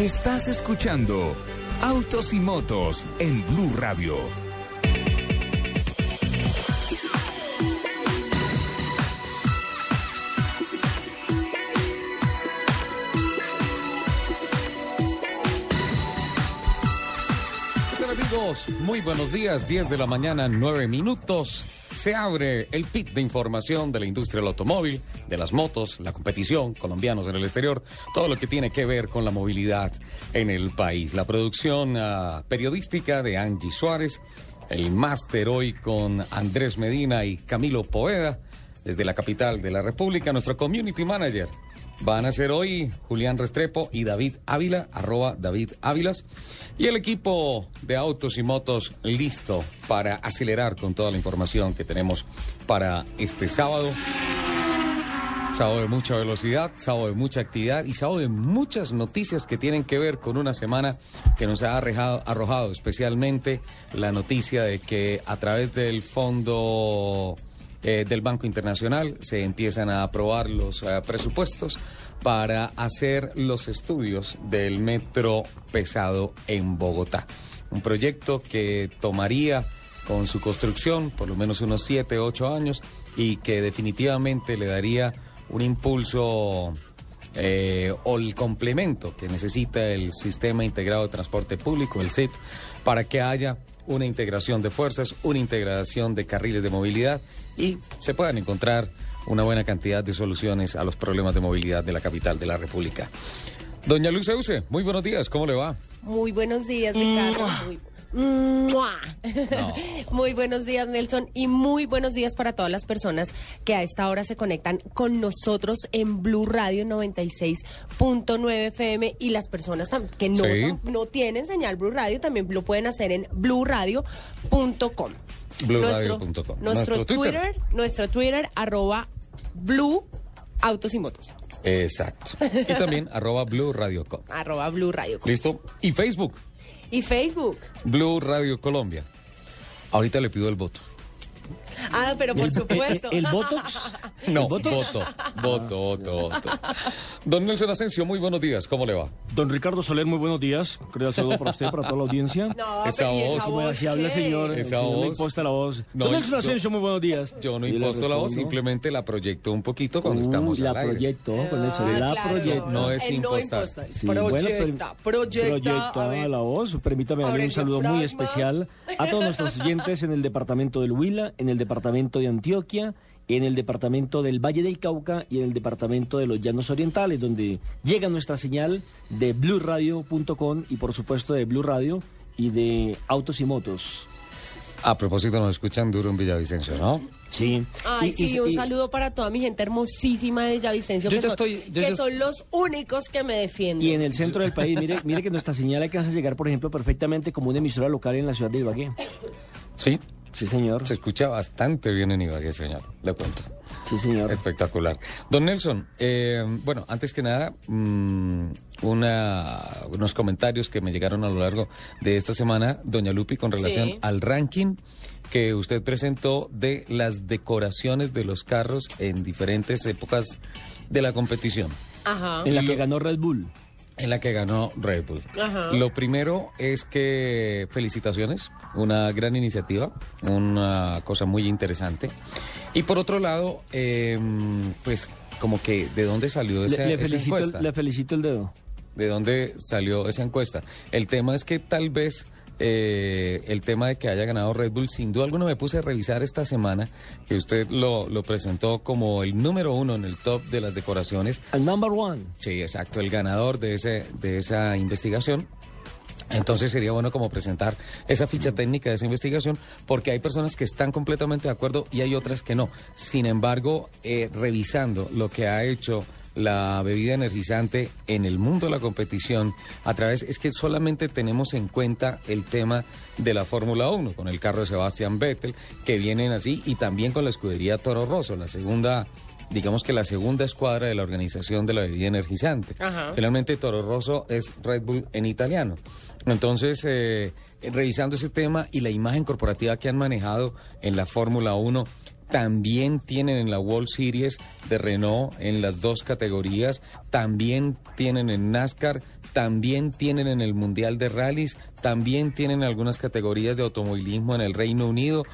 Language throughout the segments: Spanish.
Estás escuchando Autos y Motos en Blue Radio. Muy buenos días, 10 de la mañana, 9 minutos. Se abre el pit de información de la industria del automóvil, de las motos, la competición, colombianos en el exterior, todo lo que tiene que ver con la movilidad en el país. La producción ah, periodística de Angie Suárez, el máster hoy con Andrés Medina y Camilo Poeda, desde la capital de la República, nuestro community manager. Van a ser hoy Julián Restrepo y David Ávila, arroba David Ávilas. Y el equipo de autos y motos listo para acelerar con toda la información que tenemos para este sábado. Sábado de mucha velocidad, sábado de mucha actividad y sábado de muchas noticias que tienen que ver con una semana que nos ha arrojado, arrojado especialmente la noticia de que a través del Fondo eh, del Banco Internacional se empiezan a aprobar los eh, presupuestos para hacer los estudios del metro pesado en Bogotá. Un proyecto que tomaría con su construcción por lo menos unos 7, 8 años y que definitivamente le daría un impulso eh, o el complemento que necesita el Sistema Integrado de Transporte Público, el SIT, para que haya una integración de fuerzas, una integración de carriles de movilidad y se puedan encontrar una buena cantidad de soluciones a los problemas de movilidad de la capital de la República. Doña Luz Euse, muy buenos días, ¿cómo le va? Muy buenos días, Ricardo. Muy, ¡Mua! muy buenos días, Nelson, y muy buenos días para todas las personas que a esta hora se conectan con nosotros en Blue Radio 96.9 FM y las personas que no, Sí. no tienen señal Blue Radio también lo pueden hacer en blueradio.com. BlueRadio.com. Nuestro, Nuestro nuestro Twitter. Twitter, nuestro Twitter, arroba Blue Autos y Motos. Exacto. Y también arroba Blue Radio Com. Arroba Blue Radio. ¿Listo? Y Facebook, Y Facebook. Blue Radio Colombia. Ahorita le pido el voto. Ah, pero por supuesto. ¿El Botox? No, ¿El Botox? voto, voto, voto, voto. Don Nelson Asensio, muy buenos días, ¿cómo le va? Don Ricardo Soler, muy buenos días. Cordial saludo para usted, para toda la audiencia. No, Esa pero ¿y voz. Como así habla el señor, el Esa señor voz. le imposta la voz. No, Don Nelson yo- Asensio, muy buenos días. Yo no imposto la voz, simplemente la proyecto un poquito cuando Uh, estamos la al aire. proyecto, con eso, Ah, la claro. proyecto. No es impostar. imposta, Sí, proyecta, bueno, proyecta, la voz. Permítame darle un saludo muy especial a todos nuestros oyentes en el departamento del Huila, en el departamento de Antioquia, en el departamento del Valle del Cauca y en el departamento de los Llanos Orientales, donde llega nuestra señal de blueradio.com y por supuesto de Blue Radio y de Autos y Motos. A propósito, nos escuchan duro en Villavicencio, ¿no? Sí. Ay, Y- sí, y- un y- saludo para toda mi gente hermosísima de Villavicencio, Yo que, ya son, estoy- yo que ya- son los únicos que me defienden. Y en el centro del país, mire, mire que nuestra señal alcanza a llegar, por ejemplo, perfectamente como una emisora local en la ciudad de Ibagué. Sí, Sí, señor. se escucha bastante bien en Ibagué, señor, le cuento. Sí, señor. Espectacular. Don Nelson, eh, bueno, antes que nada, mm, una, unos comentarios que me llegaron a lo largo de esta semana, doña Lupi, con relación Sí. al ranking que usted presentó de las decoraciones de los carros en diferentes épocas de la competición. Ajá. En la que ganó Red Bull. En la que ganó Red Bull. Ajá. Lo primero es que felicitaciones, una gran iniciativa, una cosa muy interesante. Y por otro lado, eh, pues como que de dónde salió esa, Le, le esa felicito el, encuesta. le felicito el dedo. ¿De dónde salió esa encuesta? El tema es que tal vez eh, el tema de que haya ganado Red Bull, sin duda alguna me puse a revisar esta semana que usted lo, lo presentó como el número uno en el top de las decoraciones. El number one. Sí, exacto, el ganador de, ese, de esa investigación. Entonces sería bueno como presentar esa ficha técnica de esa investigación porque hay personas que están completamente de acuerdo y hay otras que no. Sin embargo, eh, revisando lo que ha hecho la bebida energizante en el mundo de la competición a través es que solamente tenemos en cuenta el tema de la Fórmula 1 con el carro de Sebastián Vettel que vienen así y también con la escudería Toro Rosso, la segunda digamos que la segunda escuadra de la organización de la bebida energizante. Ajá. Finalmente, Toro Rosso es Red Bull en italiano. Entonces, eh, revisando ese tema y la imagen corporativa que han manejado en la Fórmula 1, también tienen en la World Series de Renault en las dos categorías, también tienen en NASCAR, también tienen en el Mundial de Rallys, también tienen algunas categorías de automovilismo en el Reino Unido.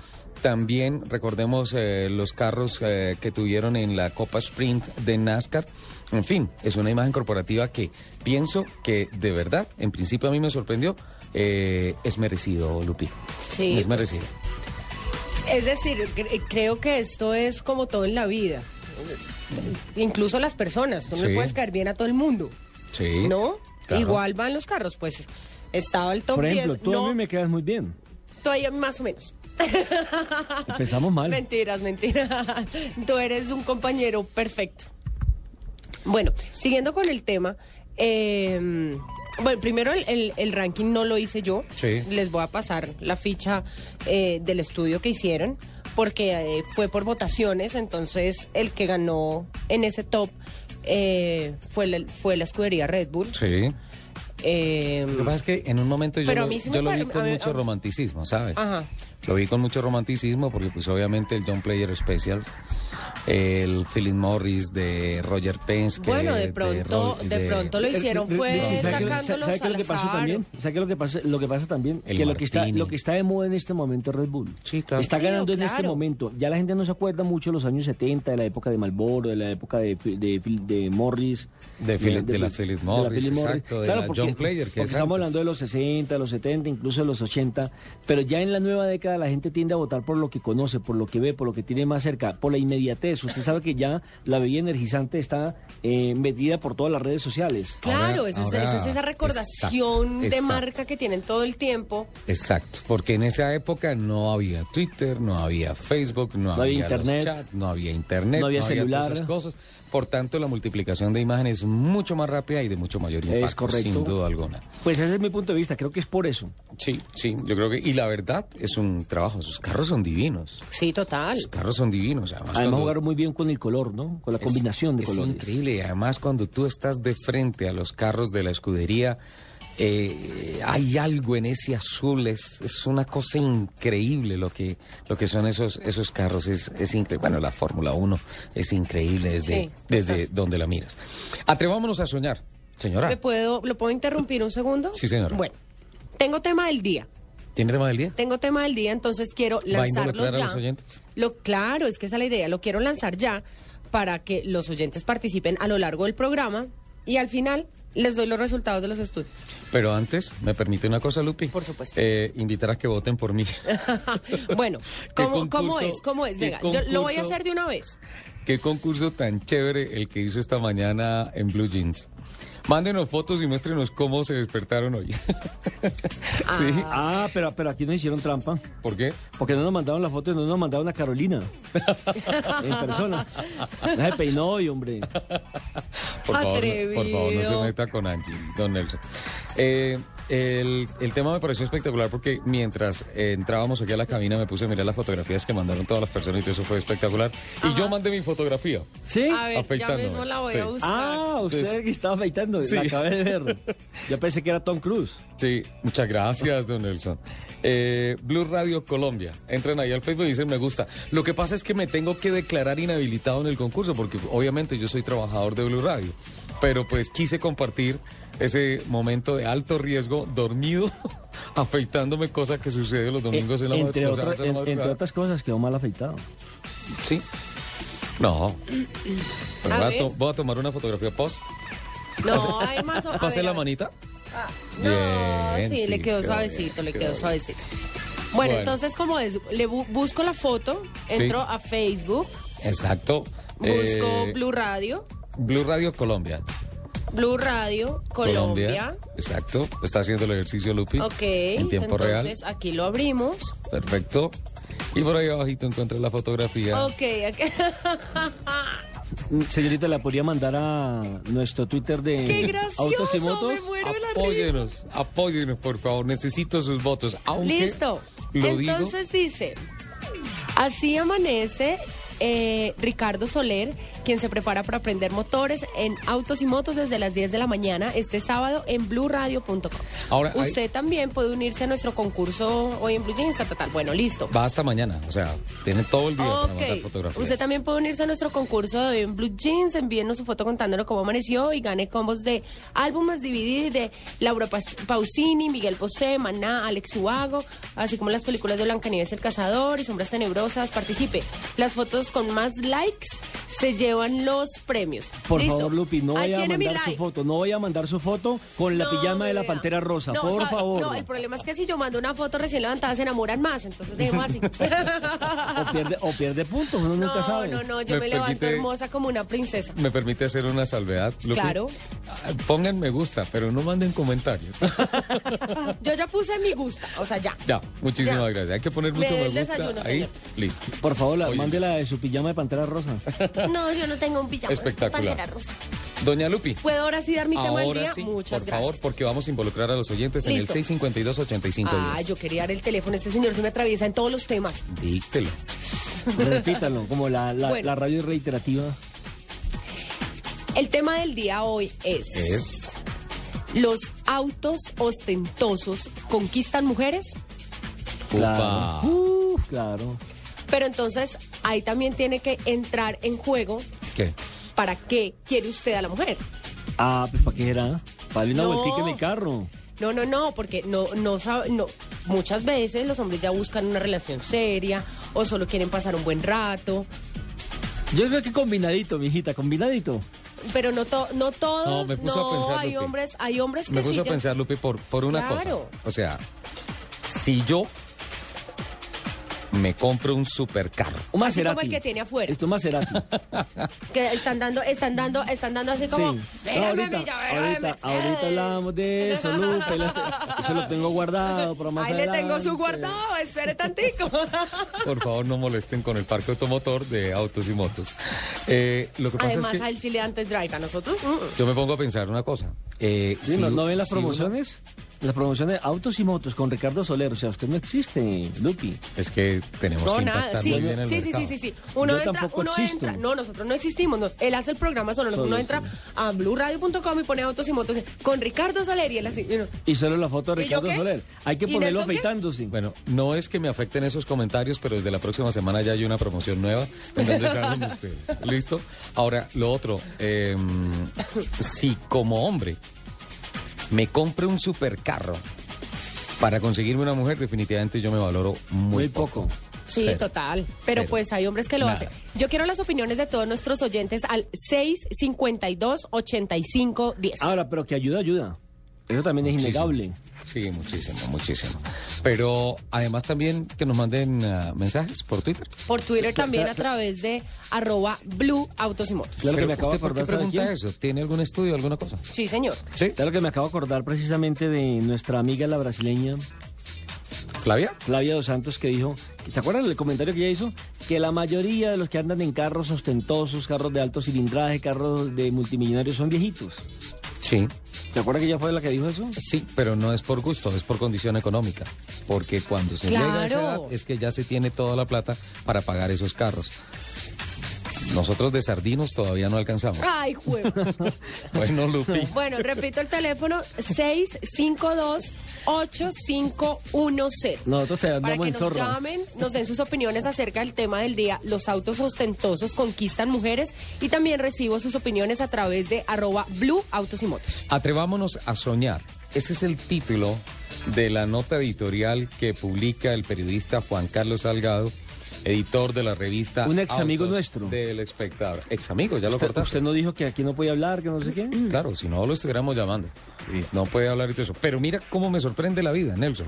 También recordemos eh, los carros eh, que tuvieron en la Copa Sprint de NASCAR. En fin, es una imagen corporativa que pienso que de verdad, en principio a mí me sorprendió, eh, es merecido, Lupi. Sí, Es pues, merecido. Es decir, cre- creo que esto es como todo en la vida. Incluso las personas, tú no Sí. le puedes caer bien a todo el mundo, Sí. ¿no? claro. Igual van los carros, pues estaba el top Por ejemplo, 10. tú no, a mí me quedas muy bien. todavía más o menos. Empezamos mal. Mentiras, mentiras. Tú eres un compañero perfecto. Bueno, siguiendo con el tema, eh, bueno, primero el, el- el ranking no lo hice yo. Sí. Les voy a pasar la ficha eh, del estudio que hicieron, porque eh, fue por votaciones, entonces el que ganó en ese top eh, fue, la, fue la escudería Red Bull. Sí. Eh, Lo que pasa es que en un momento yo, lo, sí yo lo vi con mucho romanticismo, ¿sabes? Ajá. Lo vi con mucho romanticismo porque pues obviamente el John Player Special, el Philip Morris de Roger Penske. bueno, de de pronto, Ro- de, pronto lo hicieron fue sí, ¿sabe qué- sacándolos ¿sabe qué lo que pasó azar. también? ¿Sabe qué lo que pasa? Lo que pasa también El que lo que está lo que está de moda en este momento es Red Bull. Sí, claro. Está Sí, ganando en este claro. momento. Ya la gente no se acuerda mucho de los años 70, de la época de Marlboro, de la época de, de, de Morris. De Philip- de la Philip Morris, exacto, de la John Player, que porque es estamos hablando de los 60, de los 70, incluso de los 80, pero ya en la nueva década la gente tiende a votar por lo que conoce, por lo que ve, por lo que tiene más cerca, por la inmediatez. Usted sabe que ya la bebida energizante está eh, metida por todas las redes sociales. Claro, Ahora- esa, es- esa es esa recordación exacto, de exacto. marca que tienen todo el tiempo. Exacto, porque en esa época no había Twitter, no había Facebook, no, No había había, los internet. no había internet, No había todas celular. esas cosas. Por tanto, la multiplicación de imágenes es mucho más rápida y de mucho mayor impacto, Es correcto. sin duda alguna. Pues ese es mi punto de vista, creo que es por eso. Sí, sí, yo creo que y la verdad es un trabajo. Sus carros son divinos. Sí, total. Sus carros son divinos. Además, Además cuando- jugaron muy bien con el color, ¿no? Con la es- combinación de es colores. increíble. Además, cuando tú estás de frente a los carros de la escudería, eh, hay algo en ese azul. Es, es una cosa increíble lo que, lo que son esos, esos carros. Es, es increíble. Bueno, la Fórmula 1 es increíble desde, Sí, desde donde la miras. Atrevámonos a soñar, señora. ¿Me puedo, ¿Lo puedo interrumpir un segundo? Sí, señora. Bueno, tengo tema del día. ¿Tiene tema del día? Tengo tema del día, entonces quiero ¿Va a lanzarlo involucrar a ya. los oyentes? Lo, claro, es que esa es la idea. Lo quiero lanzar ya para que los oyentes participen a lo largo del programa y al final les doy los resultados de los estudios. Pero antes, ¿me permite una cosa, Lupi? Por supuesto. Eh, invitar a que voten por mí. bueno, ¿Qué ¿cómo, es? ¿Cómo es? Venga, yo lo voy a hacer de una vez. Qué concurso tan chévere el que hizo esta mañana en Blue Jeans. Mándenos fotos y muéstrenos cómo se despertaron hoy. ¿Sí? Ah, pero, pero aquí nos hicieron trampa. ¿Por qué? Porque no nos mandaron la foto, no nos mandaron a Carolina. en persona. No se peinó hoy, hombre. Por favor, no- por favor, no se meta con Angie, don Nelson. Eh, el, el tema me pareció espectacular porque mientras eh, entrábamos aquí a la cabina me puse a mirar las fotografías que mandaron todas las personas y todo eso fue espectacular. Y yo mandé mi fotografía. ¿Sí? A ver, ya afeitándome, mismo la voy sí. a buscar. Ah, usted Entonces- que estaba afeitando. Sí. La acabé de ver. Yo pensé que era Tom Cruise. Sí, muchas gracias, don Nelson. Eh, Blue Radio Colombia. Entran ahí al Facebook y dicen me gusta. Lo que pasa es que me tengo que declarar inhabilitado en el concurso porque obviamente yo soy trabajador de Blue Radio. Pero pues quise compartir ese momento de alto riesgo, dormido, afeitándome, cosa que sucede los domingos en la, entre, madru- o sea, otras- en la en- madrugada. entre otras cosas, quedó mal afeitado. Sí. No. A voy, a voy tomar una fotografía post. No, hay más. o- Pase la manita. No, Bien, sí, sí, le quedó quedó suavecito, bien, le quedó suavecito. Bueno, Bueno. entonces, ¿cómo es? Le bu- busco la foto, entro a Facebook, Exacto. busco Eh, Blue Radio, Blue Radio Colombia. Blue Radio, Colombia. Exacto. Está haciendo el ejercicio Lupi. Ok, En tiempo entonces aquí lo abrimos. real. Perfecto. Y por ahí abajito encuentras la fotografía. Ok, Mm, Señorita, ¿la podría mandar a nuestro Twitter de ¡Qué gracioso! Autos y Motos? Me muero de la risa. Apóyenos, apóyenos, por favor. Necesito sus votos. Aunque Listo. Lo digo. Entonces dice, así amanece eh, Ricardo Soler quien se prepara para aprender motores en autos y motos desde las 10 de la mañana este sábado en blueradio.com. Ahora, hay- Usted también puede unirse a nuestro concurso hoy en Blue Jeans. Bueno, listo. Va hasta mañana, o sea, tiene todo el día para mandar fotografías. usted también puede unirse a nuestro concurso de hoy en Blue Jeans, envíenos su foto contándolo cómo amaneció y gane combos de álbumes DVD de Laura Pausini, Miguel Bosé, Maná, Alex Ubago, así como las películas de Blancanieves el Cazador y Sombras Tenebrosas. Participe. Las fotos con más likes se llevan los premios. Por ¿Listo? favor, Lupi, no vaya a mandar su foto, no vaya a mandar su foto con la No, pijama de la. Pantera Rosa, No, por sabe- favor. No, el problema es que si yo mando una foto recién levantada se enamoran más, entonces dejemos así. O pierde, o pierde puntos, uno nunca no, sabe. no, no, yo ¿Me me, levanto permite- hermosa como una princesa. ¿Me permite hacer una salvedad, Lupi? Claro. Ah, Pongan me gusta, pero no manden comentarios. Yo ya puse mi gusto, o sea, ya. ya, muchísimas Ya. gracias. Hay que poner Me mucho me el gusta desayuno, ahí. señor. Listo. Por favor, la, mándela de su pijama de Pantera Rosa. No, yo no tengo un pijama. Espectacular. Doña Lupi. ¿Puedo ahora sí dar mi tema del Ahora día? sí, Muchas por gracias. favor, porque vamos a involucrar a los oyentes Listo. en el 652-8510. Ah, yo quería dar el teléfono. Este señor se me atraviesa en todos los temas. Díctelo. Repítalo, como la, la, Bueno. la radio reiterativa. El tema del día hoy es... Es. ¿Los autos ostentosos conquistan mujeres? Upa. Claro. Claro. Pero entonces ahí también tiene que entrar en juego ¿Qué? para qué quiere usted a la mujer. Ah, pues ¿para qué era? Para darle una No. vueltica en el carro. No, no, no, porque no, no, sabe- no, muchas veces los hombres ya buscan una relación seria o solo quieren pasar un buen rato, Yo creo que combinadito, mijita, combinadito. pero no, to- no todos, No, me puso a pensar, hay hombres, hay hombres que Me sí puse a ya- pensar, Lupi, por, por una Claro. cosa. O sea, si yo me compro un supercarro, Un Así como Maserati. el que tiene afuera. Esto es Maserati. que están dando, están dando, están dando así como, Sí. No, "Mírame ahorita, ahorita, Mercedes". ahorita hablábamos de eso, Lupe. Eso lo tengo guardado para más Ahí le tengo su guardado, espere tantico. por favor no molesten con el parque automotor de autos y motos. Eh, lo que pasa Además, es a que él sí le da antes drive, a nosotros. mm. yo me pongo a pensar una cosa. Eh, Sí, si- ¿no, no ven las si uno- promociones? Las promociones autos y motos con Ricardo Soler. O sea, usted no existe, Lupi. es que tenemos No, que impactar sí, muy bien el sí, sí, mercado. sí, sí, sí. Uno Yo entra, uno existo. entra. No, nosotros no existimos. no. Él hace el programa solo. Solo, uno entra sí. a blueradio.com y pone autos y motos con Ricardo Soler y él así. y uno, Y solo la foto de ¿Y yo Ricardo? Soler. Hay que ¿Y ponerlo qué? afeitándose. Bueno, no es que me afecten esos comentarios, pero desde la próxima semana ya hay una promoción nueva en donde salen ustedes. ¿Listo? Ahora, lo otro, eh, si como hombre me compre un supercarro para conseguirme una mujer, definitivamente yo me valoro muy, Muy poco. Sí, Cero. total. Pero Cero. pues hay hombres que lo Nada. hacen. Yo quiero las opiniones de todos nuestros oyentes al 652 8510. Ahora, pero que ayuda, ayuda. Eso también es innegable. Sí, muchísimo, muchísimo. Pero además también que nos manden ah, mensajes por Twitter. Por Twitter también a través de arroba blue autos y motos. Claro que me acabo de ¿usted por qué acordar. ¿Tiene algún estudio, alguna cosa? Sí, señor. ¿Sí? Claro que me acabo de acordar precisamente de nuestra amiga la brasileña ¿Flavia? Flavia Dos Santos que dijo, ¿te acuerdas del comentario que ella hizo? Que la mayoría de los que andan en carros ostentosos, carros de alto cilindraje, carros de multimillonarios son viejitos. Sí. ¿Te acuerdas que ella fue la que dijo eso? Sí, pero no es por gusto, es por condición económica. Porque cuando se llega a esa edad es que ya se tiene toda la plata para pagar esos carros. Nosotros de sardinos todavía no alcanzamos. Ay, juego. Bueno, Lupi. bueno, repito el teléfono 652 8510. Nosotros te Para andamos que en nos llamen, nos den sus opiniones acerca del tema del día. Los autos ostentosos conquistan mujeres y también recibo sus opiniones a través de arroba blue autos y motos. Atrevámonos a soñar. Ese es el título de la nota editorial que publica el periodista Juan Carlos Salgado, editor de la revista. Un ex amigo Autos nuestro. Del espectador. Ex amigo, ya lo cortaste. usted no dijo que aquí no podía hablar, que no sé qué. Claro, si no lo estuviéramos llamando. Y no puede hablar y todo eso. Pero mira cómo me sorprende la vida, Nelson.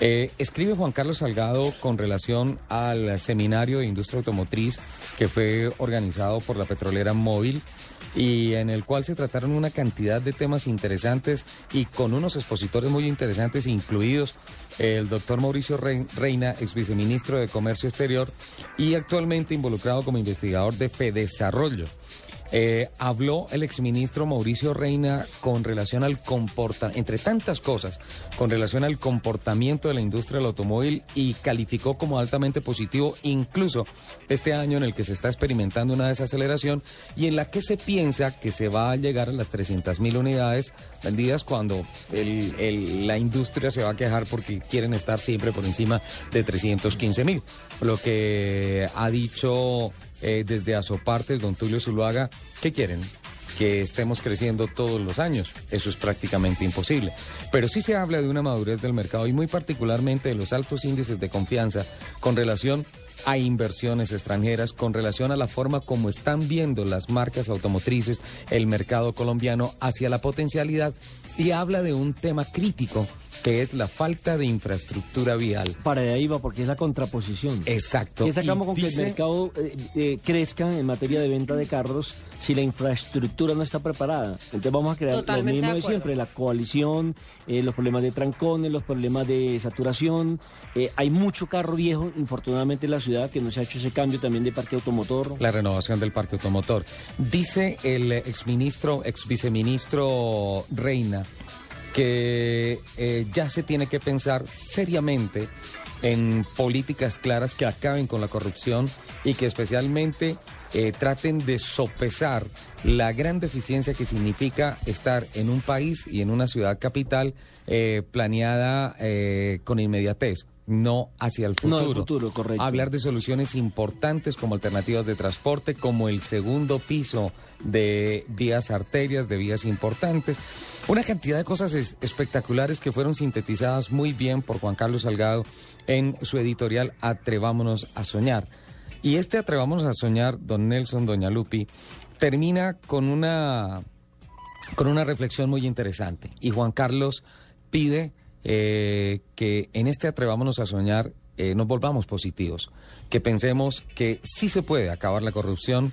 Eh, escribe Juan Carlos Salgado con relación al seminario de industria automotriz que fue organizado por la petrolera móvil y en el cual se trataron una cantidad de temas interesantes y con unos expositores muy interesantes, incluidos el doctor Mauricio Rei- Reina, ex viceministro de Comercio Exterior y actualmente involucrado como investigador de Fedesarrollo. Eh, habló el exministro Mauricio Reina con relación al comportamiento, entre tantas cosas, con relación al comportamiento de la industria del automóvil y calificó como altamente positivo incluso este año en el que se está experimentando una desaceleración y en la que se piensa que se va a llegar a las 300 mil unidades vendidas cuando la industria se va a quejar porque quieren estar siempre por encima de 315 mil. Lo que ha dicho eh, desde Azopartes, don Tulio Zuluaga, ¿qué quieren? que estemos creciendo todos los años. Eso es prácticamente imposible. Pero sí se habla de una madurez del mercado y muy particularmente de los altos índices de confianza con relación a inversiones extranjeras, con relación a la forma como están viendo las marcas automotrices el mercado colombiano hacia la potencialidad y habla de un tema crítico que es la falta de infraestructura vial. Para ahí va, porque es la contraposición. Exacto. ¿Qué sacamos con que el mercado eh, eh, crezca en materia de venta de carros si la infraestructura no está preparada? Entonces vamos a crear lo mismo de, siempre, la coalición, eh, los problemas de trancones, los problemas de saturación. hay mucho carro viejo, infortunadamente, en la ciudad, que no se ha hecho ese cambio también de parque automotor. La renovación del parque automotor. Dice el exministro, ex viceministro Reina, que eh, ya se tiene que pensar seriamente en políticas claras que acaben con la corrupción y que especialmente eh, traten de sopesar la gran deficiencia que significa estar en un país y en una ciudad capital eh, planeada con inmediatez no hacia el futuro. No, el futuro, correcto. Hablar de soluciones importantes como alternativas de transporte, como el segundo piso de vías arterias, de vías importantes. Una cantidad de cosas espectaculares que fueron sintetizadas muy bien por Juan Carlos Salgado en su editorial Atrevámonos a Soñar. Y este Atrevámonos a Soñar, don Nelson, doña Lupi, termina con una, con una reflexión muy interesante. Y Juan Carlos pide eh, que en este Atrevámonos a Soñar eh, nos volvamos positivos, que pensemos que sí se puede acabar la corrupción,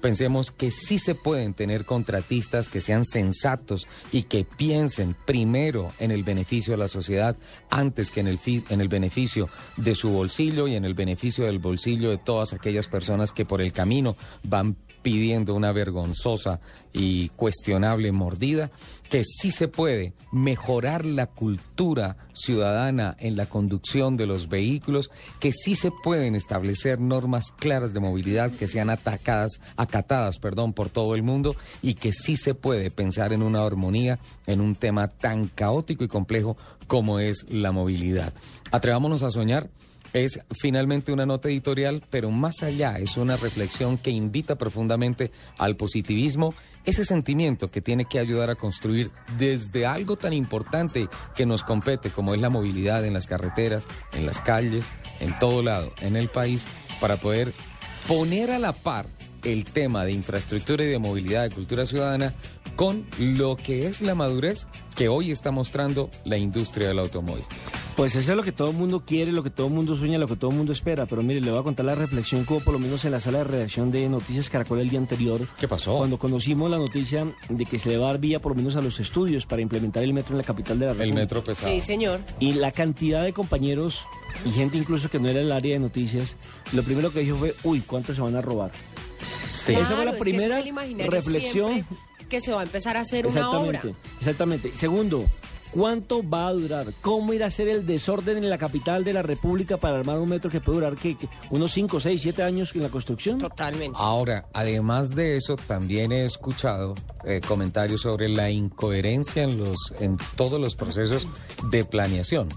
pensemos que sí se pueden tener contratistas que sean sensatos y que piensen primero en el beneficio de la sociedad antes que en el, en el beneficio de su bolsillo y en el beneficio del bolsillo de todas aquellas personas que por el camino van pidiendo una vergonzosa y cuestionable mordida, que sí se puede mejorar la cultura ciudadana en la conducción de los vehículos, que sí se pueden establecer normas claras de movilidad que sean atacadas, acatadas, perdón, por todo el mundo y que sí se puede pensar en una armonía en un tema tan caótico y complejo como es la movilidad. Atrevámonos a soñar es finalmente una nota editorial, pero más allá es una reflexión que invita profundamente al positivismo, ese sentimiento que tiene que ayudar a construir desde algo tan importante que nos compete como es la movilidad en las carreteras, en las calles, en todo lado, en el país, para poder poner a la par el tema de infraestructura y de movilidad de cultura ciudadana con lo que es la madurez que hoy está mostrando la industria del automóvil. Pues eso es lo que todo el mundo quiere, lo que todo el mundo sueña, lo que todo el mundo espera. Pero mire, le voy a contar la reflexión que hubo por lo menos en la sala de redacción de Noticias Caracol el día anterior. ¿Qué pasó? Cuando conocimos la noticia de que se le va a dar vía por lo menos a los estudios para implementar el metro en la capital de la República. El metro pesado. Sí, señor. Y la cantidad de compañeros y gente incluso que no era el área de noticias, lo primero que dijo fue, uy, ¿cuántos se van a robar? Sí. Esa fue la primera reflexión que se va a empezar a hacer una obra. Exactamente. Segundo, ¿Cuánto va a durar? ¿Cómo irá a ser el desorden en la capital de la República para armar un metro que puede durar ¿qué, unos 5, 6, 7 años en la construcción? Totalmente. Ahora, además de eso, también he escuchado eh, comentarios sobre la incoherencia en, los, en todos los procesos de planeación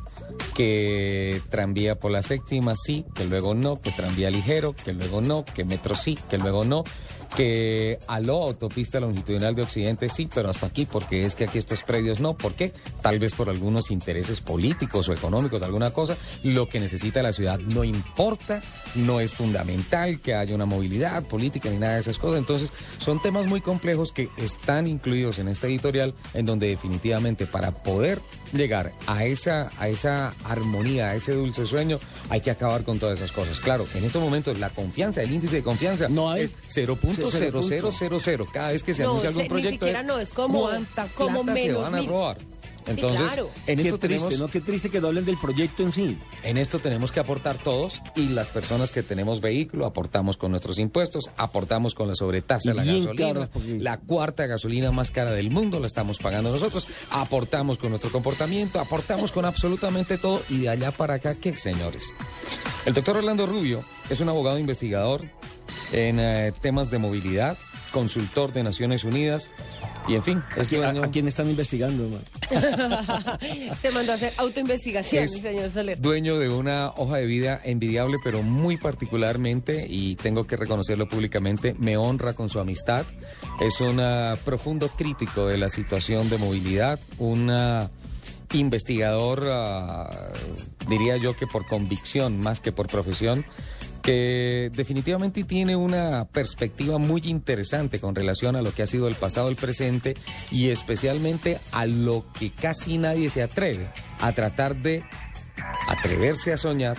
que tranvía por la séptima sí, que luego no, que tranvía ligero, que luego no, que metro sí, que luego no, que aló autopista longitudinal de Occidente sí, pero hasta aquí, porque es que aquí estos predios no. ¿Por qué? Tal vez por algunos intereses políticos o económicos, alguna cosa. Lo que necesita la ciudad no importa, no es fundamental que haya una movilidad política ni nada de esas cosas. Entonces, son temas muy complejos que están incluidos en esta editorial, en donde definitivamente para poder llegar a esa, a esa armonía, a ese dulce sueño, hay que acabar con todas esas cosas. Claro, en estos momentos la confianza, el índice de confianza no es 0.0000. Cada vez que se anuncia algún proyecto no, es como, cuánta plata se van a robar. Entonces, claro. en Qué esto triste, tenemos ¿no? Qué triste que no hablen del proyecto en sí. en esto tenemos que aportar todos y las personas que tenemos vehículo aportamos con nuestros impuestos, aportamos con la sobretasa de la gasolina, porque- la cuarta gasolina más cara del mundo la estamos pagando nosotros, aportamos con nuestro comportamiento, aportamos con absolutamente todo y de allá para acá, ¿qué señores? El doctor Orlando Rubio es un abogado investigador en eh, temas de movilidad, consultor de Naciones Unidas y en fin, ¿A es quién, a- dueño- a quién están investigando? man? Se mandó a hacer autoinvestigación, Es señor Soler. dueño de una hoja de vida envidiable, pero muy particularmente, y tengo que reconocerlo públicamente, me honra con su amistad. Es un ah, profundo crítico de la situación de movilidad, un ah, investigador, ah, diría yo que por convicción más que por profesión, que definitivamente tiene una perspectiva muy interesante con relación a lo que ha sido el pasado, el presente y especialmente a lo que casi nadie se atreve a tratar de atreverse a soñar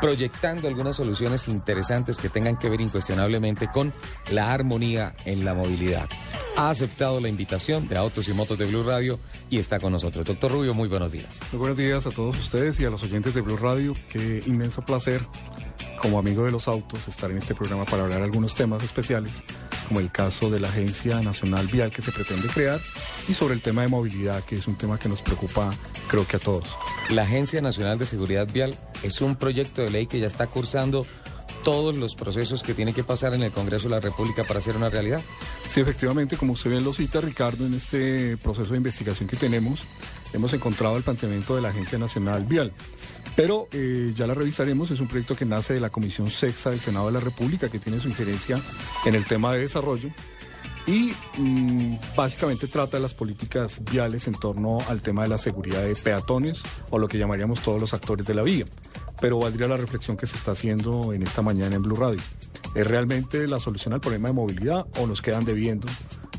proyectando algunas soluciones interesantes que tengan que ver incuestionablemente con la armonía en la movilidad. Ha aceptado la invitación de Autos y Motos de Blue Radio y está con nosotros. Doctor Rubio, muy buenos días. Muy buenos días a todos ustedes y a los oyentes de Blue Radio. Qué inmenso placer, como amigo de los autos, estar en este programa para hablar algunos temas especiales, como el caso de la Agencia Nacional Vial que se pretende crear y sobre el tema de movilidad, que es un tema que nos preocupa, creo que a todos. La Agencia Nacional de Seguridad Vial es un proyecto de ley que ya está cursando todos los procesos que tiene que pasar en el Congreso de la República para hacer una realidad. Sí, efectivamente, como usted bien lo cita, Ricardo, en este proceso de investigación que tenemos, hemos encontrado el planteamiento de la Agencia Nacional Vial. Pero eh, ya la revisaremos, es un proyecto que nace de la Comisión Sexta del Senado de la República, que tiene su injerencia en el tema de desarrollo y mm, básicamente trata de las políticas viales en torno al tema de la seguridad de peatones o lo que llamaríamos todos los actores de la vía. Pero valdría la reflexión que se está haciendo en esta mañana en Blue Radio. ¿Es realmente la solución al problema de movilidad o nos quedan debiendo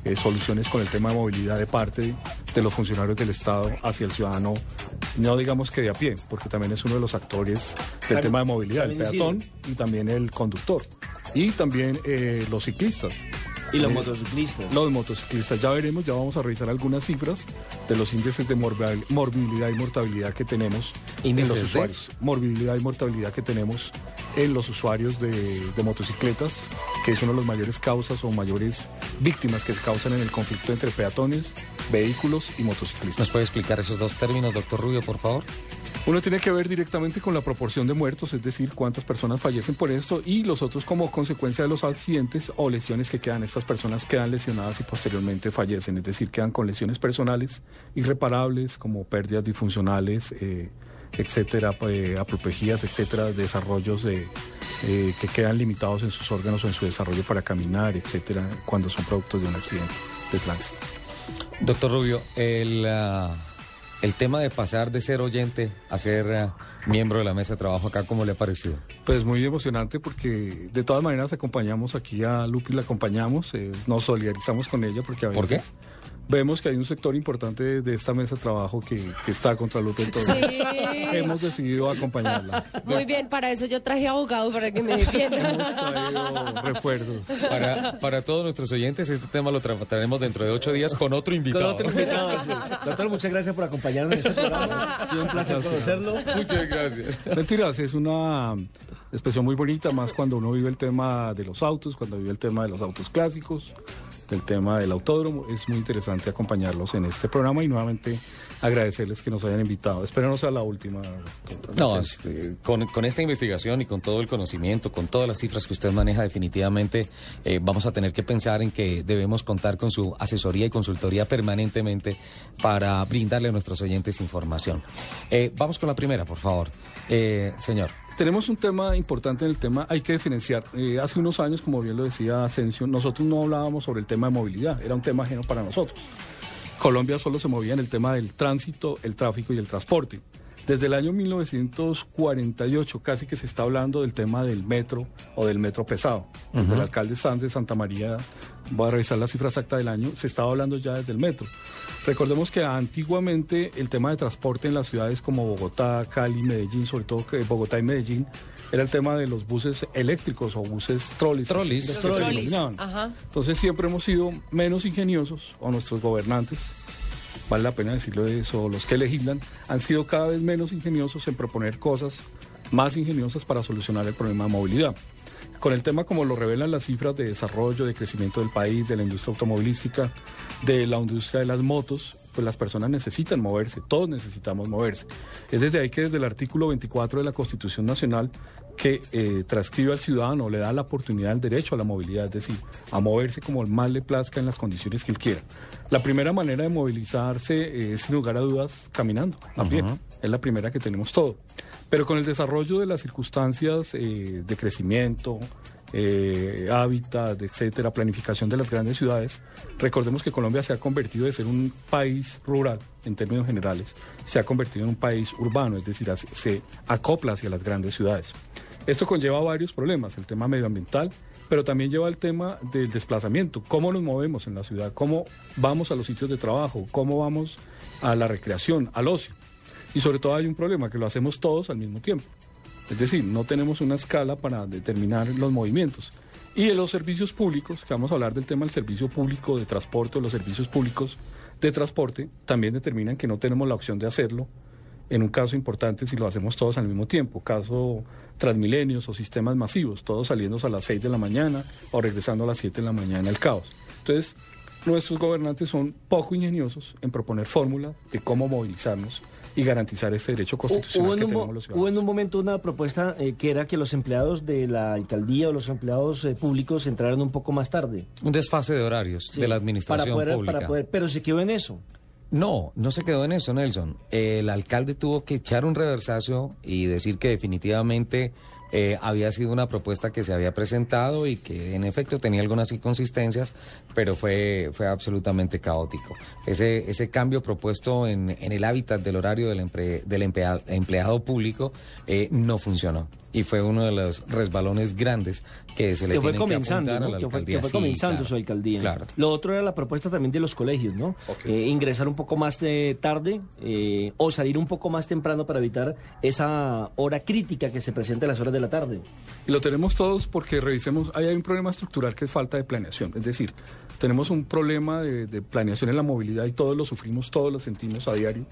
eh, soluciones con el tema de movilidad de parte de los funcionarios del Estado hacia el ciudadano, no digamos que de a pie, porque también es uno de los actores del También- tema de movilidad, el peatón y también el conductor y también eh, los ciclistas. Y los Eh, motociclistas. Los motociclistas, ya veremos, ya vamos a revisar algunas cifras de los índices de morbi- morbilidad y mortalidad que tenemos en ¿Índices los usuarios. Morbilidad y mortalidad que tenemos en los usuarios de, de motocicletas, que es una de las mayores causas o mayores víctimas que se causan en el conflicto entre peatones, vehículos y motociclistas. ¿Nos puede explicar esos dos términos, doctor Rubio, por favor? Uno tiene que ver directamente con la proporción de muertos, es decir, cuántas personas fallecen por esto y los otros como consecuencia de los accidentes o lesiones que quedan. Estas personas quedan lesionadas y posteriormente fallecen, es decir, quedan con lesiones personales irreparables como pérdidas disfuncionales, eh, etcétera, eh, apoplejías, etcétera, desarrollos de, eh, que quedan limitados en sus órganos o en su desarrollo para caminar, etcétera, cuando son productos de un accidente de tránsito. Doctor Rubio, el, ah, el tema de pasar de ser oyente a ser ah, miembro de la mesa de trabajo acá, ¿cómo le ha parecido? Pues muy emocionante porque de todas maneras acompañamos aquí a Lupi, la acompañamos, eh, nos solidarizamos con ella porque a veces ¿Por qué? Vemos que hay un sector importante de, esta mesa de trabajo que, que está contra Lupi, entonces Sí. hemos decidido acompañarla. Muy bien, para eso yo traje abogado para que me defienda. Hemos traído refuerzos. Para, para todos nuestros oyentes, este tema lo trataremos dentro de ocho días con otro Con invitado. otro invitado, sí. Doctor, muchas gracias por acompañarnos en este programa. Ha sido un placer conocerlo. Muchas gracias. Mentiras, es una expresión muy bonita, más cuando uno vive el tema de los autos, cuando vive el tema de los autos clásicos, del tema del autódromo. Es muy interesante acompañarlos en este programa y nuevamente agradecerles que nos hayan invitado. Espero no sea la última. No, este, con, con esta investigación y con todo el conocimiento, con todas las cifras que usted maneja, definitivamente eh, vamos a tener que pensar en que debemos contar con su asesoría y consultoría permanentemente para brindarle a nuestros oyentes información. Eh, vamos con la primera, por favor. Eh, señor. Tenemos un tema importante en el tema, hay que diferenciar. Eh, hace unos años, como bien lo decía Asensio, nosotros no hablábamos sobre el tema de movilidad, era un tema ajeno para nosotros. Colombia solo se movía en el tema del tránsito, el tráfico y el transporte. Desde el año 1948 casi que se está hablando del tema del metro o del metro pesado. Desde el alcalde Sanz de Santa María, voy a revisar la cifra exacta del año, se estaba hablando ya desde el metro. Recordemos que antiguamente el tema de transporte en las ciudades como Bogotá, Cali, Medellín, sobre todo que Bogotá y Medellín, era el tema de los buses eléctricos o buses trolis. Trolis. que Los trolis, ajá. Entonces siempre hemos sido menos ingeniosos, o nuestros gobernantes, vale la pena decirlo eso, los que legislan, han sido cada vez menos ingeniosos en proponer cosas más ingeniosas para solucionar el problema de movilidad. Con el tema como lo revelan las cifras de desarrollo, de crecimiento del país, de la industria automovilística, de la industria de las motos, pues las personas necesitan moverse, todos necesitamos moverse. Es desde ahí que desde el artículo 24 de la Constitución Nacional que eh, transcribe al ciudadano, le da la oportunidad, el derecho a la movilidad, es decir, a moverse como más le plazca en las condiciones que él quiera. La primera manera de movilizarse es, sin lugar a dudas, caminando, a pie. Es la primera que tenemos todo. Pero con el desarrollo de las circunstancias eh, de crecimiento, eh, hábitat, etcétera, planificación de las grandes ciudades, recordemos que Colombia se ha convertido de ser un país rural en términos generales, se ha convertido en un país urbano, es decir, se acopla hacia las grandes ciudades. Esto conlleva varios problemas, el tema medioambiental, pero también lleva el tema del desplazamiento, cómo nos movemos en la ciudad, cómo vamos a los sitios de trabajo, cómo vamos a la recreación, al ocio. Y sobre todo hay un problema, que lo hacemos todos al mismo tiempo. Es decir, no tenemos una escala para determinar los movimientos. Y en los servicios públicos, que vamos a hablar del tema del servicio público de transporte, los servicios públicos de transporte, también determinan que no tenemos la opción de hacerlo en un caso importante si lo hacemos todos al mismo tiempo, caso transmilenios o sistemas masivos, todos saliendo a las 6 de la mañana o regresando a las 7 de la mañana el caos. Entonces, nuestros gobernantes son poco ingeniosos en proponer fórmulas de cómo movilizarnos y garantizar ese derecho constitucional que tenemos los ciudadanos. Hubo en un momento una propuesta eh, que era que los empleados de la alcaldía o los empleados eh, públicos entraran un poco más tarde. Un desfase de horarios de la administración para pública. Para poder, pero se quedó en eso. No, no se quedó en eso, Nelson. El alcalde tuvo que echar un reversazo y decir que definitivamente eh, había sido una propuesta que se había presentado y que en efecto tenía algunas inconsistencias, pero fue, fue absolutamente caótico. Ese, ese cambio propuesto en, en el hábitat del horario del, del empleado, público eh, no funcionó y fue uno de los resbalones grandes que se le fue comenzando, que a la alcaldía. fue, comenzando su alcaldía. Claro. Lo otro era la propuesta también de los colegios, ¿no? Eh, ingresar un poco más tarde eh, o salir un poco más temprano para evitar esa hora crítica que se presenta a las horas de la tarde. Y lo tenemos todos porque revisemos, ahí hay un problema estructural que es falta de planeación. Es decir, tenemos un problema de, de planeación en la movilidad y todos lo sufrimos, todos lo sentimos a diario.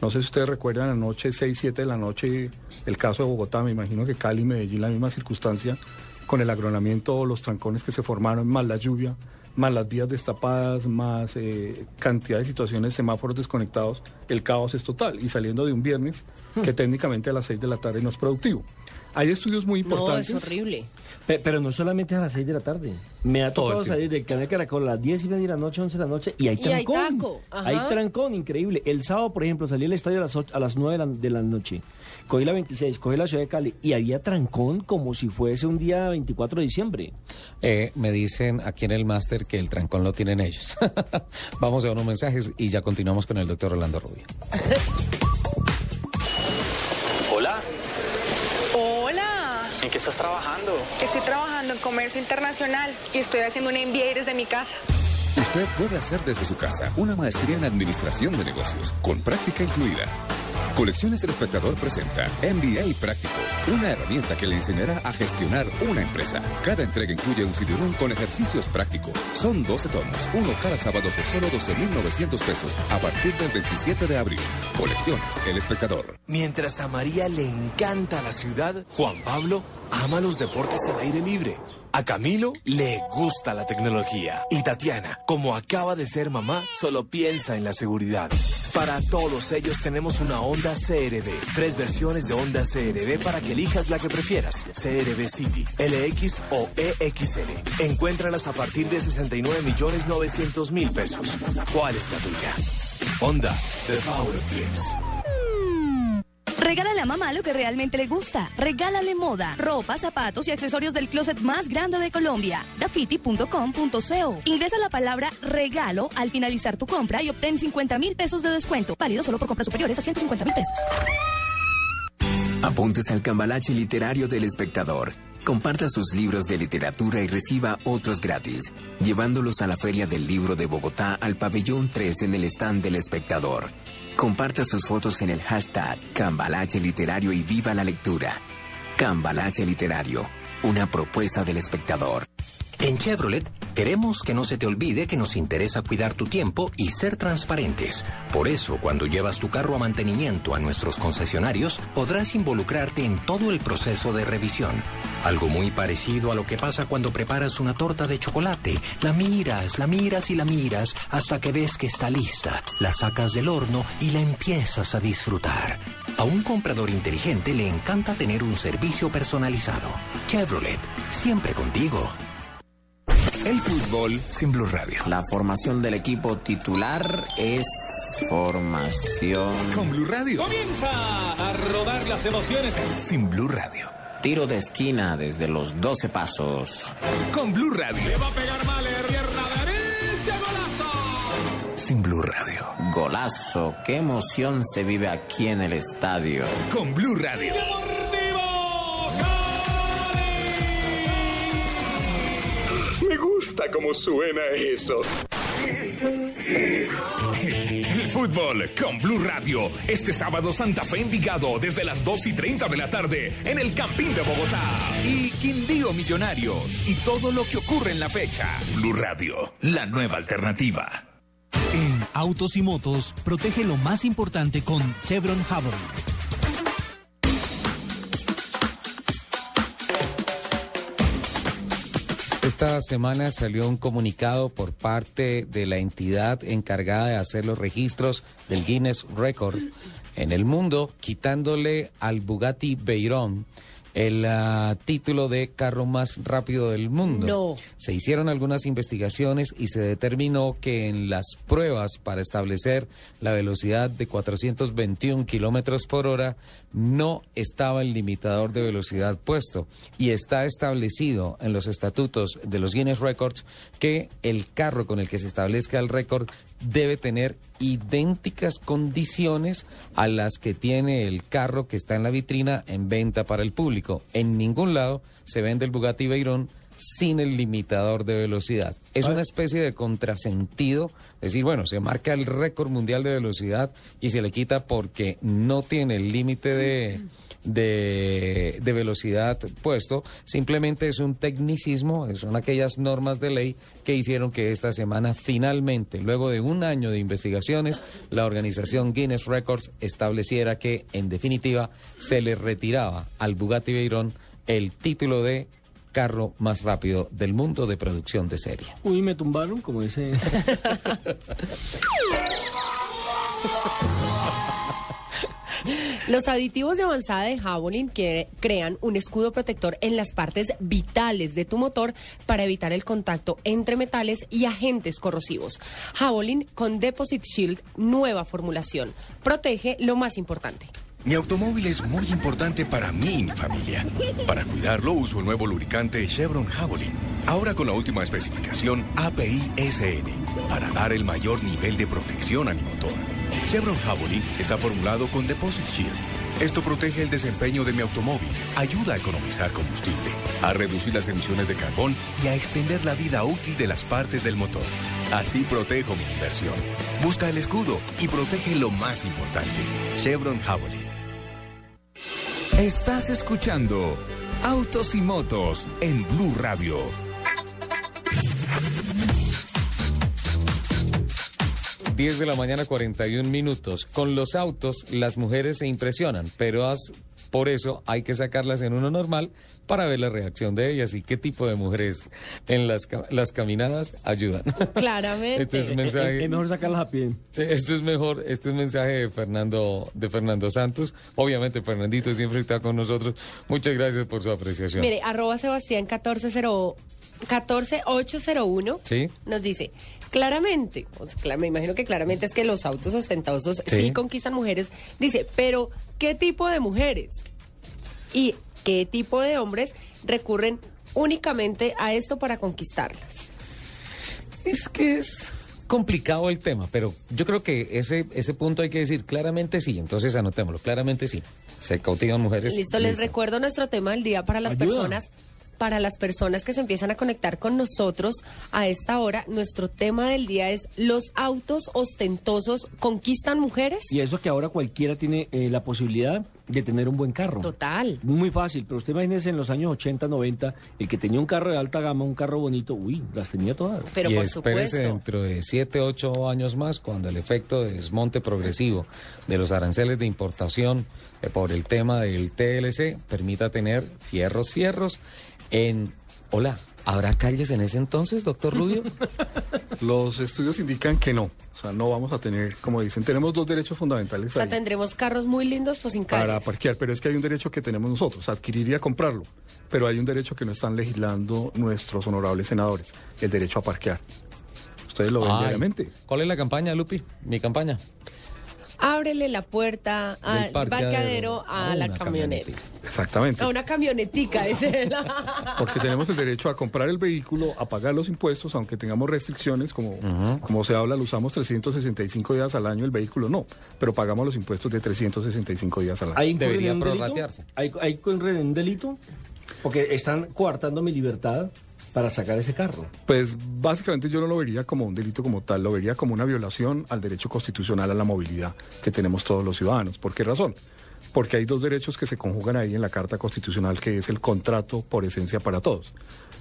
No sé si ustedes recuerdan anoche, 6, 7 de la noche, el caso de Bogotá, me imagino que Cali y Medellín la misma circunstancia, con el agronamiento, los trancones que se formaron, más la lluvia, más las vías destapadas, más eh, cantidad de situaciones, semáforos desconectados, el caos es total. Y saliendo de un viernes que hmm. técnicamente a las 6 de la tarde no es productivo. Hay estudios muy importantes. No, es horrible. Pero, no solamente a las 6 de la tarde. Me ha tocado salir del canal Caracol a las 10 y media de la noche, 11 de la noche y hay trancón. Hay, trancón, increíble. El sábado, por ejemplo, salí al estadio a las, a las 9 de la, de la noche. Cogí la 26, cogí la ciudad de Cali y había trancón como si fuese un día 24 de diciembre. Eh, me dicen aquí en el máster que el trancón lo tienen ellos. Vamos a unos mensajes y ya continuamos con el doctor Orlando Rubio. ¿En qué estás trabajando? Estoy trabajando en comercio internacional y estoy haciendo un MBA desde mi casa. Usted puede hacer desde su casa una maestría en administración de negocios, con práctica incluida. Colecciones El Espectador presenta MBA Práctico, una herramienta que le enseñará a gestionar una empresa. Cada entrega incluye un cd con ejercicios prácticos. Son 12 tomos, uno cada sábado por solo 12.900 pesos a partir del 27 de abril. Colecciones El Espectador. Mientras a María le encanta la ciudad, Juan Pablo ama los deportes al aire libre. A Camilo le gusta la tecnología. Y Tatiana, como acaba de ser mamá, solo piensa en la seguridad. Para todos ellos tenemos una Honda CRV. Tres versiones de Honda CRV para que elijas la que prefieras. CRV City, LX o EXL. Encuéntralas a partir de 69 millones 900 mil pesos. ¿Cuál es la tuya? Honda, The Power Dreams. Regálale a mamá lo que realmente le gusta. Regálale moda, ropa, zapatos y accesorios del closet más grande de Colombia. Dafiti.com.co. Ingresa la palabra regalo al finalizar tu compra y obtén 50 mil pesos de descuento. Válido solo por compras superiores a 150 mil pesos. Apuntes al cambalache literario del espectador. Comparta sus libros de literatura y reciba otros gratis, llevándolos a la Feria del Libro de Bogotá al pabellón 3 en el stand del espectador. Comparta sus fotos en el hashtag Cambalache Literario y viva la lectura. Cambalache Literario, una propuesta del espectador. En Chevrolet queremos que no se te olvide que nos interesa cuidar tu tiempo y ser transparentes. Por eso, cuando llevas tu carro a mantenimiento a nuestros concesionarios, podrás involucrarte en todo el proceso de revisión. Algo muy parecido a lo que pasa cuando preparas una torta de chocolate. La miras, la miras y la miras hasta que ves que está lista. La sacas del horno y la empiezas a disfrutar. A un comprador inteligente le encanta tener un servicio personalizado. Chevrolet, siempre contigo. El fútbol sin Blue Radio. La formación del equipo titular es formación. Con Blue Radio. Comienza a rodar las emociones. Sin Blue Radio. Tiro de esquina desde los 12 pasos. Con Blue Radio. Le va a pegar mal, pierna derecha, golazo. Sin Blue Radio. Golazo. Qué emoción se vive aquí en el estadio. Con Blue Radio. Me gusta cómo suena eso. El fútbol con Blue Radio. Este sábado Santa Fe Envigado desde las 2 y 30 de la tarde en el Campín de Bogotá. Y Quindío Millonarios. Y todo lo que ocurre en la fecha. Blue Radio, la nueva alternativa. En Autos y Motos, protege lo más importante con Chevron Javelin. Esta semana salió un comunicado por parte de la entidad encargada de hacer los registros del Guinness Record en el mundo, quitándole al Bugatti Veyron el uh, título de carro más rápido del mundo. No. Se hicieron algunas investigaciones y se determinó que en las pruebas para establecer la velocidad de 421 kilómetros por hora no estaba el limitador de velocidad puesto y está establecido en los estatutos de los Guinness Records que el carro con el que se establezca el récord debe tener idénticas condiciones a las que tiene el carro que está en la vitrina en venta para el público. En ningún lado se vende el Bugatti Veyron sin el limitador de velocidad. Es una especie de contrasentido, es decir, bueno, se marca el récord mundial de velocidad y se le quita porque no tiene el límite de, de, de, velocidad puesto, simplemente es un tecnicismo, son aquellas normas de ley que hicieron que esta semana finalmente, luego de un año de investigaciones, la organización Guinness Records estableciera que, en definitiva, se le retiraba al Bugatti Veyron el título de carro más rápido del mundo de producción de serie. Uy, me tumbaron, como dice. Los aditivos de avanzada de Javelin que crean un escudo protector en las partes vitales de tu motor para evitar el contacto entre metales y agentes corrosivos. Javelin con Deposit Shield, nueva formulación. Protege lo más importante. Mi automóvil es muy importante para mí y mi familia. Para cuidarlo uso el nuevo lubricante Chevron Javelin. Ahora con la última especificación API-SN para dar el mayor nivel de protección a mi motor. Chevron Javelin está formulado con Deposit Shield. Esto protege el desempeño de mi automóvil, ayuda a economizar combustible, a reducir las emisiones de carbón y a extender la vida útil de las partes del motor. Así protejo mi inversión. Busca el escudo y protege lo más importante. Chevron Javelin. Estás escuchando Autos y Motos en Blue Radio. Diez de la mañana, 41 minutos. Con los autos, las mujeres se impresionan, pero has- por eso hay que sacarlas en uno normal para ver la reacción de ellas y qué tipo de mujeres en las, las caminadas ayudan. Claramente. Esto es un mensaje. Es mejor sacarlas a pie. Esto es mejor, este es un mensaje de Fernando, de Fernando Santos. Obviamente, Fernandito siempre está con nosotros. Muchas gracias por su apreciación. Mire, arroba Sebastián 140 14801 ¿Sí? nos dice, claramente, o sea, me imagino que claramente es que los autos ostentosos sí. Sí. conquistan mujeres, dice, pero ¿qué tipo de mujeres? ¿Y qué tipo de hombres recurren únicamente a esto para conquistarlas? Es que es complicado el tema, pero yo creo que ese, ese punto hay que decir claramente sí. Entonces anotémoslo, claramente sí. Se cautivan mujeres. Listo, les Listo. recuerdo nuestro tema del día para las Ayuda. personas para las personas que se empiezan a conectar con nosotros a esta hora, nuestro tema del día es ¿los autos ostentosos conquistan mujeres? Y eso que ahora cualquiera tiene eh, la posibilidad de tener un buen carro. Total. Muy fácil, pero usted imagínese en los años 80, 90, el que tenía un carro de alta gama, un carro bonito, uy, las tenía todas. Pero y por espérese supuesto. dentro de 7, 8 años más, cuando el efecto de desmonte progresivo de los aranceles de importación eh, por el tema del TLC permita tener fierros, fierros en... Hola, ¿habrá calles en ese entonces, doctor Rubio? Los estudios indican que no. O sea, no vamos a tener, como dicen, tenemos dos derechos fundamentales O sea, ahí tendremos carros muy lindos, pues sin para calles. parquear, pero es que hay un derecho que tenemos nosotros, adquirir y a comprarlo. Pero hay un derecho que no están legislando nuestros honorables senadores, el derecho a parquear. Ustedes lo ven Ay, diariamente. ¿Cuál es la campaña, Lupi? Mi campaña. Ábrele la puerta al parqueadero a a la camioneta. Exactamente. A una camionetica, ese. Porque tenemos el derecho a comprar el vehículo, a pagar los impuestos, aunque tengamos restricciones, como, como se habla, lo usamos 365 días al año, el vehículo no, pero pagamos los impuestos de 365 días al año. ¿Ahí incurren en un delito? ¿Ahí, ahí incurren en un delito? Porque están coartando mi libertad para sacar ese carro. Pues básicamente yo no lo vería como un delito como tal, lo vería como una violación al derecho constitucional a la movilidad que tenemos todos los ciudadanos. ¿Por qué razón? Porque hay dos derechos que se conjugan ahí en la Carta Constitucional, que es el contrato por esencia para todos.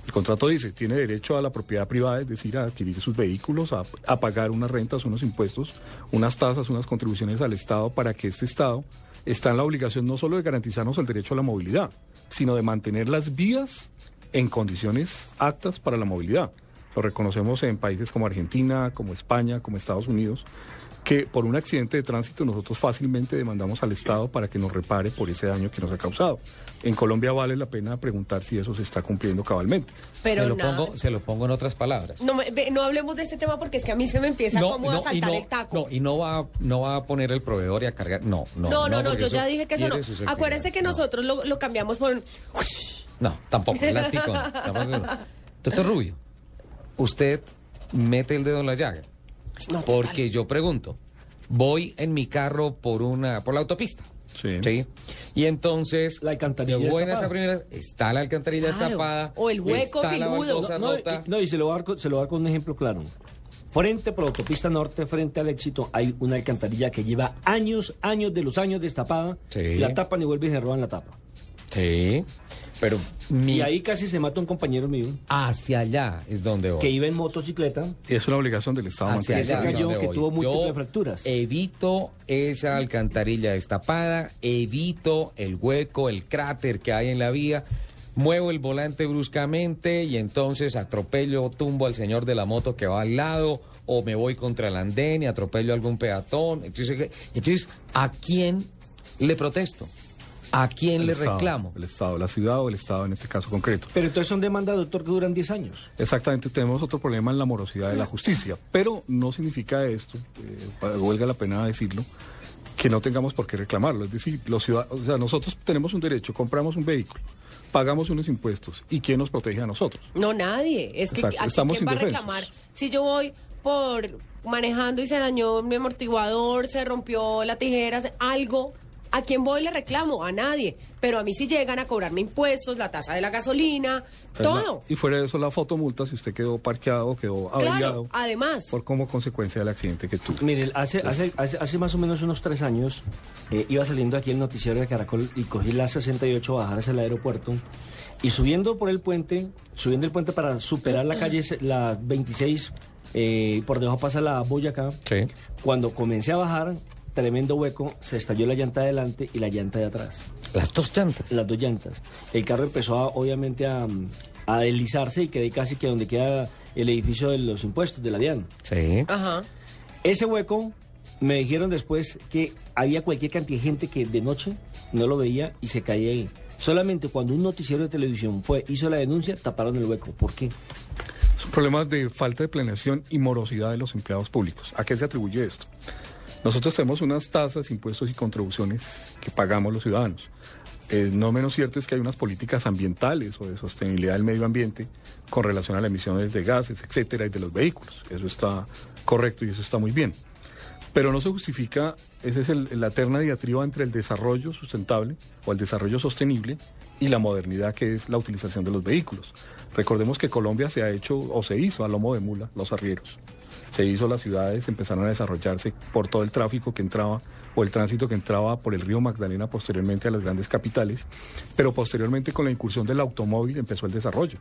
El contrato dice, tiene derecho a la propiedad privada, es decir, a adquirir sus vehículos, a, pagar unas rentas, unos impuestos, unas tasas, unas contribuciones al Estado para que este Estado está en la obligación no solo de garantizarnos el derecho a la movilidad, sino de mantener las vías en condiciones aptas para la movilidad. Lo reconocemos en países como Argentina, como España, como Estados Unidos, que por un accidente de tránsito nosotros fácilmente demandamos al Estado para que nos repare por ese daño que nos ha causado. En Colombia vale la pena preguntar si eso se está cumpliendo cabalmente. Pero se, lo nada. pongo, se lo pongo en otras palabras. No, no hablemos de este tema porque es que a mí se me empieza como a y saltar no, el taco. no, y no va, no va a poner el proveedor y a cargar. No, no. No, no, no, yo ya dije que eso no. Acuérdense que nosotros lo, lo cambiamos por un... No, tampoco, el anticon. tampoco. Doctor Rubio, usted mete el dedo en la llaga. porque yo pregunto, voy en mi carro por una, por la autopista. Sí. Y entonces, la alcantarilla de buenas a primeras, está la alcantarilla Claro. destapada. O el hueco está la filudo. baldosa No, rota. y, no, y se lo voy a dar con, se lo dar con un ejemplo claro. Frente por la autopista norte, frente al éxito, hay una alcantarilla que lleva años, años de los años destapada. Sí. La tapan y vuelven y se roban la tapa. Sí, pero mi- Y ahí casi se mata un compañero mío hacia allá es donde voy. que iba en motocicleta. Es una obligación del Estado Hacia allá se es cayó, que tuvo múltiples Yo fracturas. Evito esa alcantarilla destapada, evito el hueco, el cráter que hay en la vía, muevo el volante bruscamente y entonces atropello, tumbo al señor de la moto que va al lado o me voy contra el andén y atropello a algún peatón. Entonces, entonces ¿a quién le protesto? ¿A quién El le Estado, reclamo? El Estado, la ciudad o el Estado en este caso concreto. Pero entonces son demandas, doctor, que duran 10 años. Exactamente, tenemos otro problema en la morosidad de la justicia, pero no significa esto, eh, huelga la pena decirlo, que no tengamos por qué reclamarlo. Es decir, los ciudad- o sea, nosotros tenemos un derecho, compramos un vehículo, pagamos unos impuestos, ¿y quién nos protege a nosotros? No, nadie. Es que Exacto, aquí estamos quién va a reclamar. Si yo voy por manejando y se dañó mi amortiguador, se rompió la tijera, algo, ¿a quién voy y le reclamo? A nadie. Pero a mí sí llegan a cobrarme impuestos, la tasa de la gasolina, todo. Y fuera de eso, la fotomulta, si usted quedó parqueado, quedó averiado, Claro, además. por como consecuencia del accidente que tuvo. Mire, hace, hace, hace, hace más o menos unos tres años eh, iba saliendo aquí el noticiero de Caracol y cogí la 68 a bajar hacia el aeropuerto y subiendo por el puente, subiendo el puente para superar la calle, la 26, eh, por debajo pasa la Boyacá. Cuando comencé a bajar, tremendo hueco, se estalló la llanta de adelante y la llanta de atrás. Las dos llantas. Las dos llantas. El carro empezó a, obviamente a, a deslizarse y quedé casi que donde queda el edificio de los impuestos de la DIAN. Sí. Ajá. Ese hueco me dijeron después que había cualquier cantidad de gente que de noche no lo veía y se caía ahí. Solamente cuando un noticiero de televisión fue hizo la denuncia, taparon el hueco. ¿Por qué? Son problemas de falta de planeación y morosidad de los empleados públicos. ¿A qué se atribuye esto? Nosotros tenemos unas tasas, impuestos y contribuciones que pagamos los ciudadanos. Eh, no menos cierto es que hay unas políticas ambientales o de sostenibilidad del medio ambiente con relación a las emisiones de gases, etcétera, y de los vehículos. Eso está correcto y eso está muy bien. Pero no se justifica esa es la eterna diatriba entre el desarrollo sustentable o el desarrollo sostenible y la modernidad que es la utilización de los vehículos. Recordemos que Colombia se ha hecho o se hizo a lomo de mula, los arrieros. Se hizo las ciudades, empezaron a desarrollarse por todo el tráfico que entraba o el tránsito que entraba por el río Magdalena posteriormente a las grandes capitales, pero posteriormente con la incursión del automóvil empezó el desarrollo.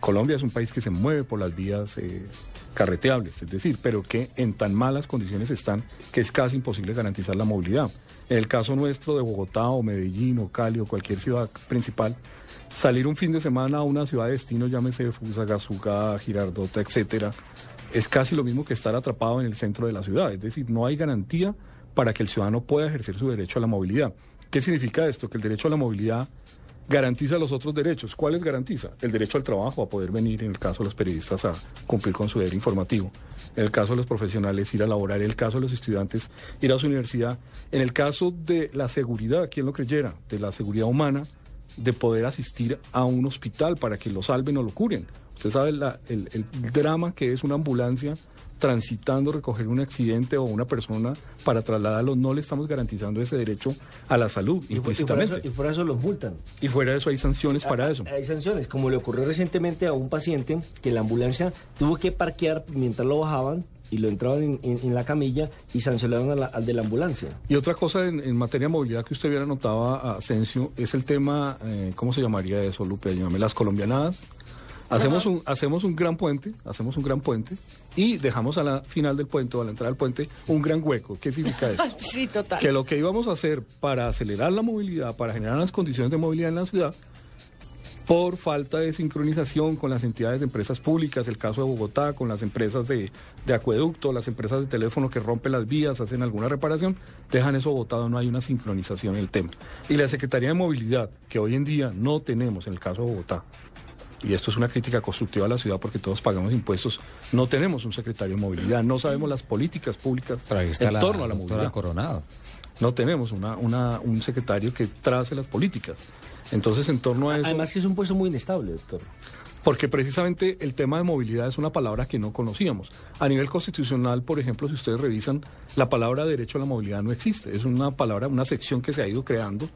Colombia es un país que se mueve por las vías eh, carreteables, es decir, pero que en tan malas condiciones están que es casi imposible garantizar la movilidad. En el caso nuestro de Bogotá o Medellín o Cali o cualquier ciudad principal, salir un fin de semana a una ciudad de destino, llámese Fusagasugá, Girardota, etcétera, es casi lo mismo que estar atrapado en el centro de la ciudad. Es decir, no hay garantía para que el ciudadano pueda ejercer su derecho a la movilidad. ¿Qué significa esto? Que el derecho a la movilidad garantiza los otros derechos. ¿Cuáles garantiza? El derecho al trabajo, a poder venir, en el caso de los periodistas, a cumplir con su deber informativo. En el caso de los profesionales, ir a laborar. En el caso de los estudiantes, ir a su universidad. En el caso de la seguridad, quien lo creyera, de la seguridad humana, de poder asistir a un hospital para que lo salven o lo curen. Usted sabe la- el, el drama que es una ambulancia transitando, recoger un accidente o una persona para trasladarlo, no le estamos garantizando ese derecho a la salud, Y, y fuera implícitamente. eso, y fuera eso los multan. Y fuera de eso hay sanciones para eso. Hay sanciones, como le ocurrió recientemente a un paciente que la ambulancia tuvo que parquear mientras lo bajaban y lo entraban en, en- en la camilla y sancionaron a la- al de la ambulancia. Y otra cosa en, en materia de movilidad que usted hubiera notado, Asensio, es el tema, eh, ¿cómo se llamaría eso, Lupe? Ayúdame, las colombianadas. Hacemos un, hacemos un gran puente, hacemos un gran puente y dejamos a la final del puente o a la entrada del puente un gran hueco. ¿Qué significa eso? Sí, total. que lo que íbamos a hacer para acelerar la movilidad, para generar las condiciones de movilidad en la ciudad, por falta de sincronización con las entidades de empresas públicas, el caso de Bogotá, con las empresas de, de acueducto, las empresas de teléfono que rompen las vías, hacen alguna reparación, dejan eso botado, no hay una sincronización en el tema. Y la Secretaría de Movilidad, que hoy en día no tenemos en el caso de Bogotá, y esto es una crítica constructiva a la ciudad porque todos pagamos impuestos, no tenemos un secretario de movilidad, no sabemos las políticas públicas está en la torno a la movilidad. Coronado. No tenemos una, una, un secretario que trace las políticas. Entonces, en torno a eso... Además que es un puesto muy inestable, doctor. Porque precisamente el tema de movilidad es una palabra que no conocíamos. A nivel constitucional, por ejemplo, si ustedes revisan, la palabra derecho a la movilidad no existe. Es una palabra, una sección que se ha ido creando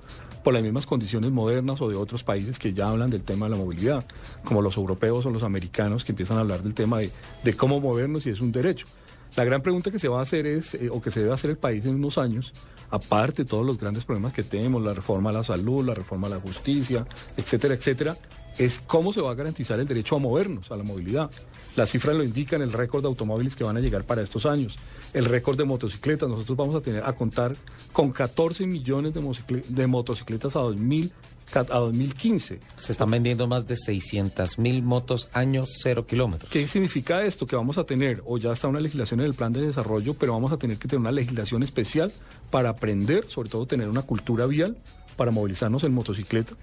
por las mismas condiciones modernas o de otros países que ya hablan del tema de la movilidad, como los europeos o los americanos que empiezan a hablar del tema de, cómo movernos y es un derecho. La gran pregunta que se va a hacer es, eh, o que se debe hacer el país en unos años, aparte de todos los grandes problemas que tenemos, la reforma a la salud, la reforma a la justicia, etcétera, etcétera, es cómo se va a garantizar el derecho a movernos, a la movilidad. Las cifras lo indican, el récord de automóviles que van a llegar para estos años, el récord de motocicletas. Nosotros vamos a tener a contar con 14 millones de, motocicle- de motocicletas a 2000 a 2015. Se están vendiendo más de 600 mil motos años cero kilómetros. ¿Qué significa esto? Que vamos a tener, o ya está una legislación en el plan de desarrollo, pero vamos a tener que tener una legislación especial para aprender, sobre todo tener una cultura vial para movilizarnos en motocicleta,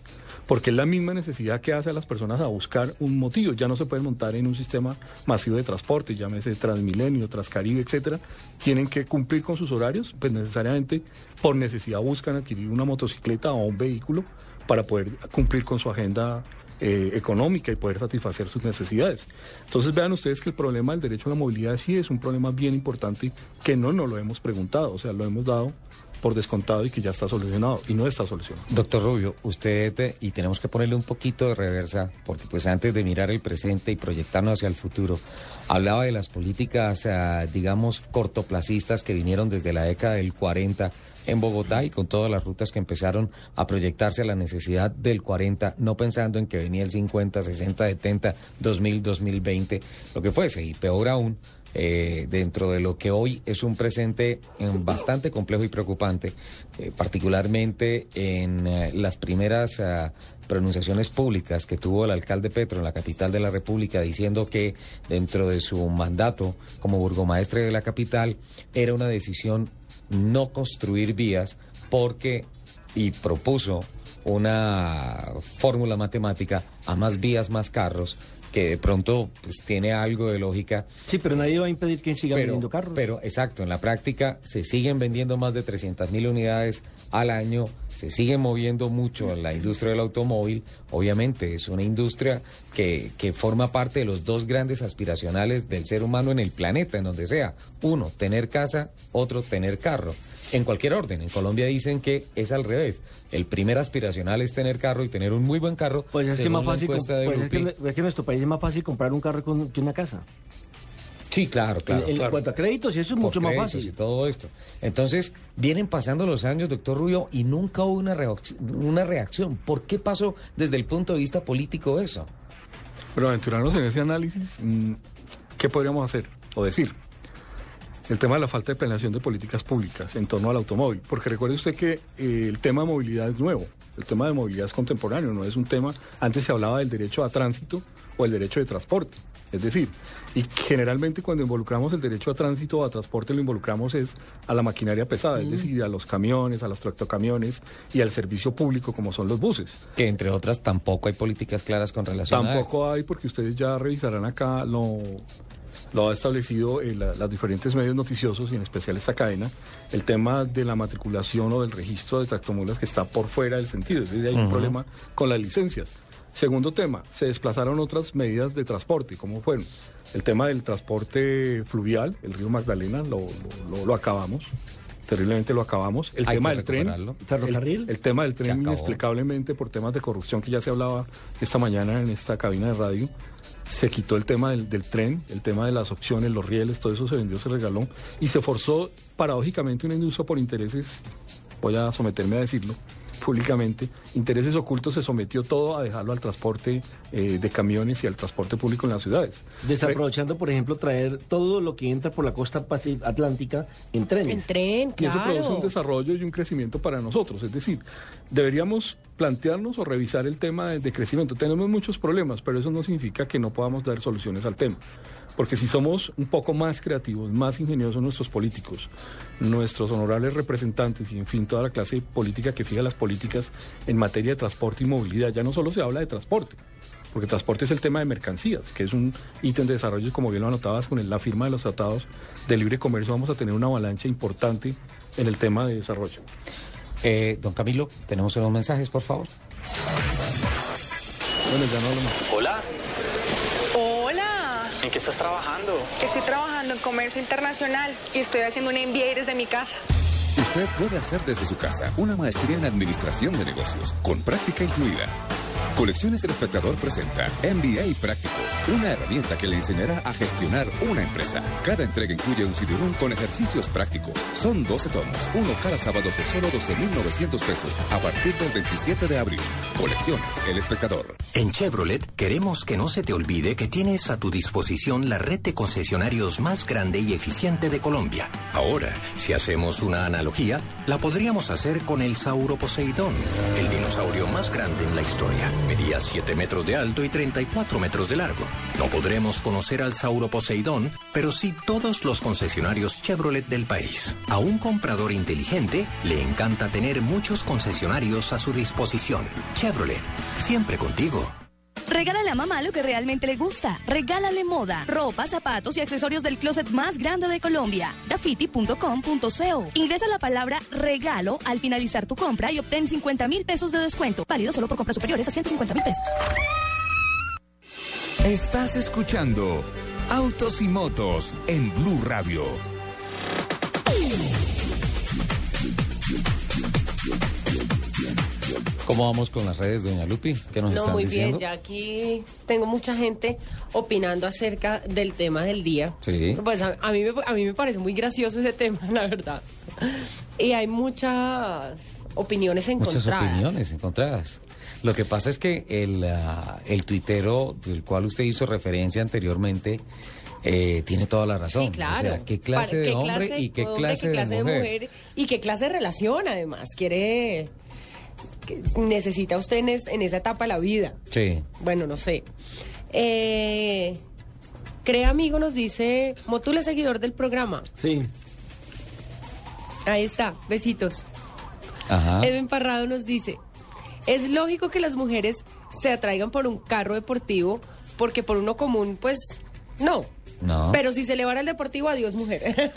porque es la misma necesidad que hace a las personas a buscar un motivo. Ya no se pueden montar en un sistema masivo de transporte, llámese Transmilenio, Transcaribe, etcétera. Tienen que cumplir con sus horarios, pues necesariamente por necesidad buscan adquirir una motocicleta o un vehículo para poder cumplir con su agenda eh, económica y poder satisfacer sus necesidades. Entonces vean ustedes que el problema del derecho a la movilidad sí es un problema bien importante que no nos lo hemos preguntado, o sea, lo hemos dado por descontado y que ya está solucionado y no está solucionado. Doctor Rubio, usted, eh, y tenemos que ponerle un poquito de reversa, porque pues antes de mirar el presente y proyectarnos hacia el futuro, hablaba de las políticas, eh, digamos, cortoplacistas que vinieron desde la década del 40 en Bogotá y con todas las rutas que empezaron a proyectarse a la necesidad del 40, no pensando en que venía el 50, 60, 70, 2000, 2020, lo que fuese, y peor aún, eh, dentro de lo que hoy es un presente bastante complejo y preocupante, eh, particularmente en eh, las primeras ah, pronunciaciones públicas que tuvo el alcalde Petro en la capital de la República diciendo que dentro de su mandato como burgomaestre de la capital era una decisión no construir vías porque y propuso una fórmula matemática a más vías, más carros, que de pronto pues, tiene algo de lógica. Sí, pero nadie va a impedir que sigan Pero, vendiendo carros. pero exacto, en la práctica se siguen vendiendo más de 300 mil unidades al año, se sigue moviendo mucho la industria del automóvil. Obviamente es una industria que, que forma parte de los dos grandes aspiracionales del ser humano en el planeta, en donde sea. Uno, tener casa, otro, tener carro. En cualquier orden. En Colombia dicen que es al revés. El primer aspiracional es tener carro y tener un muy buen carro. Pues es que, más la fácil, pues es, que, Grupi. es que en nuestro país es más fácil comprar un carro con- que una casa. Sí, claro, claro. En- claro. cuanto a créditos, y eso es Por mucho más créditos fácil. Y todo esto. Entonces, vienen pasando los años, doctor Rubio, y nunca hubo una, una reacción. ¿Por qué pasó desde el punto de vista político eso? Pero aventurarnos en ese análisis, mm, ¿qué podríamos hacer o decir? El tema de la falta de planeación de políticas públicas en torno al automóvil. Porque recuerde usted que eh, el tema de movilidad es nuevo. El tema de movilidad es contemporáneo, no es un tema. Antes se hablaba del derecho a tránsito o el derecho de transporte. Es decir, y generalmente cuando involucramos el derecho a tránsito o a transporte lo involucramos es a la maquinaria pesada, es decir, a los camiones, a los tractocamiones y al servicio público como son los buses. Que entre otras tampoco hay políticas claras con relación a Tampoco hay, porque ustedes ya revisarán acá, lo, lo ha establecido eh, la- los diferentes medios noticiosos y en especial esta cadena, el tema de la matriculación o del registro de tractomulas que está por fuera del sentido. Es decir, hay un problema con las licencias. Segundo tema, se desplazaron otras medidas de transporte. ¿Cómo fueron? El tema del transporte fluvial, el río Magdalena, lo, lo- lo- lo acabamos. Terriblemente lo acabamos. El Hay tema del tren. ¿Ferrocarril? El, el tema del tren, inexplicablemente por temas de corrupción que ya se hablaba esta mañana en esta cabina de radio, se quitó el tema del, tren, el tema de las opciones, los rieles, todo eso se vendió, se regaló y se forzó paradójicamente una industria por intereses, voy a someterme a decirlo públicamente, intereses ocultos se sometió todo a dejarlo al transporte eh, de camiones y al transporte público en las ciudades. Desaprovechando, por ejemplo, traer todo lo que entra por la costa atlántica en trenes. En tren, Y eso produce un claro. desarrollo y un crecimiento para nosotros. Es decir, deberíamos plantearnos o revisar el tema de, de crecimiento. Tenemos muchos problemas, pero eso no significa que no podamos dar soluciones al tema. Porque si somos un poco más creativos, más ingeniosos nuestros políticos, nuestros honorables representantes y en fin toda la clase política que fija las políticas en materia de transporte y movilidad, ya no solo se habla de transporte, porque transporte es el tema de mercancías, que es un ítem de desarrollo, como bien lo anotabas, con la firma de los tratados de libre comercio vamos a tener una avalancha importante en el tema de desarrollo. Eh, don Camilo, tenemos unos mensajes, por favor. Bueno, ya no hablo más. Hola, Hola. ¿En qué estás trabajando? Estoy trabajando en comercio internacional y estoy haciendo un MBA desde mi casa. Usted puede hacer desde su casa una maestría en administración de negocios, con práctica incluida. Colecciones El Espectador presenta MBA Práctico, una herramienta que le enseñará a gestionar una empresa. Cada entrega incluye un CD-ROOM con ejercicios prácticos. Son 12 tomos, uno cada sábado por solo 12,900 pesos a partir del 27 de abril. Colecciones El Espectador. En Chevrolet queremos que no se te olvide que tienes a tu disposición la red de concesionarios más grande y eficiente de Colombia. Ahora, si hacemos una analogía, la podríamos hacer con el Sauro Poseidón, el dinosaurio más grande en la historia. Medía 7 metros de alto y 34 metros de largo. No podremos conocer al Sauro Poseidón, pero sí todos los concesionarios Chevrolet del país. A un comprador inteligente le encanta tener muchos concesionarios a su disposición. Chevrolet, siempre contigo. Regálale a mamá lo que realmente le gusta. Regálale moda, ropa, zapatos y accesorios del closet más grande de Colombia. Dafiti.com.co. Ingresa la palabra regalo al finalizar tu compra y obtén 50 mil pesos de descuento. Válido solo por compras superiores a 150 mil pesos. Estás escuchando Autos y Motos en Blue Radio. ¿Cómo vamos con las redes, doña Lupi? ¿Qué nos No, están muy diciendo? bien, ya aquí tengo mucha gente opinando acerca del tema del día. Sí. Pues a, a mí me, a mí me parece muy gracioso ese tema, la verdad. Y hay muchas opiniones Muchas encontradas. opiniones encontradas. Lo que pasa es que el, ah, el tuitero del cual usted hizo referencia anteriormente eh, tiene toda la razón. Sí, claro. O sea, qué clase Para- de qué hombre clase y qué hombre, clase, qué de mujer. y qué clase de relación, además. Quiere. Que necesita usted en, es- en esa etapa de la vida. Sí. Bueno, no sé. Eh, Crea amigo nos dice, Motul es seguidor del programa. Sí. Ahí está, besitos. Ajá. Edwin Parrado nos dice, es lógico que las mujeres se atraigan por un carro deportivo porque por uno común, pues no. No. Pero si se le va al deportivo, adiós mujer.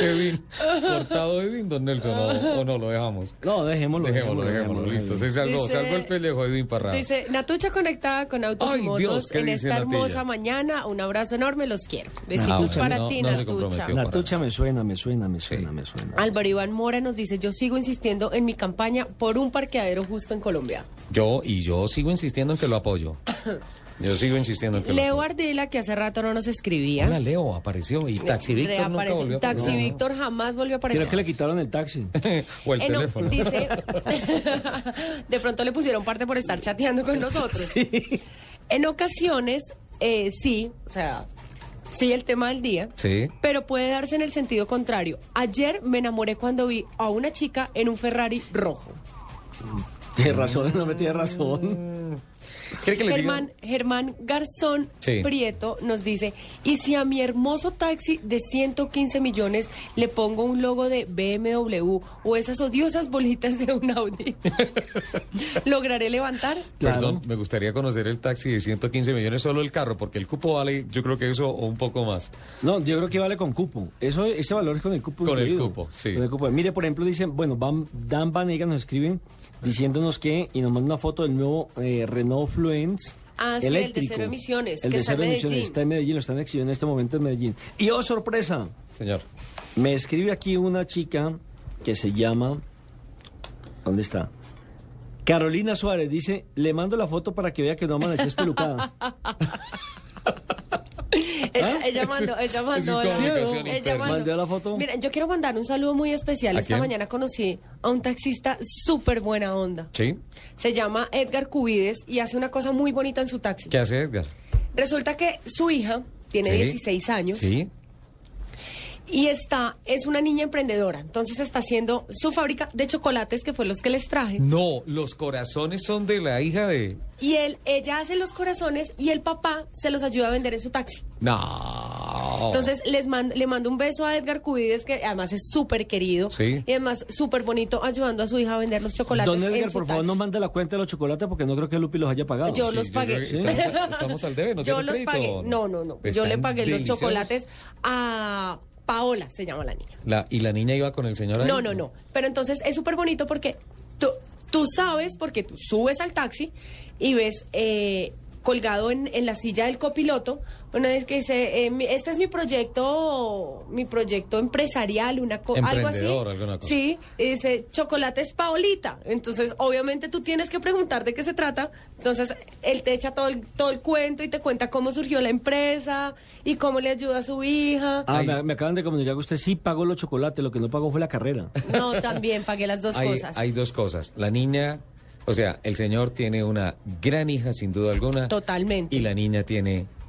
Edwin, cortado Edwin, don Nelson, o, o no, lo dejamos. No, dejémoslo. Dejémoslo, dejémoslo, listo. Se salvó, Dice- salvó el pellejo Edwin Parra. Dice, Natucha conectada con autos Ay, y motos Dios, ¿qué en esta Natilla? hermosa mañana. Un abrazo enorme, los quiero. Besitos para no- ti, no Natucha. Natucha me suena, me suena, me suena, me suena. Álvaro Iván Mora nos dice, yo sigo insistiendo en mi campaña por un parqueadero justo en Colombia. Yo, y yo sigo insistiendo en que lo apoyo. Yo sigo insistiendo en que Leo Ardila, que hace rato no nos escribía. Hola, Leo, apareció. Y Taxi Víctor nunca volvió a Taxi. Víctor jamás volvió a aparecer. Creo que le quitaron el taxi. o el Eh, no, teléfono. dice, de pronto le pusieron parte por estar chateando con nosotros. En ocasiones, eh, sí, o sea, sí el tema del día, Sí. pero puede darse en el sentido contrario. Ayer me enamoré cuando vi a una chica en un Ferrari rojo. Tiene razón, no me tiene razón. ¿Quiere que le diga? Germán, Garzón Sí. Prieto nos dice, y si a mi hermoso taxi de 115 millones le pongo un logo de BMW o esas odiosas bolitas de un Audi, ¿lograré levantar? Perdón, me gustaría conocer el taxi de 115 millones solo el carro, porque el cupo vale, yo creo que eso o un poco más. No, yo creo que vale con cupo. Eso, ese valor es con el cupo. Con el cupo, sí. Con el cupo. Mire, por ejemplo, dicen, bueno, Van- Dan Vanega nos escriben diciéndonos que, y nos manda una foto del nuevo eh, Renault Fluence. Ah, sí, el de eléctrico. cero emisiones, El que de está en cero emisiones, Medellín. está en Medellín, lo están exhibiendo en este momento en Medellín. Y oh, sorpresa, Señor. me escribe aquí una chica que se llama, ¿dónde está? Carolina Suárez dice, le mando la foto para que vea que no amanecí espelucada. Ella, ella mandó, ella mandó Eso es la- comunicación ella interna. mandó- ¿Mandó la foto? Mira, yo quiero mandar un saludo muy especial. ¿A Esta quién? mañana conocí a un taxista súper buena onda. ¿Sí? Se llama Edgar Cubides y hace una cosa muy bonita en su taxi. ¿Qué hace Edgar? Resulta que su hija tiene Sí. 16 años Sí. Y está, es una niña emprendedora. Entonces está haciendo su fábrica de chocolates, que fue los que les traje. No, los corazones son de la hija de... Y él, ella hace los corazones y el papá se los ayuda a vender en su taxi. No. Entonces les mand- le mando un beso a Edgar Cubides, que además es súper querido. Sí. Y además súper bonito ayudando a su hija a vender los chocolates. Don en Edgar, su por favor, taxi. no mande la cuenta de los chocolates porque no creo que Lupi los haya pagado. Yo los pagué. ¿Sí? Estamos, estamos al debe, no Yo tiene los crédito. pagué. No, no, no. Yo le pagué deliciosos. los chocolates a Paola, se llama la niña. La- ¿Y la niña iba con el señor ahí? No, no, no. Pero entonces es súper bonito porque tú, tú sabes, porque tú subes al taxi y ves eh, colgado en, en la silla del copiloto, una vez que dice, eh, este es mi proyecto, mi proyecto empresarial, una co- algo así. Alguna cosa. Sí, y dice, chocolates Paolita. Entonces, obviamente tú tienes que preguntar de qué se trata. Entonces, él te echa todo el, todo el cuento y te cuenta cómo surgió la empresa y cómo le ayuda a su hija. Ah, me, me acaban de comunicar que usted sí pagó los chocolates, lo que no pagó fue la carrera. No, también pagué las dos hay, cosas. hay dos cosas. La niña, o sea, el señor tiene una gran hija, sin duda alguna. Totalmente. Y la niña tiene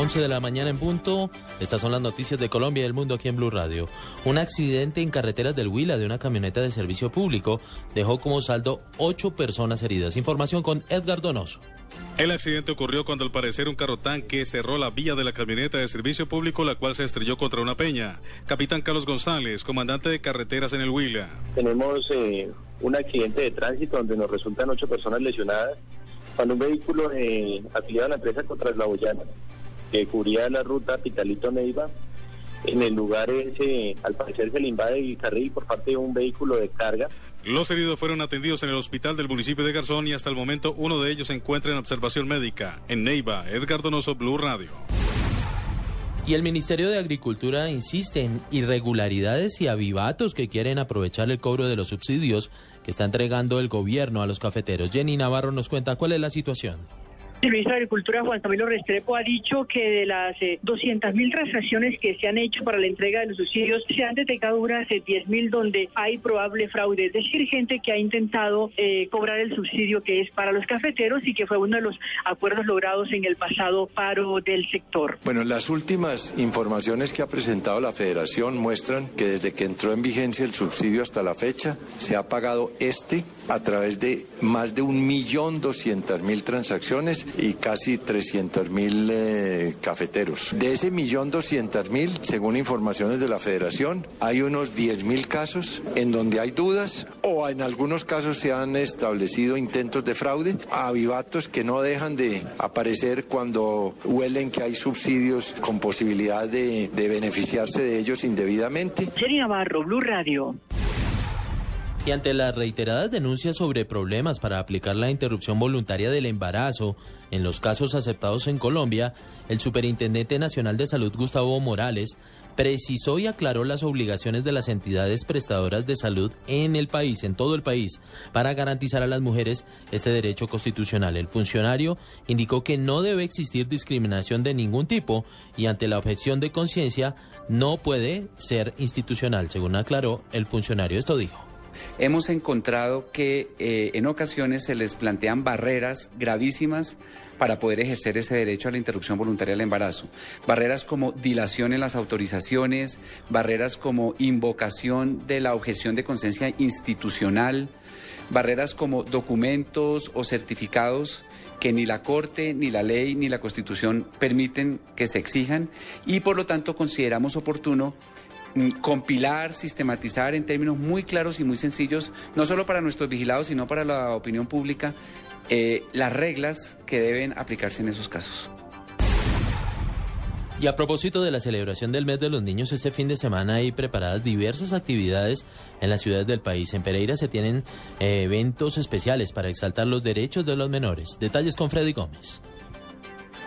Once de la mañana en punto. Estas son las noticias de Colombia y el mundo aquí en Blue Radio. Un accidente en carreteras del Huila de una camioneta de servicio público dejó como saldo ocho personas heridas. Información con Edgar Donoso. El accidente ocurrió cuando al parecer un carro tanque cerró la vía de la camioneta de servicio público, la cual se estrelló contra una peña. Capitán Carlos González, comandante de carreteras en el Huila. Tenemos eh, un accidente de tránsito donde nos resultan ocho personas lesionadas cuando un vehículo eh, afiliado a la empresa Contraslaboyana que cubría la ruta Pitalito-Neiva, en el lugar ese, al parecer se le invade el carril por parte de un vehículo de carga. Los heridos fueron atendidos en el hospital del municipio de Garzón y hasta el momento uno de ellos se encuentra en observación médica. En Neiva, Edgar Donoso, Blue Radio. Y el Ministerio de Agricultura insiste en irregularidades y avivatos que quieren aprovechar el cobro de los subsidios que está entregando el gobierno a los cafeteros. Jenny Navarro nos cuenta cuál es la situación. El ministro de Agricultura, Juan Camilo Restrepo, ha dicho que de las eh, 200.000 transacciones que se han hecho para la entrega de los subsidios, se han detectado unas eh, 10.000 donde hay probable fraude. Es decir, gente que ha intentado eh, cobrar el subsidio que es para los cafeteros y que fue uno de los acuerdos logrados en el pasado paro del sector. Bueno, las últimas informaciones que ha presentado la Federación muestran que desde que entró en vigencia el subsidio hasta la fecha se ha pagado este a través de más de un millón doscientas mil transacciones y casi trescientos mil eh, cafeteros. De ese millón doscientas mil, según informaciones de la Federación, hay unos diez mil casos en donde hay dudas o en algunos casos se han establecido intentos de fraude, avivatos que no dejan de aparecer cuando huelen que hay subsidios con posibilidad de, de beneficiarse de ellos indebidamente. Jenny Navarro, Blue Radio. Y ante las reiteradas denuncias sobre problemas para aplicar la interrupción voluntaria del embarazo en los casos aceptados en Colombia, el Superintendente Nacional de Salud Gustavo Morales precisó y aclaró las obligaciones de las entidades prestadoras de salud en el país, en todo el país, para garantizar a las mujeres este derecho constitucional. El funcionario indicó que no debe existir discriminación de ningún tipo y ante la objeción de conciencia no puede ser institucional, según aclaró el funcionario. Esto dijo. Hemos encontrado que eh, en ocasiones se les plantean barreras gravísimas para poder ejercer ese derecho a la interrupción voluntaria del embarazo. Barreras como dilación en las autorizaciones, barreras como invocación de la objeción de conciencia institucional, barreras como documentos o certificados que ni la Corte, ni la ley, ni la Constitución permiten que se exijan y por lo tanto consideramos oportuno compilar, sistematizar en términos muy claros y muy sencillos, no solo para nuestros vigilados, sino para la opinión pública, eh, las reglas que deben aplicarse en esos casos. Y a propósito de la celebración del mes de los niños, este fin de semana hay preparadas diversas actividades en las ciudades del país. En Pereira se tienen eh, eventos especiales para exaltar los derechos de los menores. Detalles con Freddy Gómez.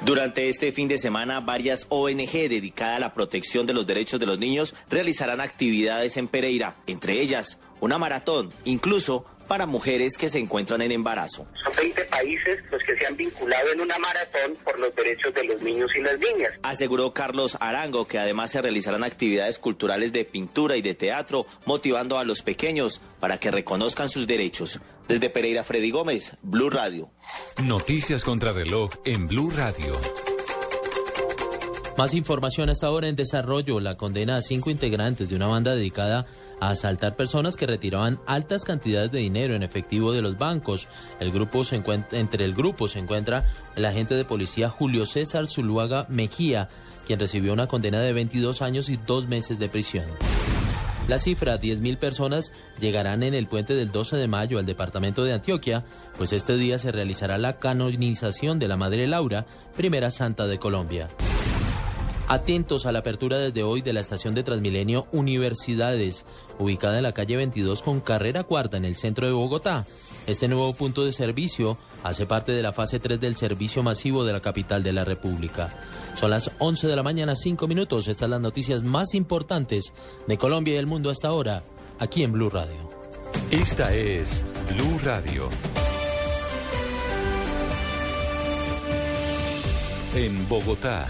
Durante este fin de semana, varias ONG dedicadas a la protección de los derechos de los niños realizarán actividades en Pereira, entre ellas una maratón, incluso para mujeres que se encuentran en embarazo. Son 20 países los que se han vinculado en una maratón por los derechos de los niños y las niñas. Aseguró Carlos Arango que además se realizarán actividades culturales de pintura y de teatro, motivando a los pequeños para que reconozcan sus derechos. Desde Pereira, Freddy Gómez, Blue Radio. Noticias contra reloj en Blue Radio. Más información hasta ahora en desarrollo. La condena a cinco integrantes de una banda dedicada a asaltar personas que retiraban altas cantidades de dinero en efectivo de los bancos. El grupo se encuentra, entre el grupo se encuentra el agente de policía Julio César Zuluaga Mejía, quien recibió una condena de 22 años y dos meses de prisión. La cifra, 10.000 personas, llegarán en el puente del 12 de mayo al departamento de Antioquia, pues este día se realizará la canonización de la Madre Laura, primera santa de Colombia. Atentos a la apertura desde hoy de la estación de Transmilenio Universidades, ubicada en la calle 22 con carrera cuarta en el centro de Bogotá. Este nuevo punto de servicio hace parte de la fase 3 del servicio masivo de la capital de la República. Son las 11 de la mañana, 5 minutos. Estas son las noticias más importantes de Colombia y el mundo hasta ahora, aquí en Blue Radio. Esta es Blue Radio. En Bogotá,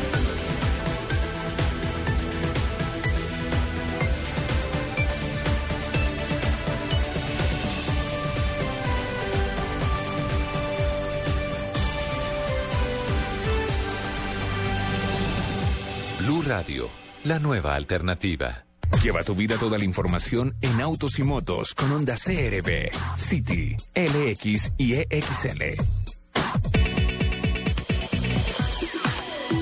Radio, la nueva alternativa. Lleva tu vida toda la información en autos y motos con Honda CRB, City, LX y EXL.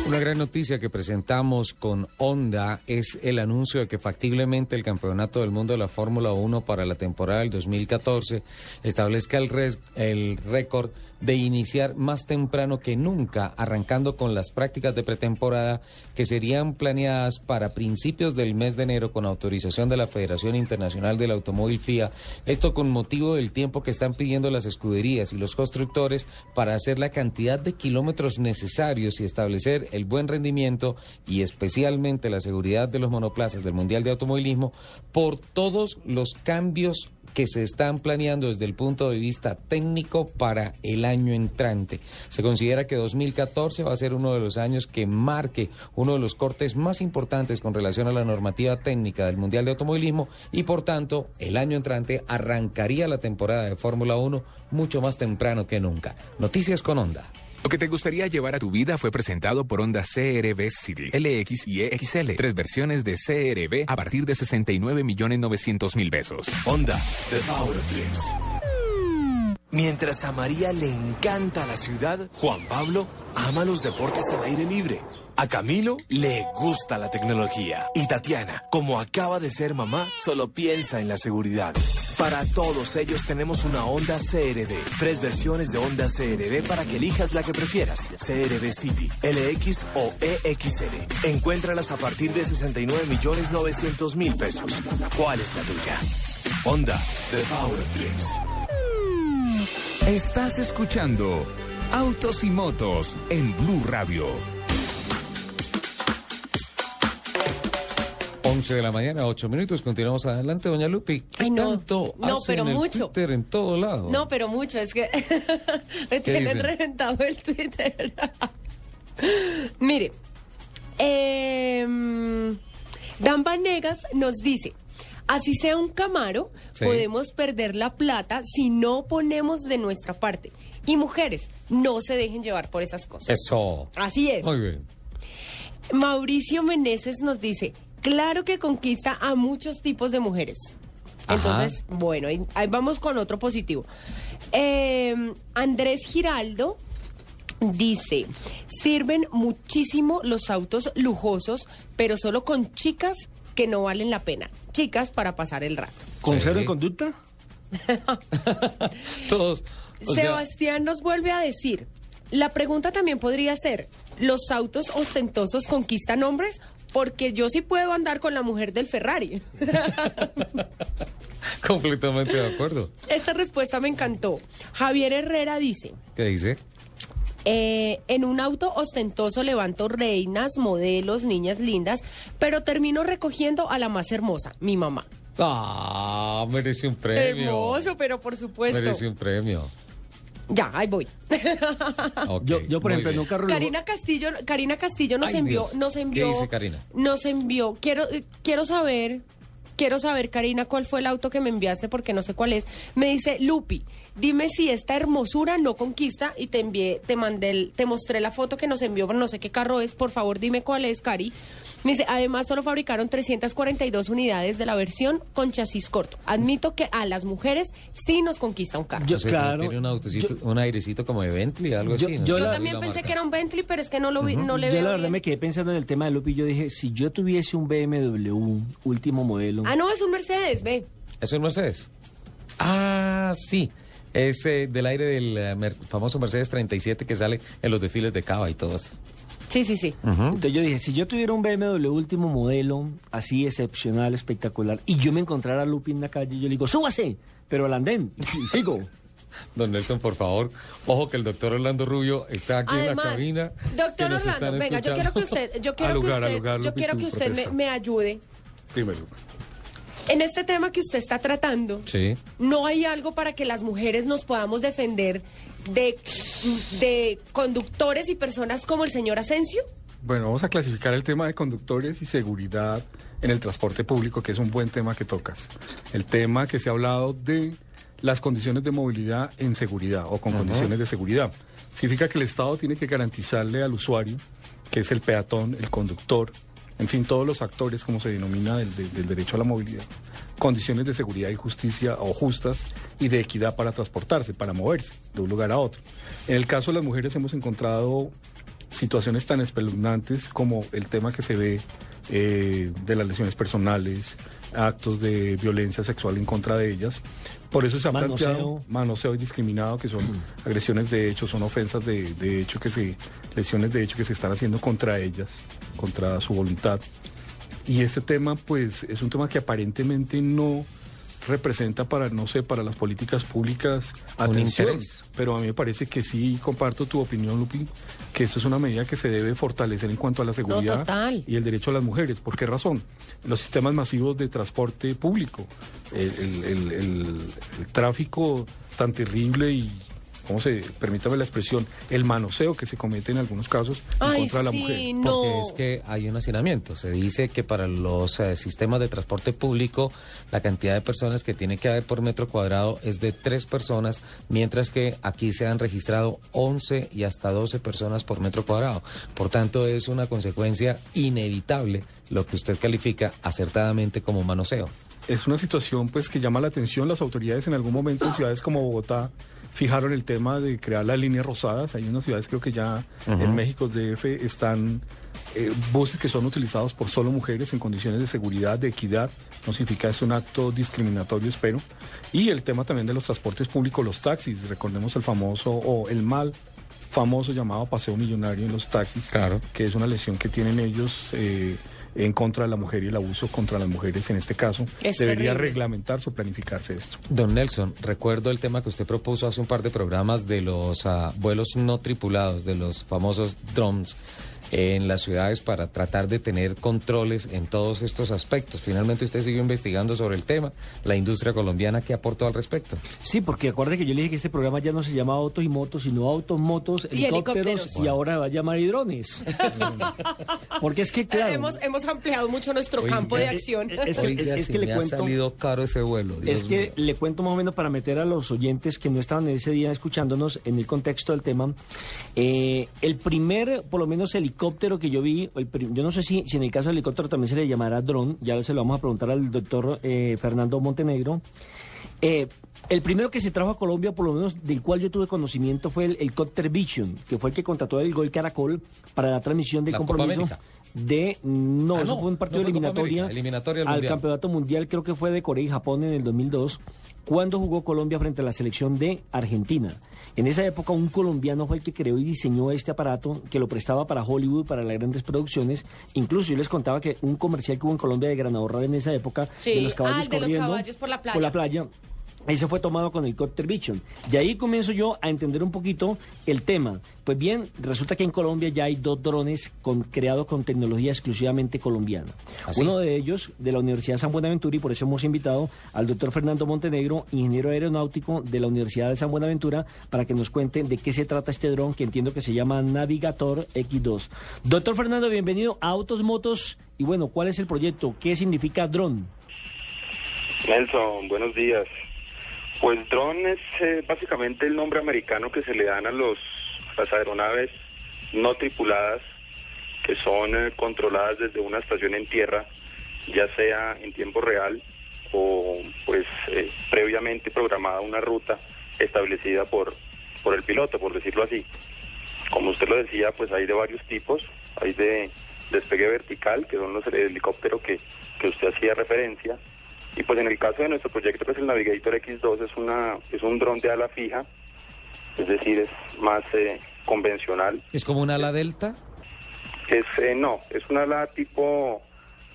Una gran noticia que presentamos con Honda es el anuncio de que factiblemente el Campeonato del Mundo de la Fórmula 1 para la temporada del 2014 establezca el, res- el récord de iniciar más temprano que nunca, arrancando con las prácticas de pretemporada que serían planeadas para principios del mes de enero con autorización de la Federación Internacional del Automóvil FIA. Esto con motivo del tiempo que están pidiendo las escuderías y los constructores para hacer la cantidad de kilómetros necesarios y establecer el buen rendimiento y especialmente la seguridad de los monoplazas del Mundial de Automovilismo por todos los cambios que se están planeando desde el punto de vista técnico para el año entrante. Se considera que 2014 va a ser uno de los años que marque uno de los cortes más importantes con relación a la normativa técnica del Mundial de Automovilismo y por tanto el año entrante arrancaría la temporada de Fórmula 1 mucho más temprano que nunca. Noticias con Honda. Lo que te gustaría llevar a tu vida fue presentado por Honda CRV City, LX y EXL. Tres versiones de CRV a partir de 69 millones 900 mil pesos. Honda, the power dreams. Mientras a María le encanta la ciudad, Juan Pablo ama los deportes al aire libre. A Camilo le gusta la tecnología. Y Tatiana, como acaba de ser mamá, solo piensa en la seguridad. Para todos ellos tenemos una Honda CRV. Tres versiones de Honda CRV para que elijas la que prefieras. CRV City, LX o EXL. Encuéntralas a partir de 69 millones 900 mil pesos. ¿Cuál es la tuya? Honda, the power dreams. Estás escuchando Autos y Motos en Blue Radio. 11 de la mañana, 8 minutos. Continuamos adelante, doña Lupi. ¿Qué Ay, no. tanto No, hacen pero el mucho. Twitter en todo lado? No, pero mucho, es que me tienen dicen? reventado el Twitter. Mire, em, Dan Vanegas nos dice, así sea un camaro, Sí. podemos perder la plata si no ponemos de nuestra parte. Y mujeres, no se dejen llevar por esas cosas. Eso. Así es. Muy bien. Mauricio Meneses nos dice, claro que conquista a muchos tipos de mujeres. Ajá. Entonces, bueno, ahí, ahí vamos con otro positivo. Eh, Andrés Giraldo dice, sirven muchísimo los autos lujosos, pero solo con chicas que no valen la pena. Chicas para pasar el rato. ¿Con Sí. cero en conducta? Todos. sea, Sebastián nos vuelve a decir, la pregunta también podría ser, ¿los autos ostentosos conquistan hombres? Porque yo sí puedo andar con la mujer del Ferrari. completamente de acuerdo. Esta respuesta me encantó. Javier Herrera dice, ¿Qué dice? eh, en un auto ostentoso levanto reinas, modelos, niñas lindas, pero termino recogiendo a la más hermosa, mi mamá. Ah, merece un premio. Hermoso, pero por supuesto. Merece un premio. Ya, ahí voy. Yo, yo por ejemplo, bien. carro lujo- Karina Castillo, Karina Castillo nos Ay, envió, Dios. nos ¿Qué envió, dice Karina? nos envió. Quiero, eh, quiero saber, quiero saber, Karina, cuál fue el auto que me enviaste porque no sé cuál es. Me dice Lupi, dime si esta hermosura no conquista y te envié, te mandé, el- te mostré la foto que nos envió, pero no sé qué carro es. Por favor, dime cuál es, Cari. Me dice, además solo fabricaron 342 unidades de la versión con chasis corto. Admito que a las mujeres sí nos conquista un carro. Yo, O sea, claro. Tiene un autocito, un airecito como de Bentley, algo Yo- así. ¿no? yo Yo la- también la pensé marca. que era un Bentley, pero es que no lo vi, no le yo veo la verdad bien. me quedé pensando en el tema de Lupi y yo dije, si yo tuviese un BMW último modelo, Ah, no, es un Mercedes, ve. ¿Es un Mercedes? Ah, sí. Es eh, del aire del eh, mer- famoso Mercedes 37 que sale en los desfiles de Cava y todo esto. Sí, sí, sí. entonces yo dije, si yo tuviera un BMW último modelo, así excepcional, espectacular, y yo me encontrara a Lupi en la calle, yo le digo, súbase, pero al andén, y sigo. Don Nelson, por favor, ojo que el doctor Orlando Rubio está aquí en la Además, cabina. que doctor nos Orlando, están venga, yo quiero que usted, yo quiero Al lugar, que al usted, lugar, yo Lupi, quiero tu que usted me, protesta. me ayude. Dímelo. En este tema que usted está tratando, Sí. ¿no hay algo para que las mujeres nos podamos defender de, de conductores y personas como el señor Asensio? Bueno, vamos a clasificar el tema de conductores y seguridad en el transporte público, que es un buen tema que tocas. El tema que se ha hablado de las condiciones de movilidad en seguridad o con condiciones de seguridad. Significa que el Estado tiene que garantizarle al usuario, que es el peatón, el conductor, en fin, todos los actores, como se denomina, del, derecho a la movilidad, condiciones de seguridad y justicia o justas y de equidad para transportarse, para moverse de un lugar a otro. En el caso de las mujeres hemos encontrado situaciones tan espeluznantes como el tema que se ve eh, de las lesiones personales, actos de violencia sexual en contra de ellas. Por eso se ha Manoseo. planteado manoseo y discriminado, que son agresiones de hecho, son ofensas de, de hecho que se, lesiones de hecho que se están haciendo contra ellas, contra su voluntad. Y este tema, pues, es un tema que aparentemente no representa para, no sé, para las políticas públicas atención. interés. Pero a mí me parece que sí comparto tu opinión, Lupi, que esto es una medida que se debe fortalecer en cuanto a la seguridad y el derecho a las mujeres. ¿Por qué razón? Los sistemas masivos de transporte público, el, el- el- el- el tráfico tan terrible y, ¿cómo se, permítame la expresión, el manoseo que se comete en algunos casos en contra de la sí, mujer. no. Porque es que hay un hacinamiento. Se dice que para los eh, sistemas de transporte público la cantidad de personas que tiene que haber por metro cuadrado es de tres personas, mientras que aquí se han registrado 11 y hasta 12 personas por metro cuadrado. Por tanto, es una consecuencia inevitable lo que usted califica acertadamente como manoseo. Es una situación pues que llama la atención. Las autoridades en algún momento en ciudades como Bogotá fijaron el tema de crear las líneas rosadas. Hay unas ciudades creo que ya en México DF están eh, buses que son utilizados por solo mujeres en condiciones de seguridad, de equidad. No significa es un acto discriminatorio, espero. Y el tema también de los transportes públicos, los taxis. Recordemos el famoso o el mal famoso llamado paseo millonario en los taxis, Claro. que es una lesión que tienen ellos eh, en contra de la mujer y el abuso contra las mujeres en este caso. Es Debería terrible. reglamentarse o planificarse esto. Don Nelson, recuerdo el tema que usted propuso hace un par de programas de los ah, vuelos no tripulados, de los famosos drones en las ciudades para tratar de tener controles en todos estos aspectos. Finalmente usted siguió investigando sobre el tema. La industria colombiana, ¿qué aportó al respecto? Sí, porque acuérdate que yo le dije que este programa ya no se llama Autos y Motos, sino Autos, Motos, Y Helicópteros, helicópteros. y ahora va a llamar y drones. porque es que, claro... Hemos, hemos ampliado mucho nuestro campo de acción. es que- es si que le me cuento- ha salido caro ese vuelo. Dios Es que mío. le cuento más o menos para meter a los oyentes que no estaban ese día escuchándonos en el contexto del tema. Eh, el primer, por lo menos, helicóptero que yo vi, el yo no sé si, si en el caso del helicóptero también se le llamará dron, ya se lo vamos a preguntar al doctor eh, Fernando Montenegro. Eh, el primero que se trajo a Colombia, por lo menos del cual yo tuve conocimiento, fue el helicóptero Vision, que fue el que contrató el Gol Caracol para la transmisión del La compromiso. De... No, Ah, eso no, fue un partido no fue eliminatoria, América, eliminatoria al Mundial. campeonato mundial, creo que fue de Corea y Japón en el 2002, cuando jugó Colombia frente a la selección de Argentina. En esa época un colombiano fue el que creó y diseñó este aparato que lo prestaba para Hollywood, para las grandes producciones. Incluso yo les contaba que un comercial que hubo en Colombia de Granadorra en esa época, Sí, de los ah, caballos de los corriendo caballos por la playa. por la playa, ese fue tomado con el Helicopter Vision. De ahí comienzo yo a entender un poquito el tema. Pues bien, resulta que en Colombia ya hay dos drones con, creados con tecnología exclusivamente colombiana. ¿Ah, Uno de ellos de la Universidad de San Buenaventura y por eso hemos invitado al doctor Fernando Montenegro, ingeniero aeronáutico de la Universidad de San Buenaventura, para que nos cuente de qué se trata este dron que entiendo que se llama Navigator X2. Doctor Fernando, bienvenido a Autos Motos. Y bueno, ¿cuál es el proyecto? ¿Qué significa dron? Nelson, buenos días. Pues drone es eh, básicamente el nombre americano que se le dan a los las aeronaves no tripuladas que son eh, controladas desde una estación en tierra, ya sea en tiempo real o pues eh, previamente programada una ruta establecida por por el piloto, por decirlo así. Como usted lo decía, pues hay de varios tipos, hay de despegue vertical, que son los helicópteros que, que usted hacía referencia, y pues en el caso de nuestro proyecto, que es el Navigator X2, es, una, es un dron de ala fija, es decir, es más eh, convencional. ¿Es como un ala delta? Es, eh, no, es un ala tipo,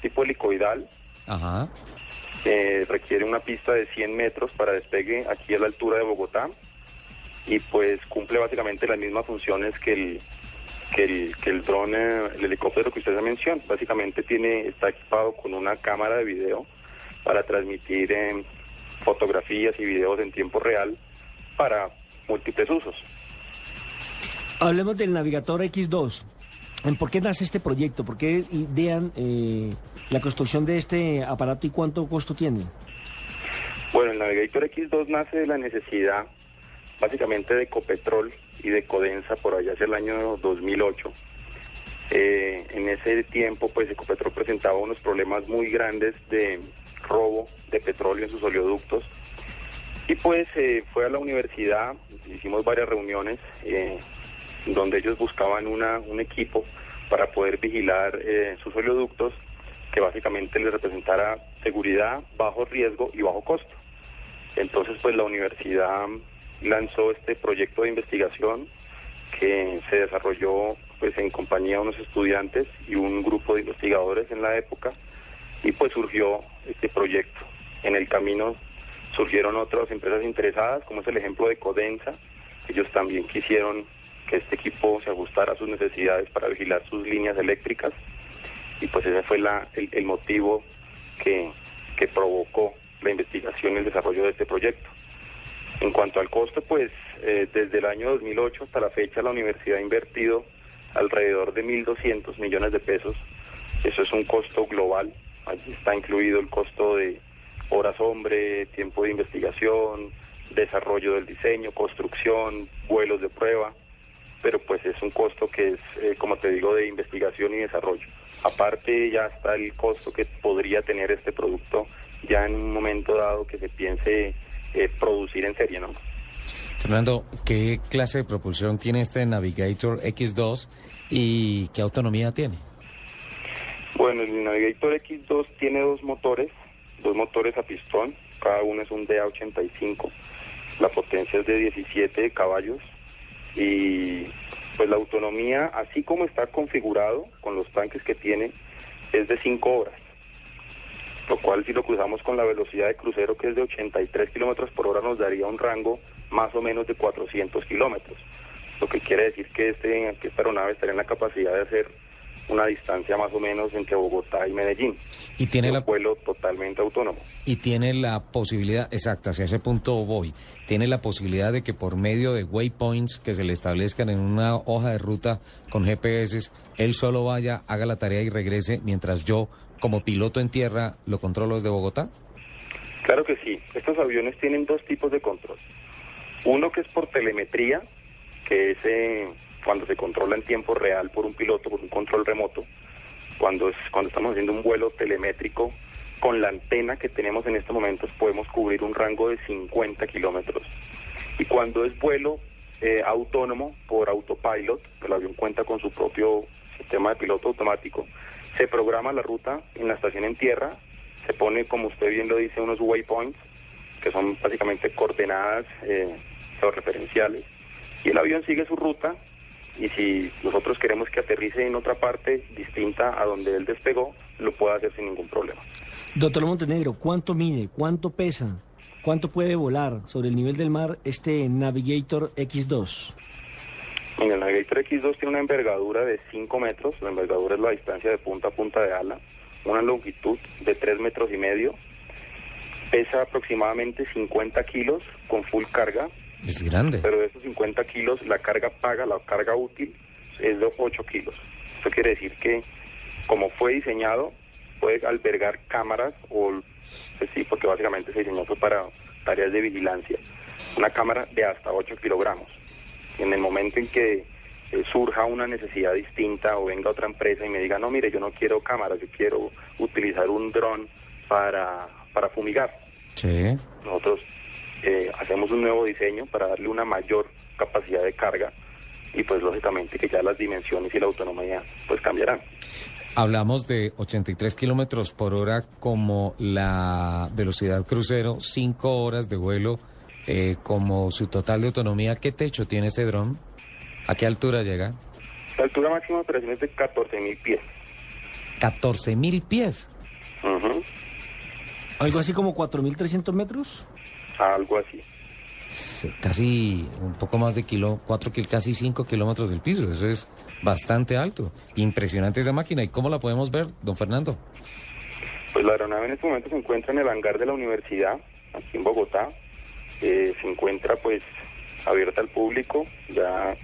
tipo helicoidal, Ajá. eh, requiere una pista de 100 metros para despegue aquí a la altura de Bogotá y pues cumple básicamente las mismas funciones que el que el, que el dron, eh, el helicóptero que usted mencionó. Básicamente tiene está equipado con una cámara de video para transmitir eh, fotografías y videos en tiempo real para múltiples usos. Hablemos del Navigator X2. ¿En ¿Por qué nace este proyecto? ¿Por qué idean eh, la construcción de este aparato y cuánto costo tiene? Bueno, el Navigator X2 nace de la necesidad básicamente de Ecopetrol y de Codensa por allá hacia el año 2008. Eh, en ese tiempo, pues Ecopetrol presentaba unos problemas muy grandes de robo de petróleo en sus oleoductos. Y pues eh, fue a la universidad, hicimos varias reuniones eh, donde ellos buscaban una, un equipo para poder vigilar eh, sus oleoductos que básicamente les representara seguridad, bajo riesgo y bajo costo. Entonces, pues la universidad lanzó este proyecto de investigación que se desarrolló pues en compañía de unos estudiantes y un grupo de investigadores en la época y pues surgió este proyecto. En el camino surgieron otras empresas interesadas, como es el ejemplo de Codensa. Ellos también quisieron que este equipo se ajustara a sus necesidades para vigilar sus líneas eléctricas y pues ese fue la, el, motivo que, que provocó la investigación y el desarrollo de este proyecto. En cuanto al costo, pues eh, desde el año 2008 hasta la fecha la universidad ha invertido alrededor de 1.200 millones de pesos. Eso es un costo global. Allí está incluido el costo de horas hombre, tiempo de investigación, desarrollo del diseño, construcción, vuelos de prueba, pero pues es un costo que es, eh, como te digo, de investigación y desarrollo. Aparte ya está el costo que podría tener este producto ya en un momento dado que se piense eh, producir en serie, ¿no? Fernando, ¿qué clase de propulsión tiene este Navigator X2 y qué autonomía tiene? Bueno, el Navigator X2 tiene dos motores, dos motores a pistón, cada uno es un DA85, la potencia es de 17 caballos y pues la autonomía, así como está configurado con los tanques que tiene, es de 5 horas lo cual si lo cruzamos con la velocidad de crucero que es de 83 kilómetros por hora nos daría un rango más o menos de 400 kilómetros, lo que quiere decir que, este, que esta aeronave estaría en la capacidad de hacer una distancia más o menos entre Bogotá y Medellín. Y tiene un la vuelo totalmente autónomo. Y tiene la posibilidad, exacto, hacia ese punto voy. Tiene la posibilidad de que por medio de waypoints que se le establezcan en una hoja de ruta con GPS, él solo vaya, haga la tarea y regrese mientras yo como piloto en tierra lo controlo desde Bogotá? Claro que sí. Estos aviones tienen dos tipos de control. Uno que es por telemetría, que es eh, cuando se controla en tiempo real por un piloto, por un control remoto. Cuando, es, cuando estamos haciendo un vuelo telemétrico, con la antena que tenemos en estos momentos podemos cubrir un rango de 50 kilómetros. Y cuando es vuelo eh, autónomo por autopilot, el avión cuenta con su propio sistema de piloto automático, se programa la ruta en la estación en tierra, se pone, como usted bien lo dice, unos waypoints, que son básicamente coordenadas eh, referenciales, y el avión sigue su ruta, y si nosotros queremos que aterrice en otra parte distinta a donde él despegó, lo puede hacer sin ningún problema. Doctor Montenegro, ¿cuánto mide? ¿Cuánto pesa? ¿Cuánto puede volar sobre el nivel del mar este Navigator X2? el Navigator X2 tiene una envergadura de 5 metros, la envergadura es la distancia de punta a punta de ala, una longitud de 3 metros y medio, pesa aproximadamente 50 kilos con full carga. Es grande. Pero de esos 50 kilos, la carga paga, la carga útil, es de 8 kilos. Eso quiere decir que, como fue diseñado, puede albergar cámaras, o pues sí, porque básicamente se diseñó para tareas de vigilancia, una cámara de hasta 8 kilogramos en el momento en que eh, surja una necesidad distinta o venga otra empresa y me diga, no, mire, yo no quiero cámaras, yo quiero utilizar un dron para, para fumigar. Sí. Nosotros eh, hacemos un nuevo diseño para darle una mayor capacidad de carga y pues lógicamente que ya las dimensiones y la autonomía pues cambiarán. Hablamos de 83 kilómetros por hora como la velocidad crucero, 5 horas de vuelo eh, como su total de autonomía, ¿qué techo tiene este dron? ¿A qué altura llega? La altura máxima de operación es de 14 mil pies. ¿14 mil pies? ¿Algo así como 4.300 metros? Algo así. casi un poco más de kilo, cuatro, casi 5 kilómetros del piso. Eso es bastante alto. Impresionante esa máquina. ¿Y cómo la podemos ver, don Fernando? Pues la aeronave en este momento se encuentra en el hangar de la universidad, aquí en Bogotá. Eh, se encuentra pues abierta al público. Ya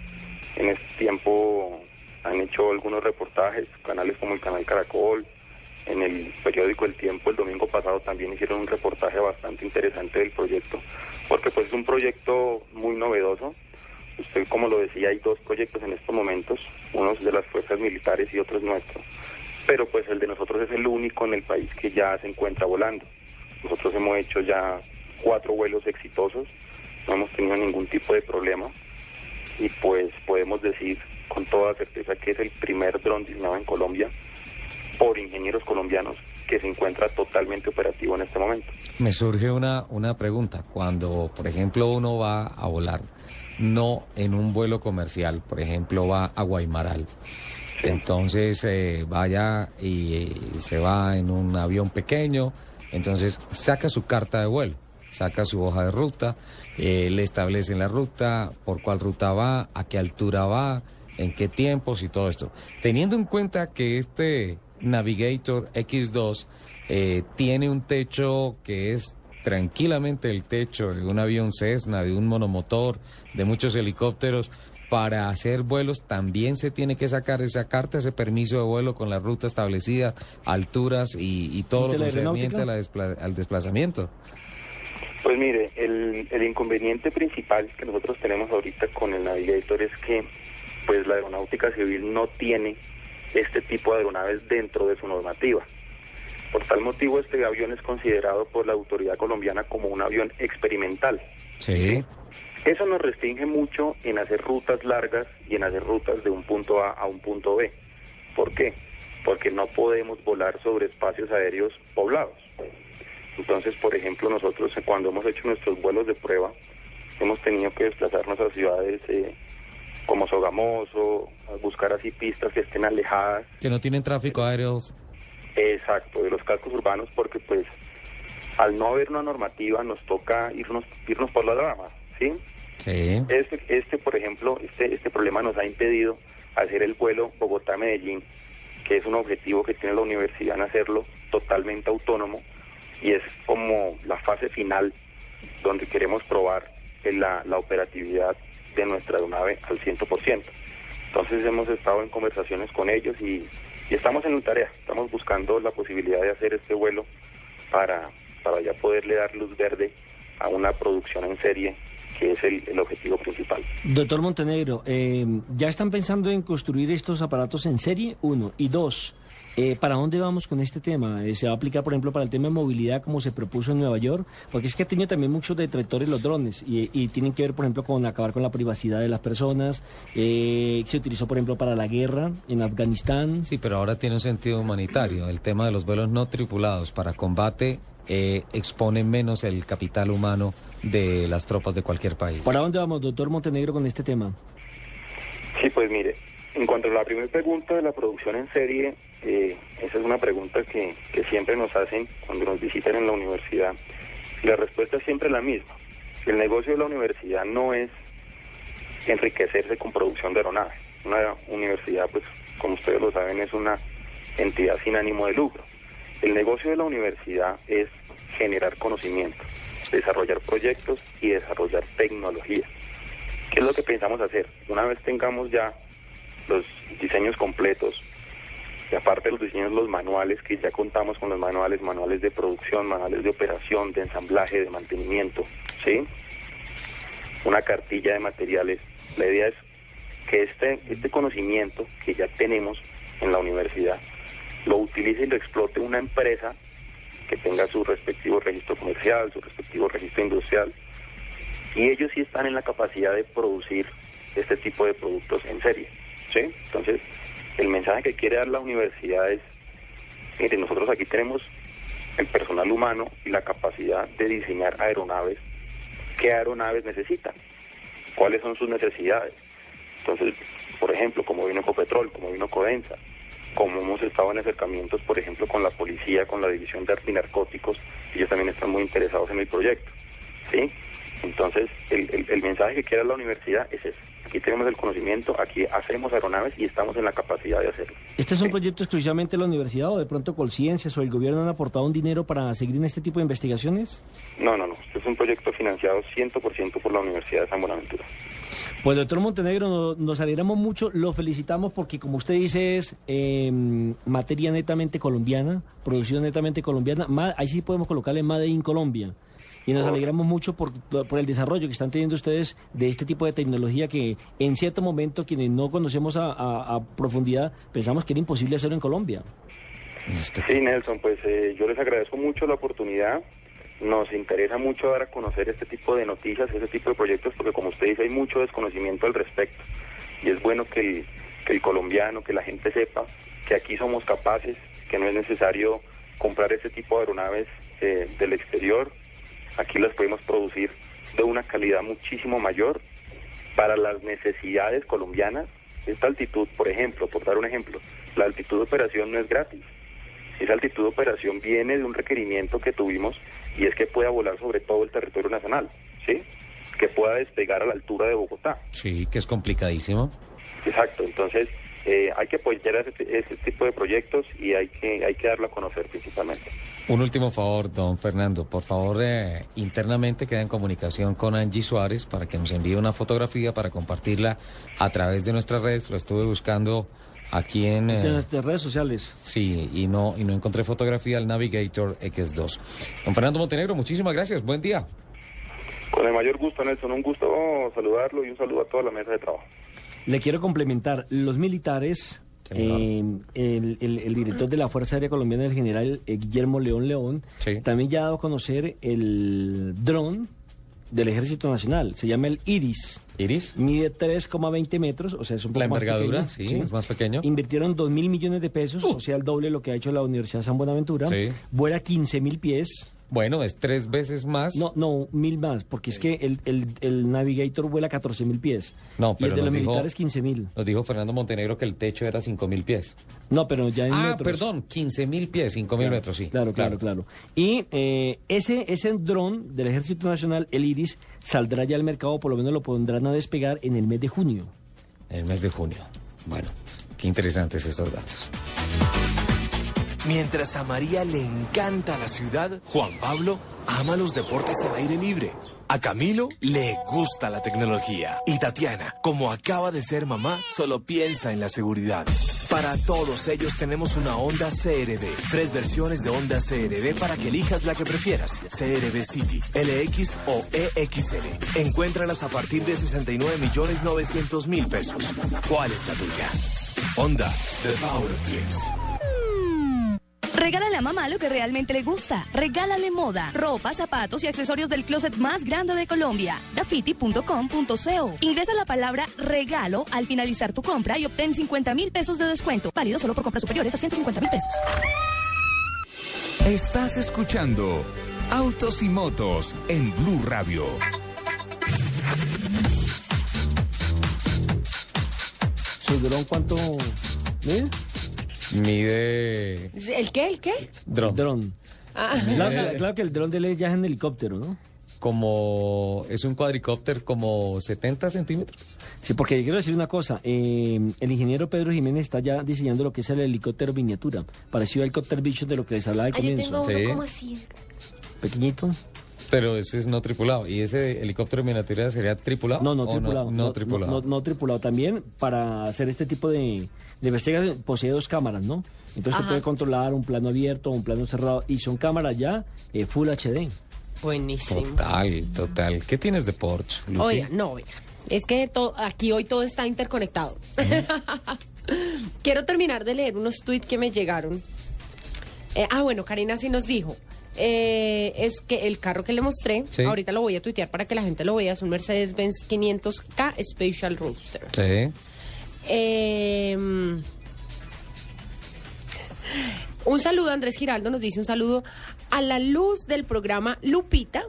en este tiempo han hecho algunos reportajes, canales como el canal Caracol, en el periódico El Tiempo el domingo pasado también hicieron un reportaje bastante interesante del proyecto, porque pues es un proyecto muy novedoso. Usted como lo decía, hay dos proyectos en estos momentos, unos de las fuerzas militares y otros nuestros, pero pues el de nosotros es el único en el país que ya se encuentra volando. Nosotros hemos hecho ya cuatro vuelos exitosos, no hemos tenido ningún tipo de problema y pues podemos decir con toda certeza que es el primer dron diseñado en Colombia por ingenieros colombianos que se encuentra totalmente operativo en este momento. Me surge una, una pregunta. Cuando, por ejemplo, uno va a volar, no en un vuelo comercial, por ejemplo, va a Guaymaral, entonces eh, vaya y se va en un avión pequeño, entonces saca su carta de vuelo saca su hoja de ruta, eh, le establecen la ruta, por cuál ruta va, a qué altura va, en qué tiempos y todo esto. Teniendo en cuenta que este Navigator X2 eh, tiene un techo que es tranquilamente el techo de un avión Cessna, de un monomotor, de muchos helicópteros, para hacer vuelos también se tiene que sacar esa carta, ese permiso de vuelo con la ruta establecida, alturas y, y todo ¿De lo concerniente a la despla- al desplazamiento. Pues mire, el, el inconveniente principal que nosotros tenemos ahorita con el Navigator es que pues la aeronáutica civil no tiene este tipo de aeronaves dentro de su normativa. Por tal motivo este avión es considerado por la autoridad colombiana como un avión experimental. Sí. Eso nos restringe mucho en hacer rutas largas y en hacer rutas de un punto A a un punto B. ¿Por qué? Porque no podemos volar sobre espacios aéreos poblados. Entonces, por ejemplo, nosotros cuando hemos hecho nuestros vuelos de prueba, hemos tenido que desplazarnos a ciudades eh, como Sogamoso, buscar así pistas que estén alejadas Que no tienen tráfico aéreo. Exacto, de los cascos urbanos, porque pues al no haber una normativa nos toca irnos irnos por la rama, ¿sí? Sí. Este, este por ejemplo, este, este problema nos ha impedido hacer el vuelo Bogotá-Medellín, que es un objetivo que tiene la universidad en hacerlo totalmente autónomo y es como la fase final donde queremos probar la, la operatividad de nuestra aeronave al 100%. Entonces hemos estado en conversaciones con ellos y, y estamos en tarea, estamos buscando la posibilidad de hacer este vuelo para, para ya poderle dar luz verde a una producción en serie que es el, el objetivo principal. Doctor Montenegro, eh, ¿ya están pensando en construir estos aparatos en serie? Uno. Y dos, eh, ¿para dónde vamos con este tema? Eh, ¿Se va a aplicar, por ejemplo, para el tema de movilidad como se propuso en Nueva York? Porque es que ha tenido también muchos detractores los drones y, y tienen que ver, por ejemplo, con acabar con la privacidad de las personas. Eh, se utilizó, por ejemplo, para la guerra en Afganistán. Sí, pero ahora tiene un sentido humanitario. El tema de los vuelos no tripulados para combate eh, expone menos el capital humano de las tropas de cualquier país. ¿Para dónde vamos, doctor Montenegro, con este tema? Sí, pues mire, en cuanto a la primera pregunta de la producción en serie, eh, esa es una pregunta que, que siempre nos hacen cuando nos visitan en la universidad. La respuesta es siempre la misma. El negocio de la universidad no es enriquecerse con producción de aeronaves. Una universidad, pues, como ustedes lo saben, es una entidad sin ánimo de lucro. El negocio de la universidad es generar conocimiento, desarrollar proyectos y desarrollar tecnología. ¿Qué es lo que pensamos hacer? Una vez tengamos ya los diseños completos, y aparte de los diseños, los manuales, que ya contamos con los manuales, manuales de producción, manuales de operación, de ensamblaje, de mantenimiento, ¿sí? Una cartilla de materiales. La idea es que este, este conocimiento que ya tenemos en la universidad lo utilice y lo explote una empresa que tenga su respectivo registro comercial, su respectivo registro industrial, y ellos sí están en la capacidad de producir este tipo de productos en serie. Entonces, el mensaje que quiere dar la universidad es, mire, nosotros aquí tenemos el personal humano y la capacidad de diseñar aeronaves. ¿Qué aeronaves necesitan? ¿Cuáles son sus necesidades? Entonces, por ejemplo, como vino Ecopetrol, como vino Codensa, como hemos estado en acercamientos, por ejemplo, con la policía, con la división de antinarcóticos, ellos también están muy interesados en el proyecto. ¿sí? Entonces, el, mensaje que quiere la universidad es ese. Aquí tenemos el conocimiento, aquí hacemos aeronaves y estamos en la capacidad de hacerlo. ¿Este es un proyecto exclusivamente de la universidad o de pronto Colciencias o el gobierno han aportado un dinero para seguir en este tipo de investigaciones? No, no, no. Este es un proyecto financiado 100% por la Universidad de San Buenaventura. Pues doctor Montenegro, no- nos alegramos mucho, lo felicitamos porque como usted dice es eh, materia netamente colombiana, producción netamente colombiana, ahí sí podemos colocarle Made in Colombia. Y nos alegramos mucho por, por el desarrollo que están teniendo ustedes de este tipo de tecnología que en cierto momento quienes no conocemos a, a- a profundidad pensamos que era imposible hacerlo en Colombia. Sí, Nelson, pues eh, yo les agradezco mucho la oportunidad. Nos interesa mucho dar a conocer este tipo de noticias, este tipo de proyectos, porque como usted dice, hay mucho desconocimiento al respecto. Y es bueno que el, que el colombiano, que la gente sepa que aquí somos capaces, que no es necesario comprar este tipo de aeronaves eh, del exterior. Aquí las podemos producir de una calidad muchísimo mayor para las necesidades colombianas. Esta altitud, por ejemplo, por dar un ejemplo, la altitud de operación no es gratis. Esa altitud de operación viene de un requerimiento que tuvimos y es que pueda volar sobre todo el territorio nacional, ¿sí? Que pueda despegar a la altura de Bogotá. Sí, que es complicadísimo. Exacto, entonces eh, hay que apoyar ese, ese tipo de proyectos y hay que, hay que darlo a conocer principalmente. Un último favor, don Fernando. Por favor, eh, internamente queda en comunicación con Angie Suárez para que nos envíe una fotografía para compartirla a través de nuestras redes. Lo estuve buscando aquí en... De eh, nuestras redes sociales. Sí, y no, y no encontré fotografía del Navigator X2. Don Fernando Montenegro, muchísimas gracias. Buen día. Con el mayor gusto, Nelson. Un gusto saludarlo y un saludo a toda la mesa de trabajo. Le quiero complementar, los militares, eh, el, el- el director de la Fuerza Aérea Colombiana, el general eh, Guillermo León León, también ya ha dado a conocer el dron del Ejército Nacional. Se llama el IRIS. ¿IRIS? Mide 3,20 metros, o sea, es un poco La más envergadura, pequeño, sí, es más pequeño. Invirtieron 2 mil millones de pesos, o sea, el doble de lo que ha hecho la Universidad San Buenaventura. Sí. Vuela 15 mil pies. Bueno, es tres veces más. No, no, mil más, porque es que el, el, el Navigator vuela 14 mil pies. No, y el pero de los dijo- militares 15 mil. Nos dijo Fernando Montenegro que el techo era 5.000 pies. No, pero ya en Ah, metros. perdón, 15.000 pies, 5.000 Claro, metros, sí. Claro, claro, claro. Y eh, ese, ese dron del Ejército Nacional, el IRIS, saldrá ya al mercado, por lo menos lo pondrán a despegar en el mes de junio. En el mes de junio. Bueno, qué interesantes estos datos. Mientras a María le encanta la ciudad, Juan Pablo ama los deportes al aire libre. A Camilo le gusta la tecnología. Y Tatiana, como acaba de ser mamá, solo piensa en la seguridad. Para todos ellos tenemos una Honda CRV. Tres versiones de Honda CRV para que elijas la que prefieras. CRV City, LX o EXL. Encuéntralas a partir de 69 millones 900 mil pesos. ¿Cuál es la tuya? Honda, the power of dreams. Regálale a mamá lo que realmente le gusta. Regálale moda, ropa, zapatos y accesorios del closet más grande de Colombia. Dafiti.com.co. Ingresa la palabra regalo al finalizar tu compra y obtén 50 mil pesos de descuento. Válido solo por compras superiores a 150 mil pesos. Estás escuchando Autos y Motos en Blue Radio. ¿Su dron cuánto mide? Mide ¿El qué? ¿El qué? dron. Dron. Ah. Claro, que- claro que el dron de él ya es en helicóptero, ¿no? Como es un cuadricóptero como 70 centímetros. Sí, porque quiero decir una cosa. eh, el ingeniero Pedro Jiménez está ya diseñando lo que es el helicóptero miniatura. Parecido al helicóptero bicho de lo que les hablaba al Ah, yo comienzo. tengo uno Sí. como así. Pequeñito. Pero ese es no tripulado. ¿Y ese helicóptero miniatura sería tripulado? No, no ¿O tripulado. No, tripulado. No, no tripulado. También para hacer este tipo de, de investigación posee dos cámaras, ¿no? Entonces se puede controlar un plano abierto, un plano cerrado. Y son cámaras ya eh, Full HD. Buenísimo. Total, total. ¿Qué tienes de Porsche? Lupi? Oiga, no, oiga. Es que to- aquí hoy todo está interconectado. Quiero terminar de leer unos tweets que me llegaron. Eh, ah, bueno, Karina sí nos dijo. Eh, es que el carro que le mostré, Sí. ahorita lo voy a tuitear para que la gente lo vea, es un Mercedes-Benz 500K Special Roadster. Sí. Eh, un saludo, Andrés Giraldo nos dice un saludo a la luz del programa Lupita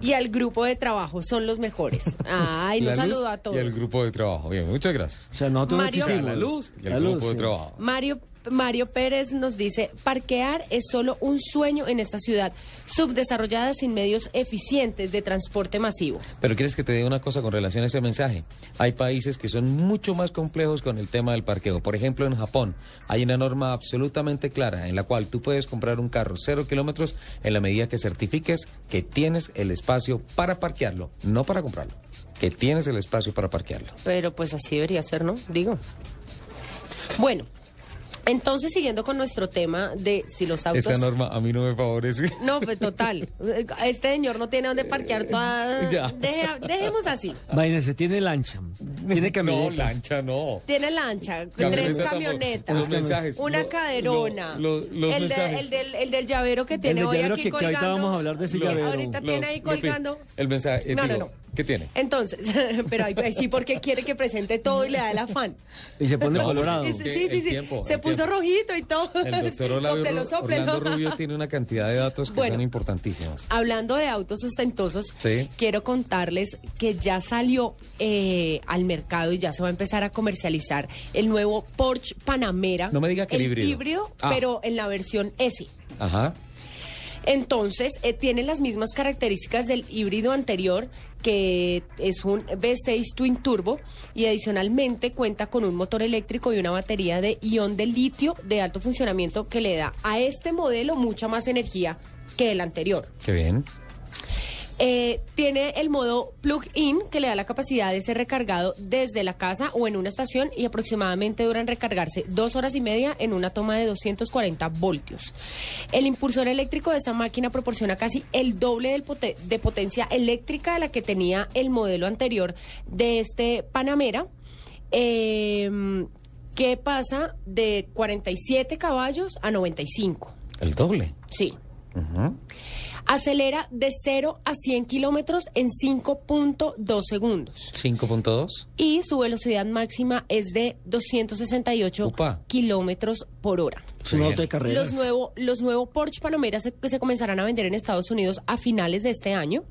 y al grupo de trabajo, son los mejores. Ay, nos saludo a todos. Y el grupo de trabajo. Bien, muchas gracias. O sea, no Mario- la luz y el La grupo luz, de sí. trabajo. Mario, Mario Pérez nos dice, parquear es solo un sueño en esta ciudad, subdesarrollada sin medios eficientes de transporte masivo. Pero quieres que te diga una cosa con relación a ese mensaje. Hay países que son mucho más complejos con el tema del parqueo. Por ejemplo, en Japón hay una norma absolutamente clara en la cual tú puedes comprar un carro cero kilómetros en la medida que certifiques que tienes el espacio para parquearlo, no para comprarlo. Que tienes el espacio para parquearlo. Pero pues así debería ser, ¿no? Digo. Bueno, entonces siguiendo con nuestro tema de si los autos... Esa norma a mí no me favorece. No, pues total. Este señor no tiene dónde parquear toda... Ya. Deje- dejemos así. Imagínense, tiene lancha, tiene No, camioneta. lancha no. Tiene lancha, Camioneta tres camionetas, Los mensajes. una Lo- caderona, lo- lo- los el, de- mensajes. el del, el del llavero que tiene del hoy llavero aquí que- que ahorita colgando. vamos a hablar de ese Lo- llavero. Ahorita Lo- tiene ahí colgando. El mensaje. eh, No, no, digo, no. ¿Qué tiene? Entonces, pero ahí, sí porque quiere que presente todo y le da el afán. Y se pone No, colorado. Es sí, sí, sí. tiempo, Se puso tiempo. rojito y todo. El doctor Orlando, Sóplelo, sóplelo. Orlando Rubio tiene una cantidad de datos que Bueno. son importantísimos. Hablando de autos ostentosos, Sí. quiero contarles que ya salió eh, al mercado y ya se va a empezar a comercializar el nuevo Porsche Panamera. No me diga que el híbrido. Ah. pero en la versión S. Ajá. Entonces, eh, tiene las mismas características del híbrido anterior, que es un V6 Twin Turbo, y adicionalmente cuenta con un motor eléctrico y una batería de ion de litio de alto funcionamiento que le da a este modelo mucha más energía que el anterior. Qué bien. Eh, tiene el modo plug-in que le da la capacidad de ser recargado desde la casa o en una estación y aproximadamente duran recargarse dos horas y media en una toma de 240 voltios. El impulsor eléctrico de esta máquina proporciona casi el doble de potencia eléctrica de la que tenía el modelo anterior de este Panamera. Em, que pasa de 47 caballos a 95. ¿El doble? Sí. Acelera de 0 a 100 kilómetros en 5.2 segundos. ¿5.2? Y su velocidad máxima es de 268 kilómetros por hora. Es un auto de carreras. Los nuevos los nuevos Porsche Panamera se, se comenzarán a vender en Estados Unidos a finales de este año.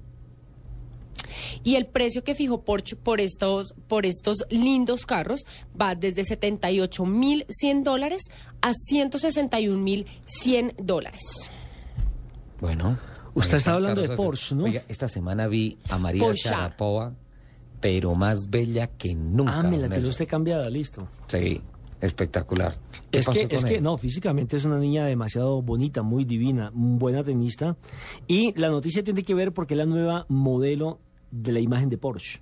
Y el precio que fijó Porsche por estos, por estos lindos carros va desde 78.100 dólares a 161.100 dólares. Bueno. Usted está hablando de Porsche, ¿no? Oiga, esta semana vi a María Sharapova, pero más bella que nunca. Ah, me la tiene usted cambiada, listo. Sí, espectacular. Es que, es que, no, físicamente es una niña demasiado bonita, muy divina, buena tenista. Y la noticia tiene que ver porque es la nueva modelo de la imagen de Porsche.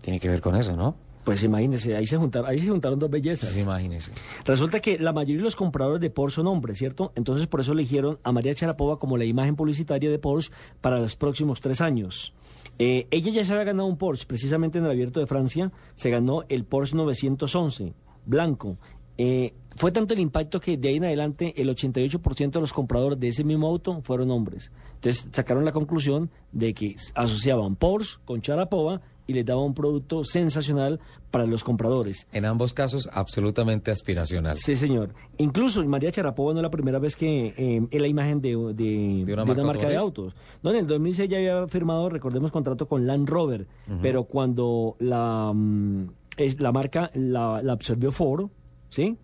Tiene que ver con eso, ¿no? Pues imagínese, ahí se juntaron, ahí se juntaron dos bellezas. Pues imagínese. Resulta que la mayoría de los compradores de Porsche son hombres, ¿cierto? Entonces por eso eligieron a María Charapova como la imagen publicitaria de Porsche para los próximos tres años. Eh, ella ya se había ganado un Porsche, precisamente en el Abierto de Francia, se ganó el Porsche 911, blanco. Eh, fue tanto el impacto que de ahí en adelante el 88% de los compradores de ese mismo auto fueron hombres. Entonces sacaron la conclusión de que asociaban Porsche con Charapova y les daba un producto sensacional para los compradores. En ambos casos, absolutamente aspiracional. Sí, señor. Incluso María Charapova no es la primera vez que eh, es la imagen de, una, marca, de autos. No, en el 2006 ya había firmado, recordemos, contrato con Land Rover, pero cuando la, mm, es, la marca la, absorbió Ford, ¿sí?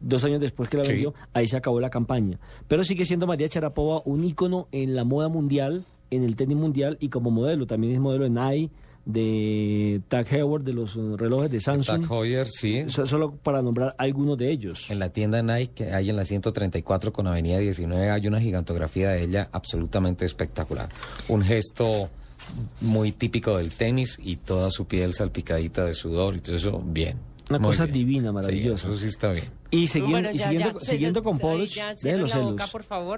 dos años después que la vendió, ahí se acabó la campaña. Pero sigue siendo María Charapova un ícono en la moda mundial, en el tenis mundial y como modelo. También es modelo en AI, de Tag Heuer, de los relojes de Samsung. Tag Heuer, sí. solo para nombrar algunos de ellos. En la tienda Nike, que hay en la 134 con Avenida 19, hay una gigantografía de ella absolutamente espectacular. Un gesto muy típico del tenis y toda su piel salpicadita de sudor y todo eso, bien. Una cosa divina, maravillosa. Sí, eso sí está bien. Y, siguiendo, con Porsche, de los celos,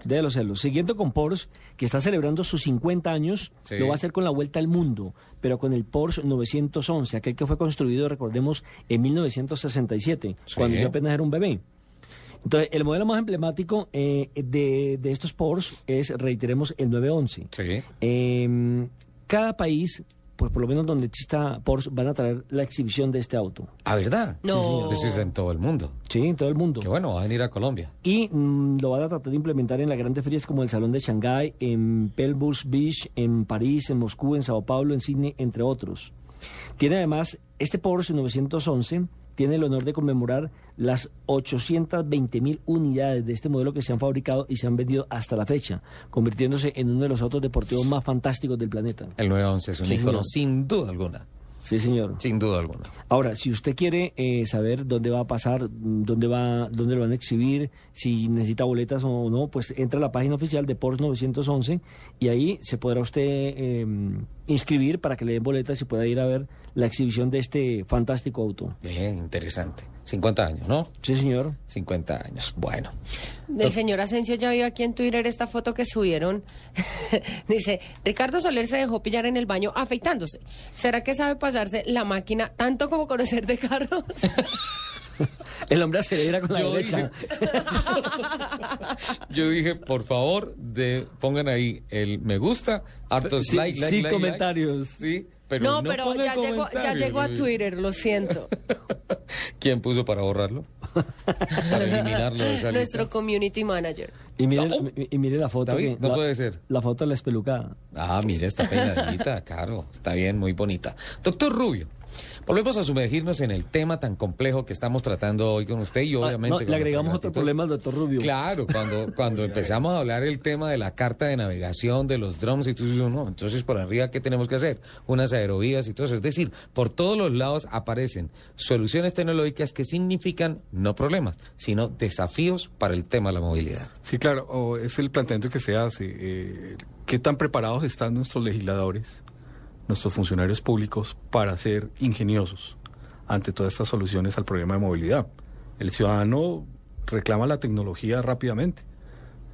de los celos, siguiendo con Porsche, que está celebrando sus 50 años, lo va a hacer con la vuelta al mundo, pero con el Porsche 911, aquel que fue construido, recordemos, en 1967, cuando yo apenas era un bebé. Entonces, el modelo más emblemático eh, de, de, estos Porsche es, reiteremos, el 911. Sí. Eh, cada país pues por lo menos donde exista Porsche, van a traer la exhibición de este auto. ¿Ah, verdad? No. Sí, señor. Eso es en todo el mundo. Sí, en todo el mundo. Qué bueno, va a venir a Colombia. Y mm, lo van a tratar de implementar en las grandes ferias como el Salón de Shanghái, en Pelbus Beach, en París, en Moscú, en Sao Paulo, en Sydney, entre otros. Tiene además este Porsche 911 tiene el honor de conmemorar las 820 mil unidades de este modelo que se han fabricado y se han vendido hasta la fecha, convirtiéndose en uno de los autos deportivos más fantásticos del planeta. El 911 es un ícono sin duda alguna. Sí, señor. Sin duda alguna. Ahora, si usted quiere eh, saber dónde va a pasar, dónde va, dónde lo van a exhibir, si necesita boletas o no, pues entra a la página oficial de Porsche 911 y ahí se podrá usted eh, inscribir para que le den boletas y pueda ir a ver la exhibición de este fantástico auto. Bien, interesante. 50 años, ¿no? Sí, señor. 50 años. Bueno. El señor Asensio ya vio aquí en Twitter esta foto que subieron. Dice, Ricardo Soler se dejó pillar en el baño afeitándose. ¿Será que sabe pasarse la máquina tanto como conocer de carros? El hombre acelera con la derecha. yo dije, por favor, de, pongan ahí el me gusta, hartos sí, like, like, comentarios. sí, no, pero ya llegó, ya llegó a Twitter, lo siento. ¿Quién puso para borrarlo? para eliminarlo de esa Nuestro community manager. Y mire, y mire la foto. no puede ser. La foto de la espelucada. Ah, mire, está peinadita, claro. Está bien, muy bonita. Doctor Rubio. Volvemos a sumergirnos en el tema tan complejo que estamos tratando hoy con usted y Ah, obviamente... no, le agregamos otro problema al doctor Rubio. Claro, cuando, cuando empezamos a hablar el tema de la carta de navegación, de los drones y todo eso, no, entonces por arriba, ¿qué tenemos que hacer? Unas aerovías y todo eso. Es decir, por todos los lados aparecen soluciones tecnológicas que significan no problemas, sino desafíos para el tema de la movilidad. Sí, claro, o es el planteamiento que se hace. eh, ¿Qué tan preparados están nuestros legisladores, nuestros funcionarios públicos para ser ingeniosos ante todas estas soluciones al problema de movilidad? El ciudadano reclama la tecnología rápidamente.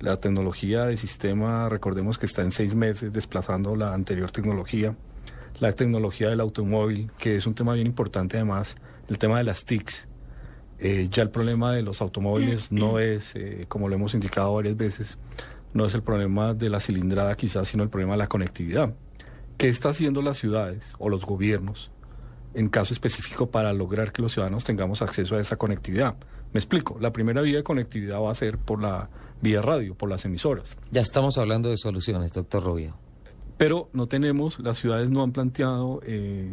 La tecnología de sistema, recordemos que está en seis meses desplazando la anterior tecnología. La tecnología del automóvil, que es un tema bien importante además, el tema de las TICs. Eh, ya el problema de los automóviles no es, eh, como lo hemos indicado varias veces, no es el problema de la cilindrada quizás, sino el problema de la conectividad. ¿Qué está haciendo las ciudades o los gobiernos en caso específico para lograr que los ciudadanos tengamos acceso a esa conectividad? Me explico, la primera vía de conectividad va a ser por la vía radio, por las emisoras. Ya estamos hablando de soluciones, doctor Rubio. Pero no tenemos, las ciudades no han planteado eh,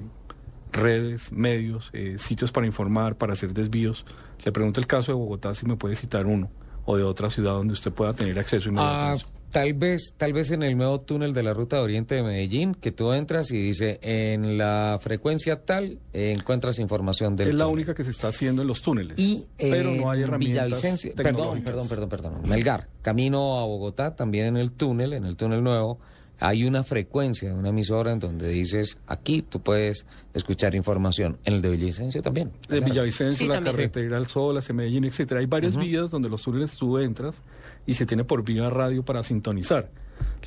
redes, medios, eh, sitios para informar, para hacer desvíos. Le pregunto el caso de Bogotá, si me puede citar uno, o de otra ciudad donde usted pueda tener acceso inmediato. Ah. Tal vez, tal vez en el nuevo túnel de la ruta de Oriente de Medellín, que tú entras y dice en la frecuencia tal eh, encuentras información del es la túnel. única que se está haciendo en los túneles. Y pero no hay en herramientas Villavicencio- perdón, perdón, perdón, perdón. Melgar, camino a Bogotá, también en el túnel, en el túnel nuevo, hay una frecuencia, una emisora en donde dices, aquí tú puedes escuchar información. En el de Villavicencio también. En Villavicencio, Sí, la también. carretera al Sol, hacia Medellín, etcétera. Hay varias vías donde los túneles tú entras y se tiene por vía radio para sintonizar.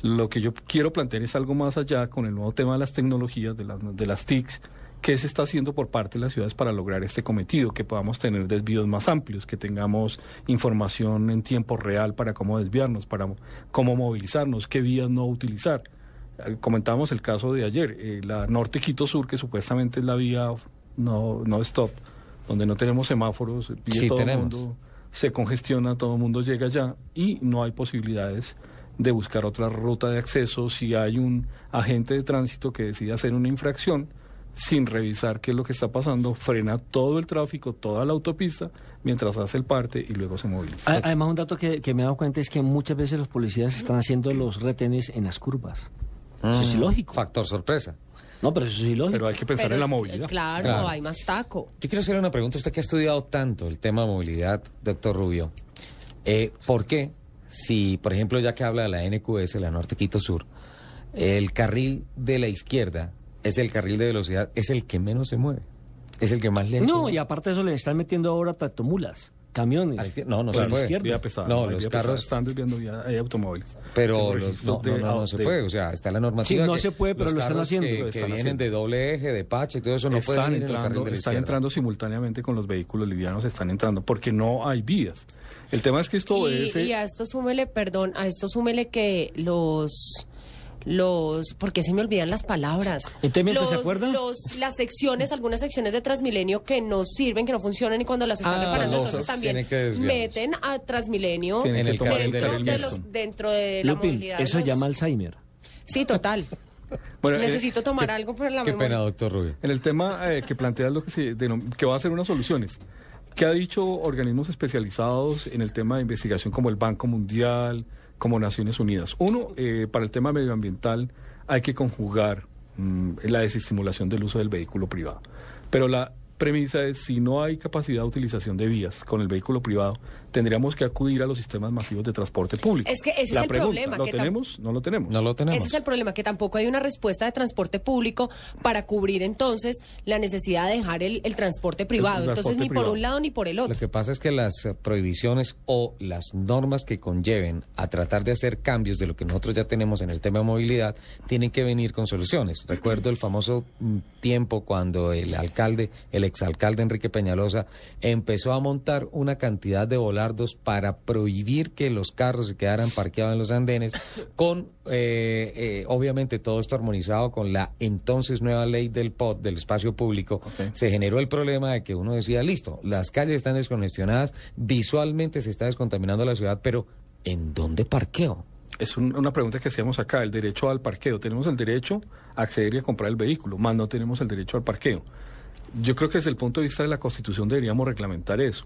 Lo que yo quiero plantear es algo más allá con el nuevo tema de las tecnologías, de, las de las TICs, qué se está haciendo por parte de las ciudades para lograr este cometido, que podamos tener desvíos más amplios, que tengamos información en tiempo real para cómo desviarnos, para cómo movilizarnos, qué vías no utilizar. Eh, Comentábamos el caso de ayer, eh, la Norte Quito Sur, que supuestamente es la vía no, no stop, donde no tenemos semáforos, y Sí, todo el tenemos. mundo se congestiona, todo el mundo llega allá y no hay posibilidades de buscar otra ruta de acceso si hay un agente de tránsito que decide hacer una infracción sin revisar qué es lo que está pasando, frena todo el tráfico, toda la autopista, mientras hace el parte y luego se moviliza. Además, un dato que, que me he dado cuenta es que muchas veces los policías están haciendo los retenes en las curvas. Eso es Mm, ilógico. Factor sorpresa. No, pero eso es ilógico. Pero hay que pensar Pero en la es- movilidad. Claro, Claro. hay más taco. Yo quiero hacerle una pregunta. Usted que ha estudiado tanto el tema de movilidad, doctor Rubio. Eh, ¿Por qué, si, por ejemplo, ya que habla de la NQS, la Norte Quito Sur, el carril de la izquierda es el carril de velocidad, es el que menos se mueve? Es el que más lento. No, y aparte de eso le están metiendo ahora tractomulas, camiones. Izquier- no, no se puede. Vía pesada, No, hay los vía pesada, carros- están desviando vía, hay automóviles. Pero los- no, de- no, no, no se de- puede, o sea, está la normativa. Sí, no que se puede, pero lo están haciendo. Que, Lo que están vienen haciendo. de doble eje, de pache y todo eso no pueden están ir en el carril entrando, de la están entrando simultáneamente con los vehículos livianos, están entrando, porque no hay vías. El tema es que esto Y, obedece... y a esto súmele, perdón, a esto súmele que los los porque se me olvidan las palabras. Entonces, se Los- acuerda. los- las secciones, algunas secciones de Transmilenio que no sirven, que no funcionan y cuando las están Ah, reparando, entonces también meten a Transmilenio dentro, de los, dentro de la Lupin, movilidad. eso se los- llama Alzheimer. Sí, total. Bueno, eh, Necesito tomar algo por la Qué memoria. pena, doctor Rubio. En el tema eh, que plantea lo que se denom- que va a ser unas soluciones. ¿Qué ha dicho organismos especializados en el tema de investigación como el Banco Mundial, como Naciones Unidas? Uno, eh, para el tema medioambiental hay que conjugar mm, la desestimulación del uso del vehículo privado. Pero la premisa es, si no hay capacidad de utilización de vías con el vehículo privado, tendríamos que acudir a los sistemas masivos de transporte público. Es que ese es el pregunta, problema, ¿Lo que tenemos? ¿No lo tenemos? No lo tenemos. Ese es el problema, que tampoco hay una respuesta de transporte público para cubrir entonces la necesidad de dejar el, el transporte privado. entonces, transporte ni por un lado ni por el otro. Lo que pasa es que las eh, prohibiciones o las normas que conlleven a tratar de hacer cambios de lo que nosotros ya tenemos en el tema de movilidad tienen que venir con soluciones. Recuerdo el famoso mm, tiempo cuando el alcalde, el exalcalde Enrique Peñalosa, empezó a montar una cantidad de para prohibir que los carros se quedaran parqueados en los andenes con, eh, eh, obviamente, todo esto armonizado con la entonces nueva ley del POT, del espacio público. Se generó el problema de que uno decía, listo, las calles están descongestionadas, visualmente se está descontaminando la ciudad, pero ¿en dónde parqueo? Es un- una pregunta que hacíamos acá, el derecho al parqueo. Tenemos el derecho a acceder y a comprar el vehículo, más no tenemos el derecho al parqueo. Yo creo que desde el punto de vista de la Constitución deberíamos reglamentar eso.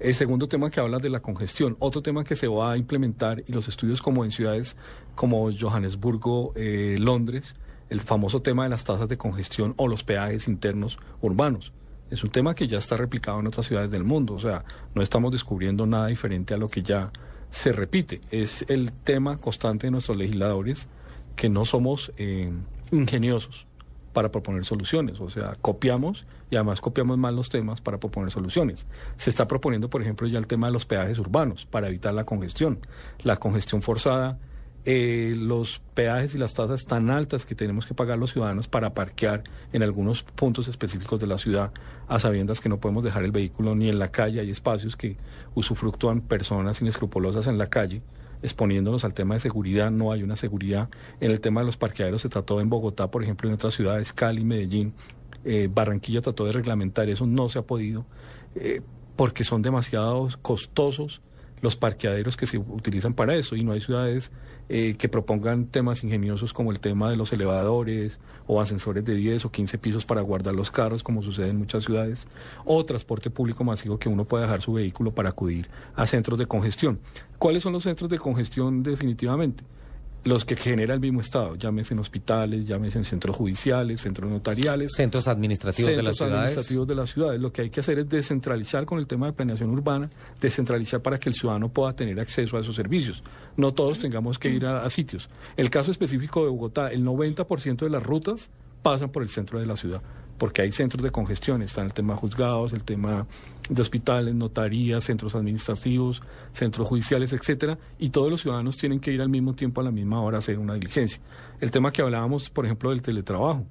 El segundo tema que habla de la congestión, otro tema que se va a implementar y los estudios como en ciudades como Johannesburgo, eh, Londres, el famoso tema de las tasas de congestión o los peajes internos urbanos. Es un tema que ya está replicado en otras ciudades del mundo, o sea, no estamos descubriendo nada diferente a lo que ya se repite. Es el tema constante de nuestros legisladores que no somos eh, ingeniosos para proponer soluciones, o sea, copiamos y además copiamos mal los temas para proponer soluciones. Se está proponiendo, por ejemplo, ya el tema de los peajes urbanos para evitar la congestión. La congestión forzada eh, los peajes y las tasas tan altas que tenemos que pagar los ciudadanos para parquear en algunos puntos específicos de la ciudad, a sabiendas que no podemos dejar el vehículo ni en la calle, hay espacios que usufructúan personas inescrupulosas en la calle, exponiéndonos al tema de seguridad, no hay una seguridad. En el tema de los parqueaderos se trató en Bogotá, por ejemplo, en otras ciudades, Cali, Medellín, eh, Barranquilla trató de reglamentar, eso no se ha podido, eh, porque son demasiado costosos los parqueaderos que se utilizan para eso y no hay ciudades eh, que propongan temas ingeniosos como el tema de los elevadores o ascensores de 10 o 15 pisos para guardar los carros como sucede en muchas ciudades o transporte público masivo que uno pueda dejar su vehículo para acudir a centros de congestión. ¿Cuáles son los centros de congestión definitivamente? Los que genera el mismo Estado, llámese en hospitales, llámese en centros judiciales, centros notariales. Centros administrativos de las ciudades. administrativos de las ciudades. Lo que hay que hacer es descentralizar con el tema de planeación urbana, descentralizar para que el ciudadano pueda tener acceso a esos servicios. No todos tengamos que ir a, a sitios. El caso específico de Bogotá, el 90% de las rutas pasan por el centro de la ciudad porque hay centros de congestión, están el tema juzgados, el tema de hospitales, notarías, centros administrativos, centros judiciales, etcétera, y todos los ciudadanos tienen que ir al mismo tiempo a la misma hora a hacer una diligencia. El tema que hablábamos, por ejemplo, del teletrabajo.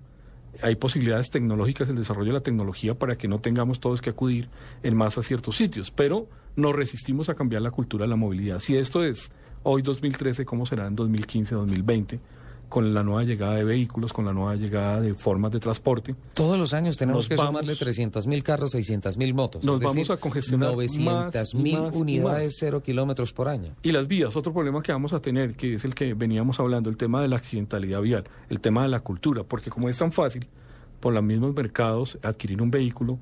Hay posibilidades tecnológicas, el desarrollo de la tecnología para que no tengamos todos que acudir en más a ciertos sitios, pero nos resistimos a cambiar la cultura de la movilidad. Si esto es hoy 2013, ¿cómo será en 2015, 2020? Con la nueva llegada de vehículos, con la nueva llegada de formas de transporte. Todos los años tenemos que sumarle 300 mil carros, 600 mil motos. Nos vamos a congestionar 900 mil unidades cero kilómetros por año. Y las vías, otro problema que vamos a tener, que es el que veníamos hablando, el tema de la accidentalidad vial, el tema de la cultura, porque como es tan fácil por los mismos mercados adquirir un vehículo,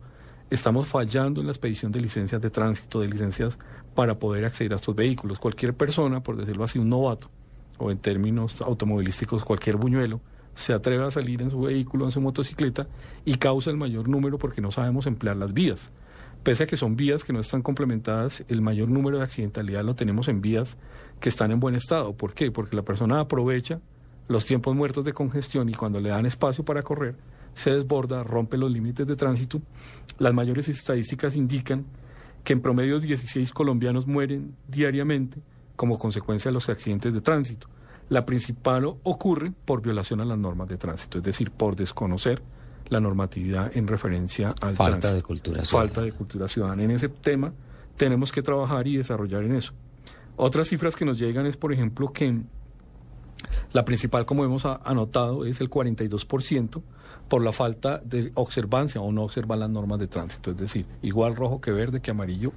estamos fallando en la expedición de licencias de tránsito, de licencias para poder acceder a estos vehículos. Cualquier persona, por decirlo así, un novato, o en términos automovilísticos cualquier buñuelo, se atreve a salir en su vehículo, en su motocicleta y causa el mayor número porque no sabemos emplear las vías. Pese a que son vías que no están complementadas, el mayor número de accidentalidad lo tenemos en vías que están en buen estado. ¿Por qué? Porque la persona aprovecha los tiempos muertos de congestión y cuando le dan espacio para correr, se desborda, rompe los límites de tránsito. Las mayores estadísticas indican que en promedio 16 colombianos mueren diariamente como consecuencia de los accidentes de tránsito. La principal ocurre por violación a las normas de tránsito, es decir, por desconocer la normatividad en referencia al falta de cultura ciudadana. falta de cultura ciudadana. En ese tema tenemos que trabajar y desarrollar en eso. Otras cifras que nos llegan es, por ejemplo, que la principal, como hemos anotado, es el 42% por la falta de observancia o no observar las normas de tránsito. Es decir, igual rojo que verde que amarillo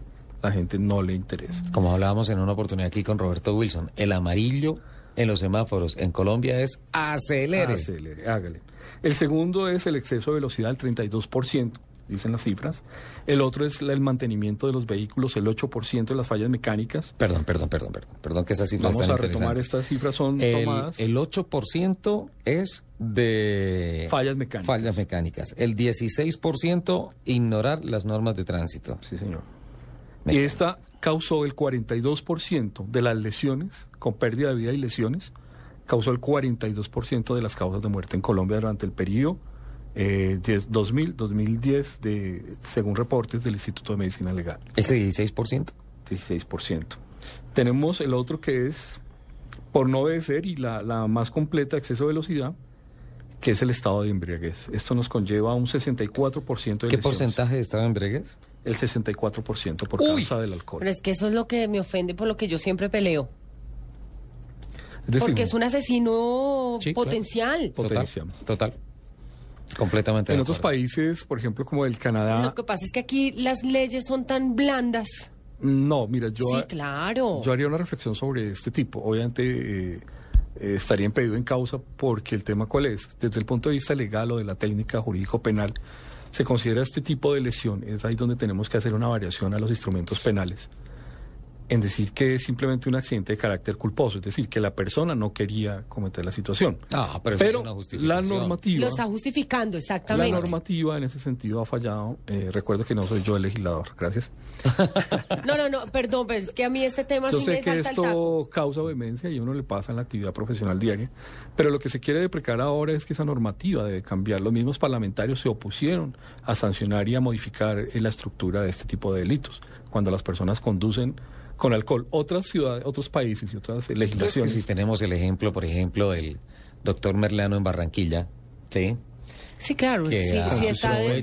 la gente no le interesa. Como hablábamos en una oportunidad aquí con Roberto Wilson, el amarillo en los semáforos en Colombia es acelere. Acelere, hágale. El segundo es el exceso de velocidad, el 32%, dicen las cifras. El otro es el mantenimiento de los vehículos, el 8% de las fallas mecánicas. Perdón, perdón, perdón, perdón, perdón que esas cifras Vamos a retomar estas cifras, son el, tomadas. El 8% es de... Fallas mecánicas. Fallas mecánicas. El 16% ignorar las normas de tránsito. Sí, señor. Y esta causó el 42% de las lesiones, con pérdida de vida y lesiones, causó el 42% de las causas de muerte en Colombia durante el periodo eh, 2000-2010, de, según reportes del Instituto de Medicina Legal. ¿Ese 16%? 16%. Tenemos el otro que es, por no obedecer, y la, la más completa, exceso de velocidad, que es el estado de embriaguez. Esto nos conlleva a un 64% de ¿Qué porcentaje de estado de embriaguez? El 64% por causa del alcohol. Pero es que eso es lo que me ofende por lo que yo siempre peleo. Porque es un asesino potencial. Potencial. Total. Completamente. En otros países, por ejemplo, como el Canadá. Lo que pasa es que aquí las leyes son tan blandas. No, mira, yo. Sí, claro. Yo haría una reflexión sobre este tipo. Obviamente. Eh, eh, estaría impedido en causa porque el tema cuál es, desde el punto de vista legal o de la técnica jurídico penal, se considera este tipo de lesión, es ahí donde tenemos que hacer una variación a los instrumentos penales en decir que es simplemente un accidente de carácter culposo, es decir, que la persona no quería cometer la situación. Ah, pero, eso es una justificación. la normativa... Lo está justificando, exactamente. La normativa en ese sentido ha fallado. Eh, recuerdo que no soy yo el legislador, gracias. No, no, no, perdón, pero es que a mí este tema yo sí sé me que esto causa vehemencia y a uno le pasa en la actividad profesional diaria, pero lo que se quiere deprecar ahora es que esa normativa debe cambiar. Los mismos parlamentarios se opusieron a sancionar y a modificar eh, la estructura de este tipo de delitos, cuando las personas conducen con alcohol. Otras ciudades, otros países y otras Pues que legislaciones. si tenemos el ejemplo, por ejemplo, del doctor Merlano en Barranquilla, ¿sí? Sí, claro, que sí, a- si está desde,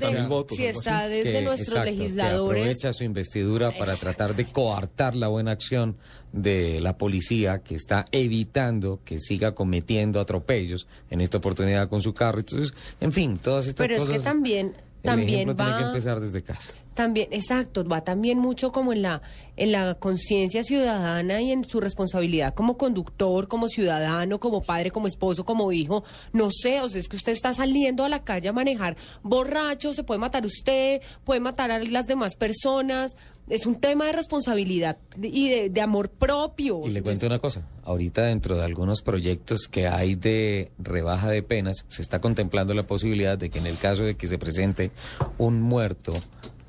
si está desde que- nuestros exacto, que legisladores. aprovecha su investidura para tratar de coartar la buena acción de la policía que está evitando que siga cometiendo atropellos en esta oportunidad con su carro. Entonces, en fin, todas estas Pero es cosas. que también, el también ejemplo tiene que va, empezar desde casa. También, exacto, va también mucho como en la, en la conciencia ciudadana y en su responsabilidad como conductor, como ciudadano, como padre, como esposo, como hijo. No sé, o sea, es que usted está saliendo a la calle a manejar borracho, se puede matar usted, puede matar a las demás personas. Es un tema de responsabilidad y de, de amor propio. Y le cuento una cosa, ahorita dentro de algunos proyectos que hay de rebaja de penas, se está contemplando la posibilidad de que en el caso de que se presente un muerto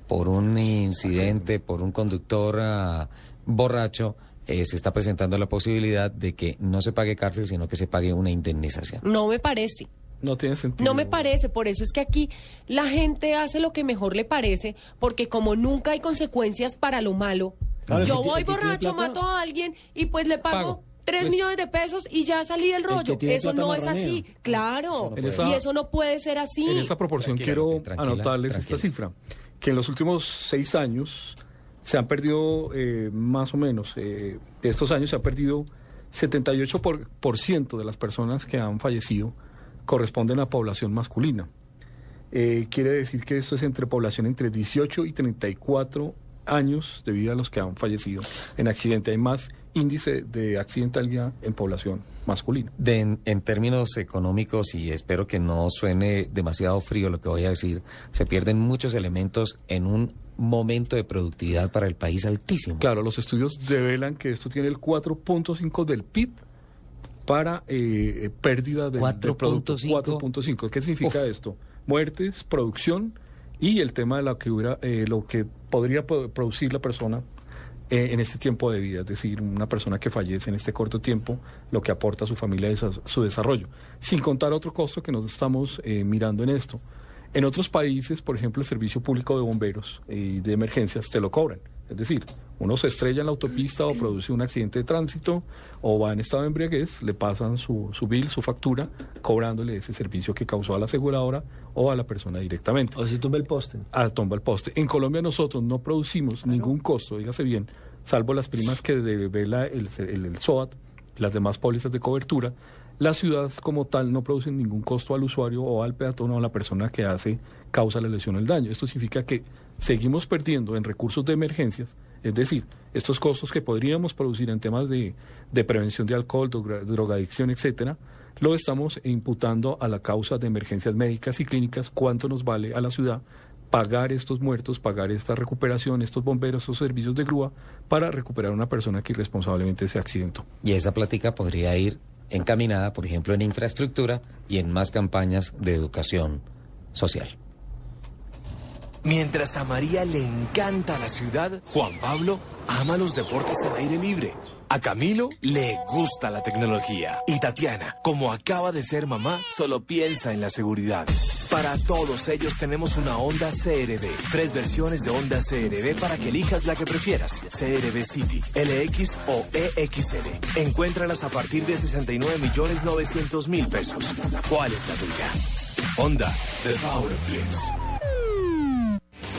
por un incidente, por un conductor ah, borracho, eh, se está presentando la posibilidad de que no se pague cárcel, sino que se pague una indemnización. No me parece. No tiene sentido. No me parece, por eso es que aquí la gente hace lo que mejor le parece, porque como nunca hay consecuencias para lo malo, Claro, yo voy borracho, mato a alguien y pues le pago. Pago. Tres Pues- millones de pesos y ya salí del rollo. Eso no es así, claro. y eso no puede ser así. En esa proporción Tranquila, quiero tranquila, anotarles tranquila. esta cifra, que en los últimos seis años se han perdido eh, más o menos, eh, de estos años se ha perdido 78% por, por ciento de las personas que han fallecido corresponden a población masculina. Eh, quiere decir que esto es entre población entre 18 y 34 años de vida los que han fallecido en accidente. Hay más índice de accidentalidad en población masculina. De, en, en términos económicos, y espero que no suene demasiado frío lo que voy a decir, se pierden muchos elementos en un momento de productividad para el país altísimo. Claro, los estudios develan que esto tiene el 4.5 del PIB para eh, pérdida del, del producto. 4.5. 4.5. ¿Qué significa esto? Muertes, producción y el tema de lo que, hubiera, eh, lo que podría po- producir la persona eh, en este tiempo de vida, es decir, una persona que fallece en este corto tiempo, lo que aporta a su familia es su desarrollo, sin contar otro costo que nos estamos eh, mirando en esto. En otros países, por ejemplo, el servicio público de bomberos y de emergencias te lo cobran. Es decir, uno se estrella en la autopista o produce un accidente de tránsito o va en estado de embriaguez, le pasan su, su bill, su factura, cobrándole ese servicio que causó a la aseguradora o a la persona directamente. O si tumba el poste. Ah, tumba el poste. En Colombia nosotros no producimos ningún costo, dígase bien, salvo las primas que devela el, el, el SOAT, las demás pólizas de cobertura. Las ciudades como tal no producen ningún costo al usuario o al peatón o a la persona que hace causa la lesión o el daño. Esto significa que seguimos perdiendo en recursos de emergencias, es decir, estos costos que podríamos producir en temas de, de prevención de alcohol, droga- drogadicción, etcétera, lo estamos imputando a la causa de emergencias médicas y clínicas, cuánto nos vale a la ciudad pagar estos muertos, pagar esta recuperación, estos bomberos, estos servicios de grúa, para recuperar a una persona que irresponsablemente se accidentó. Y esa plática podría ir encaminada, por ejemplo, en infraestructura y en más campañas de educación social. Mientras a María le encanta la ciudad, Juan Pablo ama los deportes al aire libre. A Camilo le gusta la tecnología. Y Tatiana, como acaba de ser mamá, solo piensa en la seguridad. Para todos ellos tenemos una Honda CRV. Tres versiones de Honda CRV para que elijas la que prefieras. CRV City, LX o EXL. Encuéntralas a partir de 69 millones 900 mil pesos. ¿Cuál es la tuya? Honda, the power of dreams.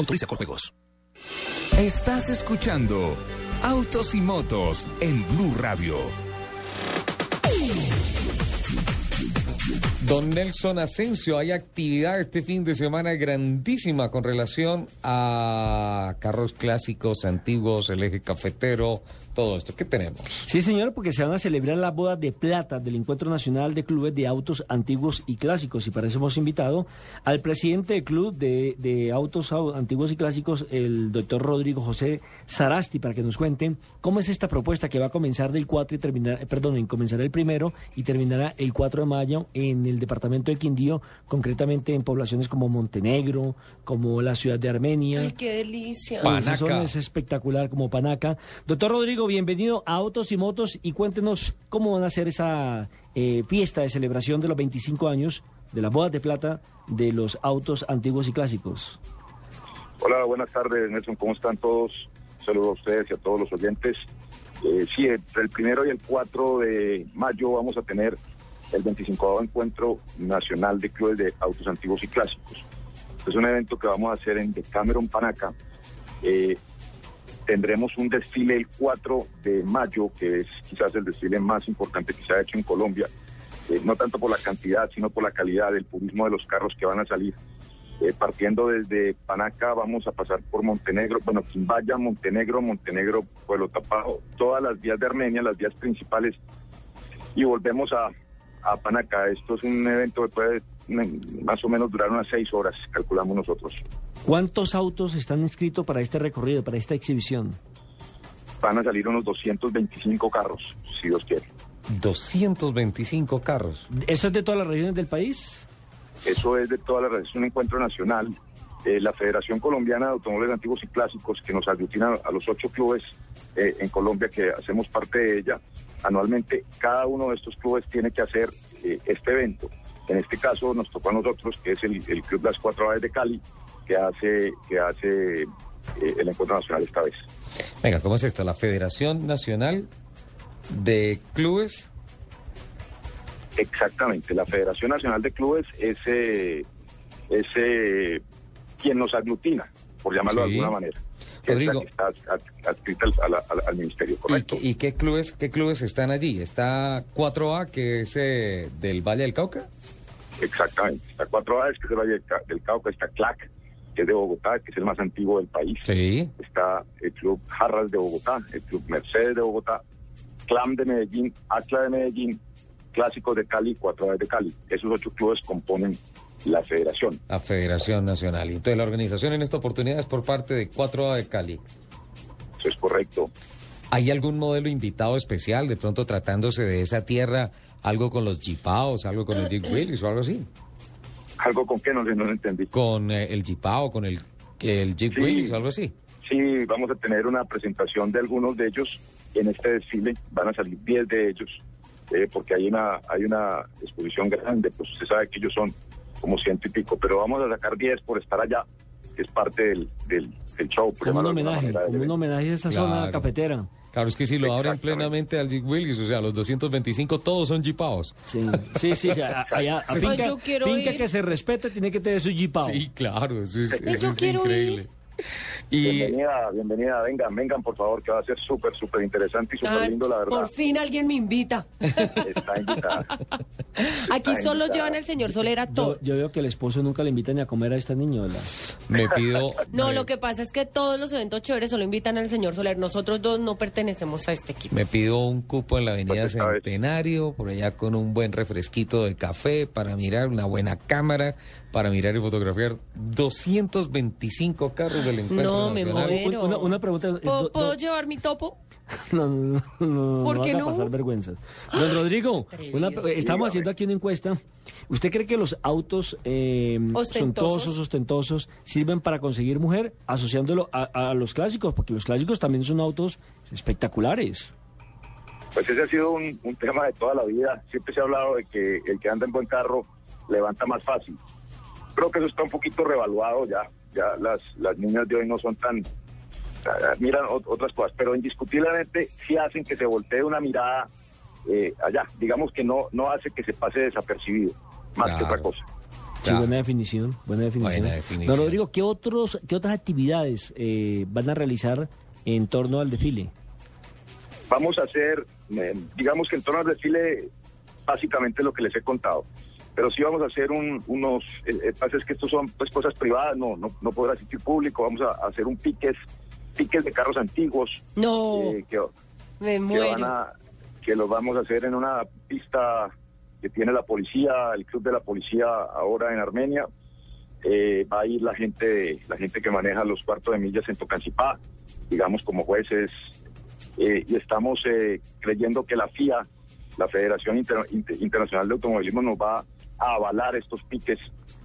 Autoriza con juegos. Estás escuchando Autos y Motos en Blue Radio. Don Nelson Asensio, hay actividad este fin de semana grandísima con relación a carros clásicos, antiguos, el eje cafetero, todo esto. ¿Qué tenemos? Sí, señor, porque se van a celebrar las bodas de plata del Encuentro Nacional de Clubes de Autos Antiguos y Clásicos. Y para eso hemos invitado al presidente del Club de, de Autos Au- Antiguos y Clásicos, el doctor Rodrigo José Sarasti, para que nos cuente cómo es esta propuesta que va a comenzar del 4 y terminar, eh, perdón, en comenzará el primero y terminará el 4 de mayo en el departamento del Quindío, concretamente en poblaciones como Montenegro, como la ciudad de Armenia. Ay, qué delicia. Zona es espectacular como Panaca. Doctor Rodrigo, bienvenido a Autos y Motos y cuéntenos cómo van a hacer esa eh, fiesta de celebración de los 25 años de las bodas de plata de los autos antiguos y clásicos. Hola, buenas tardes, Nelson. ¿Cómo están todos? Saludos a ustedes y a todos los oyentes. Eh, sí, entre el primero y el 4 de mayo vamos a tener el 25 Encuentro Nacional de Clubes de Autos Antiguos y Clásicos. Es un evento que vamos a hacer en Decameron, Panaca. Eh, tendremos un desfile el 4 de mayo, que es quizás el desfile más importante que se ha hecho en Colombia, eh, no tanto por la cantidad, sino por la calidad del purismo de los carros que van a salir. Eh, partiendo desde Panaca vamos a pasar por Montenegro, bueno, Quimbaya, Montenegro, Montenegro, Pueblo Tapado, todas las vías de Armenia, las vías principales, y volvemos a, Panaca. Esto es un evento que puede más o menos durar unas seis horas, calculamos nosotros. ¿Cuántos autos están inscritos para este recorrido, para esta exhibición? Van a salir unos 225 carros, si Dios quiere. 225 carros. ¿Eso es de todas las regiones del país? Eso es de toda la red, es un encuentro nacional. Eh, la Federación Colombiana de Automóviles Antiguos y Clásicos, que nos aglutina a los ocho clubes eh, en Colombia que hacemos parte de ella, anualmente cada uno de estos clubes tiene que hacer eh, este evento. En este caso nos tocó a nosotros, que es el, el Club Las Cuatro Aves de Cali, que hace, que hace eh, el encuentro nacional esta vez. Venga, ¿cómo es esto? La Federación Nacional de Clubes. Exactamente, la Federación Nacional de Clubes es, eh, es eh, quien nos aglutina, por llamarlo Sí. de alguna manera. Rodrigo. está adscrita al, ministerio, ¿Y, correcto. qué- y qué clubes qué clubes están allí? Está 4A, que es eh, del Valle del Cauca. Exactamente. Está cuatro aves, que es el Valle del Ca- del Cauca, está CLAC, que es de Bogotá, que es el más antiguo del país. Sí. Está el Club Jarras de Bogotá, el Club Mercedes de Bogotá, CLAM de Medellín, ACLA de Medellín, Clásicos de Cali, cuatro aves de Cali. Esos ocho clubes componen la federación. La Federación Nacional. Entonces, la organización en esta oportunidad es por parte de 4A de Cali. Eso es correcto. ¿Hay algún modelo invitado especial, de pronto tratándose de esa tierra, algo con los Jeepaos, algo con el Jeep Willys o algo así? ¿Algo con qué? No, sé, no lo entendí. Con eh, el Jeepao, con el, el Jeep Sí. Willys o algo así. Sí, vamos a tener una presentación de algunos de ellos en este desfile. Van a salir 10 de ellos, eh, porque hay una, hay una exposición grande, pues usted sabe que ellos son como ciento y pico, pero vamos a sacar 10 por estar allá, que es parte del, del, del show. Como un homenaje, como un homenaje a esa zona Claro. cafetera. Claro, es que si lo abren plenamente al Jeep Willys, o sea, los 225 todos son Jeepaos. Sí, sí, sí. sí, a- allá, a Sí. finca, Ay, yo quiero finca ir. que se respete tiene que tener su jeepao. Sí, claro, eso es, Ay, eso yo es quiero increíble. Y Bienvenida, bienvenida, vengan, vengan por favor, que va a ser súper, súper interesante y súper lindo, la verdad. por fin alguien me invita. Está invitada. Aquí Está solo invitada. llevan el señor Solera todo. Yo, yo veo que el esposo nunca le invita ni a comer a esta niñola. me pido... No, me- lo que pasa es que todos los eventos chéveres solo invitan al señor Soler. Nosotros dos no pertenecemos a este equipo. Me pido un cupo en la avenida Pues. Centenario, por allá con un buen refresquito de café para mirar una buena cámara, para mirar y fotografiar 225 carros del encuentro No, me muero. Una, una pregunta. eh, ¿Puedo, do- puedo do- llevar mi topo? No, no, no, no, ¿Por no qué no? pasar vergüenzas. Don Rodrigo, una- eh, estamos haciendo aquí una encuesta. ¿Usted cree que los autos eh, Ostentosos. ostentosos, sirven para conseguir mujer, asociándolo a, a los clásicos? Porque los clásicos también son autos espectaculares. Pues ese ha sido un, un tema de toda la vida. Siempre se ha hablado de que el que anda en buen carro levanta más fácil. Creo que eso está un poquito revaluado ya. Ya las, las niñas de hoy no son tan... ah, Miran ot- otras cosas, pero indiscutiblemente sí hacen que se voltee una mirada eh, allá. Digamos que no, no hace que se pase desapercibido, más que otra cosa. Sí, buena definición, buena definición. Buena definición. Don Rodrigo, ¿qué, otros, qué otras actividades eh, van a realizar en torno al desfile? Vamos a hacer, eh, digamos que en torno al desfile, básicamente lo que les he contado. Pero sí vamos a hacer un- unos, eh, eh, pasa es que estos son pues cosas privadas, no, no, no podrá asistir público, vamos a, a hacer un piques, piques de carros antiguos. No, eh, que, me que muero. van a, que los vamos a hacer en una pista que tiene la policía, el club de la policía ahora en Armenia. Eh, va a ir la gente, la gente que maneja los cuartos de millas en Tocancipá, digamos como jueces, eh, y estamos eh, creyendo que la FIA, la Federación Inter- Inter- Internacional de Automovilismo, nos va a avalar estos piques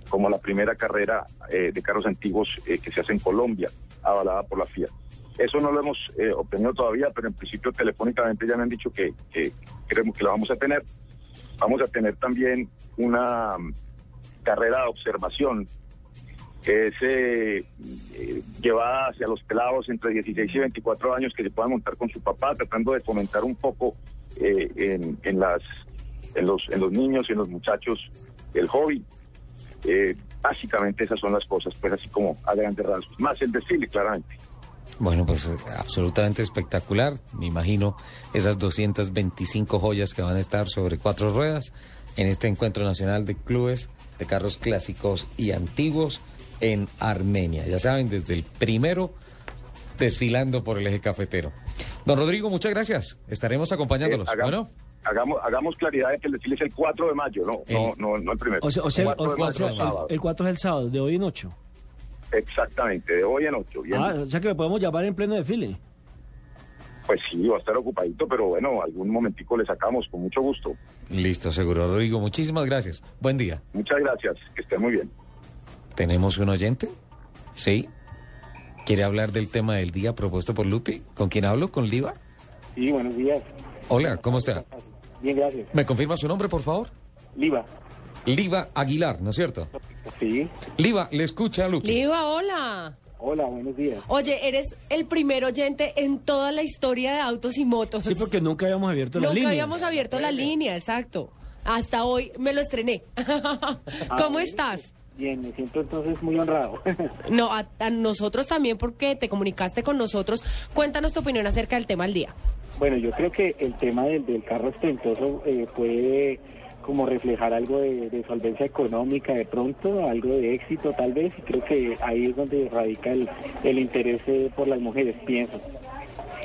como la primera carrera eh, de carros antiguos eh, que se hace en Colombia, avalada por la FIA. Eso no lo hemos eh, obtenido todavía, pero en principio telefónicamente ya me han dicho que, creemos que lo vamos a tener. Vamos a tener también una mm, carrera de observación que es eh, llevada hacia los pelados entre 16 y 24 años que se puedan montar con su papá, tratando de fomentar un poco en los niños y en los muchachos el hobby. Eh, básicamente esas son las cosas, pues así como a grandes rasgos. Más el desfile, claramente. Bueno, pues eh, absolutamente espectacular. Me imagino esas 225 joyas que van a estar sobre cuatro ruedas en este encuentro nacional de clubes de carros clásicos y antiguos en Armenia. Ya saben, desde el primero desfilando por el eje cafetero. Don Rodrigo, muchas gracias. Estaremos acompañándolos. Eh, bueno, hagamos, hagamos claridad de que el desfile es el 4 de mayo, no, no, no, no el primero. O sea, o sea, El 4 de o- o mayo, sea, el sábado. el, el 4 es el sábado, de hoy en 8. Exactamente, de hoy en 8. Bien. Ah, o sea que lo podemos llamar en pleno desfile. Pues sí, va a estar ocupadito, pero bueno, algún momentico le sacamos con mucho gusto. listo, seguro. Rodrigo, muchísimas gracias. Buen día. Muchas gracias, que estén muy bien. ¿Tenemos un oyente? ¿Sí? ¿Quiere hablar del tema del día propuesto por Lupi? ¿Con quién hablo? ¿Con Liva? Sí, buenos días. Hola, ¿cómo está? Bien, gracias. ¿Me confirma su nombre, por favor? Liva. Liva Aguilar, ¿no es cierto? Sí. Liva, le escucha a Lupi. Liva, hola. Hola, buenos días. Oye, eres el primer oyente en toda la historia de autos y motos. Sí, porque nunca habíamos abierto la Nunca línea. habíamos abierto la línea, exacto. Hasta hoy me lo estrené. ¿Cómo bueno. estás? Bien, me siento entonces muy honrado. No, a, a nosotros también porque te comunicaste con nosotros. Cuéntanos tu opinión acerca del tema del día. Bueno, yo creo que el tema del, del carro ostentoso eh, puede como reflejar algo de, de solvencia económica de pronto, algo de éxito tal vez, y creo que ahí es donde radica el, el interés eh, por las mujeres, pienso.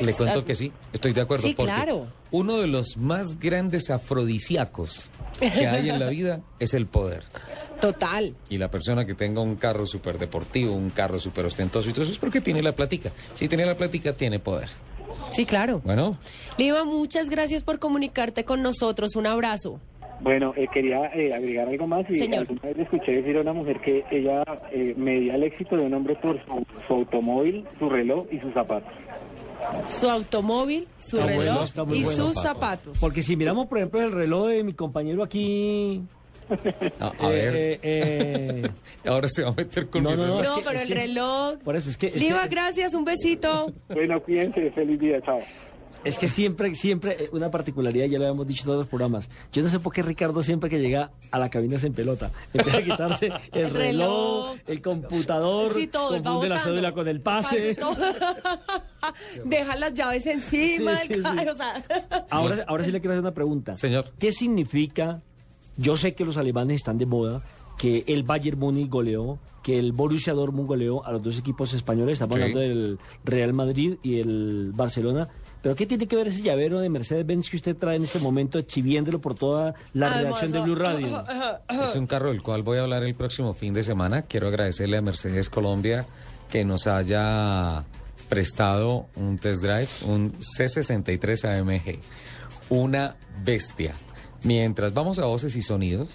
Le cuento que sí, estoy de acuerdo. Sí, porque claro. Uno de los más grandes afrodisíacos que hay en la vida es el poder. Total. Y la persona que tenga un carro súper deportivo, un carro súper ostentoso y todo eso es porque tiene la platica. Si tiene la platica, tiene poder. Sí, claro. Bueno, Liva, muchas gracias por comunicarte con nosotros. Un abrazo. Bueno, eh, quería eh, agregar algo más y Señor. alguna vez le escuché decir a una mujer que ella eh, medía el éxito de un hombre por su, su automóvil, su reloj y sus zapatos. Su automóvil, su Está reloj y bueno. sus zapatos. Porque si miramos, por ejemplo, el reloj de mi compañero aquí... a, a eh, ver. eh, eh, Ahora se va a meter con No, mi no, no, reloj. No, es que- pero es el que- reloj. Por eso es que... es Liva, que- gracias, un besito. Bueno, cuídense, feliz día, chao. Es que siempre, siempre, eh, una particularidad, ya lo habíamos dicho en todos los programas. Yo no sé por qué Ricardo siempre que llega a la cabina se empelota. Empieza a quitarse el, El reloj, reloj. el computador, Sí, todo, va confunde la botando. cédula con el pase. Pase todo. Deja las llaves encima Sí, sí, del sí. carro. o sea. Ahora, ahora sí le quiero hacer una pregunta. Señor. ¿Qué significa? Yo sé que los alemanes están de moda, que el Bayern Múnich goleó, que el Borussia Dortmund goleó a los dos equipos españoles, estamos Sí. hablando del Real Madrid y el Barcelona. Pero ¿qué tiene que ver ese llavero de Mercedes-Benz que usted trae en este momento exhibiéndolo por toda la redacción de Blue Radio? Es un carro del cual voy a hablar el próximo fin de semana. Quiero agradecerle a Mercedes Colombia que nos haya prestado un test drive, un C63 AMG. Una bestia. Mientras vamos a voces y sonidos,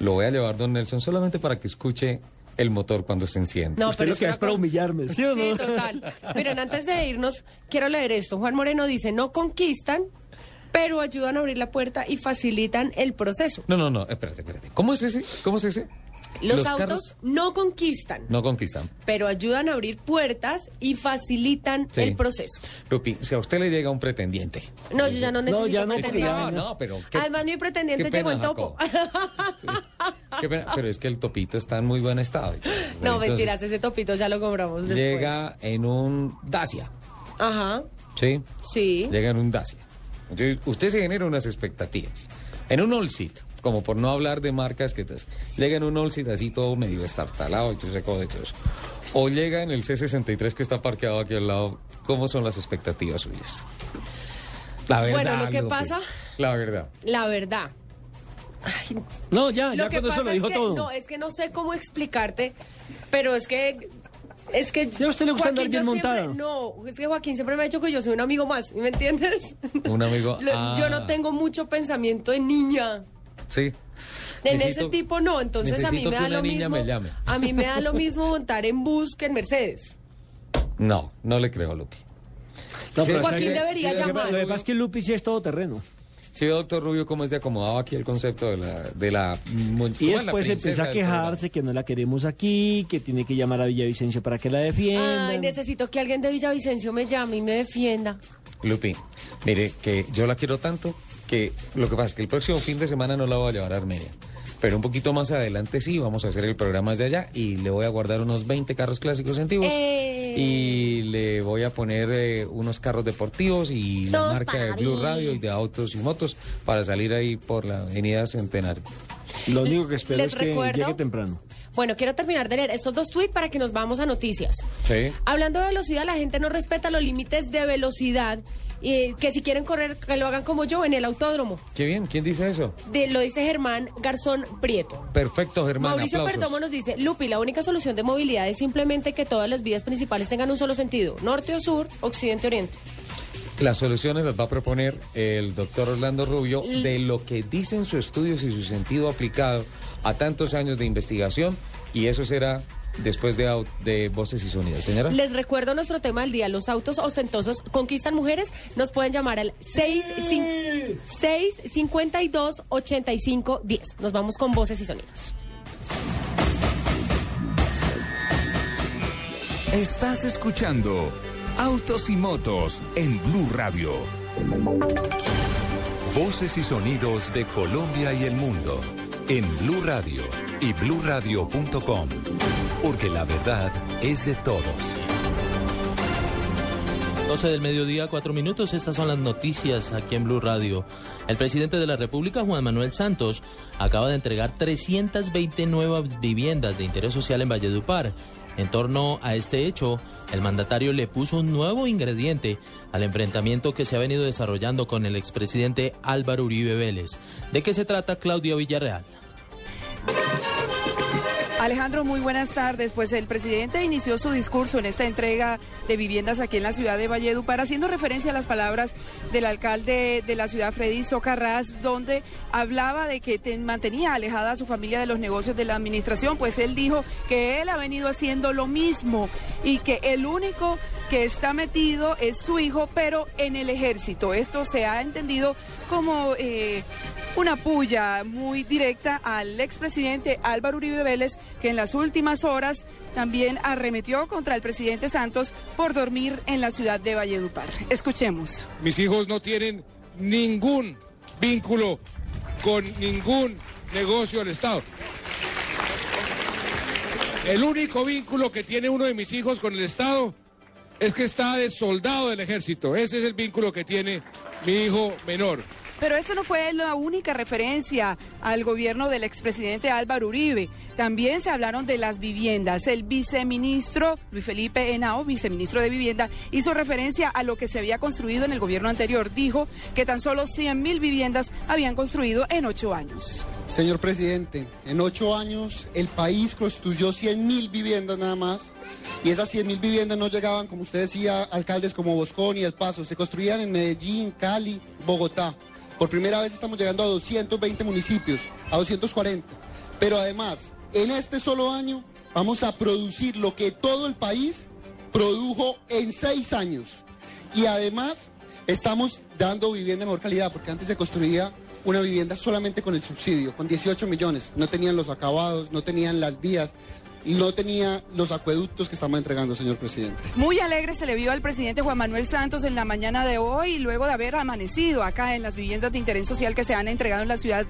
lo voy a llevar don Nelson solamente para que escuche el motor cuando se enciende. No, Usted pero lo es que es para humillarme, ¿sí o no? Sí, total. Miren, antes de irnos, quiero leer esto. Juan Moreno dice, no conquistan, pero ayudan a abrir la puerta y facilitan el proceso. No, no, no, espérate, espérate. ¿Cómo es ese? ¿Cómo es ese? Los, autos carros no conquistan, no conquistan. pero ayudan a abrir puertas y facilitan Sí. el proceso. Lupi, si a usted le llega un pretendiente. No, yo ya no necesito ya no, pretendiente. No, no, pero qué, Además, mi pretendiente qué pena, llegó en topo. qué pena, pero es que el topito está en muy buen estado. no, Entonces, mentiras, ese topito ya lo compramos después. Llega en un Dacia, Ajá, ¿sí? sí. Llega en un Dacia. Entonces, usted se genera unas expectativas. En un All Seat, como por no hablar de marcas que... te- Llega en un Seat así todo medio estartalado y todo ese eso. O llega en el C63 que está parqueado aquí al lado. ¿Cómo son las expectativas suyas? La verdad. Bueno, lo que pasa- La verdad. La verdad. No, ya, Lo ya que cuando pasa eso lo es dijo que, todo. no, es que no sé cómo explicarte, pero es que es que Si a usted le gusta andar bien. No, es que Joaquín siempre me ha dicho que yo soy un amigo más, ¿me entiendes? Un amigo... Lo- ah, Yo no tengo mucho pensamiento de niña. Sí. En Necesito- ese tipo no, entonces a mí me que da una lo niña mismo. me llame. A mí me da lo mismo montar en bus que en Mercedes. No, no le creo, Lupi. No, pero Joaquín debería Lo que- llamar. Lo que pasa es que Lupi sí es todo terreno. Sí, doctor Rubio, cómo es de acomodado aquí el concepto de la... De la ¿cómo Y la después empieza a quejarse que no la queremos aquí, que tiene que llamar a Villavicencio para que la defienda. Ay, necesito que alguien de Villavicencio me llame y me defienda. Lupi, mire, que yo la quiero tanto que lo que pasa es que el próximo fin de semana no la voy a llevar a Armenia. Pero un poquito más adelante sí, vamos a hacer el programa desde allá y le voy a guardar unos 20 carros clásicos antiguos. Eh. Y le voy a poner eh, unos carros deportivos y la marca de Blue. Radio y de autos y motos para salir ahí por la avenida Centenario. Lo único que espero Les es que recuerdo- llegue temprano. Bueno, quiero terminar de leer estos dos tweets para que nos vamos a noticias. Sí. Hablando de velocidad, la gente no respeta los límites de velocidad. Y que si quieren correr, que lo hagan como yo en el autódromo. Qué bien, ¿quién dice eso? De- lo dice Germán Garzón Prieto. Perfecto, Germán, Mauricio aplausos. Perdomo nos dice, Lupi, la única solución de movilidad es simplemente que todas las vías principales tengan un solo sentido, norte o sur, occidente o oriente. Las soluciones las va a proponer el doctor Orlando Rubio de lo que dicen sus estudios y su sentido aplicado a tantos años de investigación y eso será después de, de voces y sonidos. Señora. Les recuerdo nuestro tema del día, los autos ostentosos conquistan mujeres, nos pueden llamar al 652-8510. Nos vamos con voces y sonidos. Estás escuchando Autos y Motos en Blue Radio. Voces y sonidos de Colombia y el mundo en Blue Radio y bluradio.com, porque la verdad es de todos. 12 del mediodía, 4 minutos. Estas son las noticias aquí en Blue Radio. El presidente de la República, Juan Manuel Santos, acaba de entregar 320 nuevas viviendas de interés social en Valledupar. En torno a este hecho, el mandatario le puso un nuevo ingrediente al enfrentamiento que se ha venido desarrollando con el expresidente Álvaro Uribe Vélez. ¿De qué se trata Claudia Villarreal? Alejandro, muy buenas tardes. Pues el presidente inició su discurso en esta entrega de viviendas aquí en la ciudad de Valledupar, haciendo referencia a las palabras del alcalde de la ciudad, Freddy Socarrás, donde hablaba de que te- mantenía alejada a su familia de los negocios de la administración, pues él dijo que él ha venido haciendo lo mismo y que el único que está metido es su hijo, pero en el ejército. Esto se ha entendido como eh, una puya muy directa al expresidente Álvaro Uribe Vélez, que en las últimas horas también arremetió contra el presidente Santos por dormir en la ciudad de Valledupar. Escuchemos. Mis hijos no tienen ningún vínculo con ningún negocio del Estado. El único vínculo que tiene uno de mis hijos con el Estado es que está de soldado del ejército. Ese es el vínculo que tiene mi hijo menor. Pero esta no fue la única referencia al gobierno del expresidente Álvaro Uribe. También se hablaron de las viviendas. El viceministro Luis Felipe Henao, viceministro de Vivienda, hizo referencia a lo que se había construido en el gobierno anterior. Dijo que tan solo 100 mil viviendas habían construido en ocho años. Señor presidente, en ocho años el país construyó 100 mil viviendas nada más y esas 100 mil viviendas no llegaban, como usted decía, alcaldes como Boscón y El Paso, se construían en Medellín, Cali, Bogotá. Por primera vez estamos llegando a 220 municipios, a 240. Pero además, en este solo año vamos a producir lo que todo el país produjo en seis años. Y además estamos dando vivienda de mejor calidad, porque antes se construía una vivienda solamente con el subsidio, con 18 millones. No tenían los acabados, no tenían las vías, no tenía los acueductos que estamos entregando, señor presidente. Muy alegre se le vio al presidente Juan Manuel Santos en la mañana de hoy, luego de haber amanecido acá en las viviendas de interés social que se han entregado en la ciudad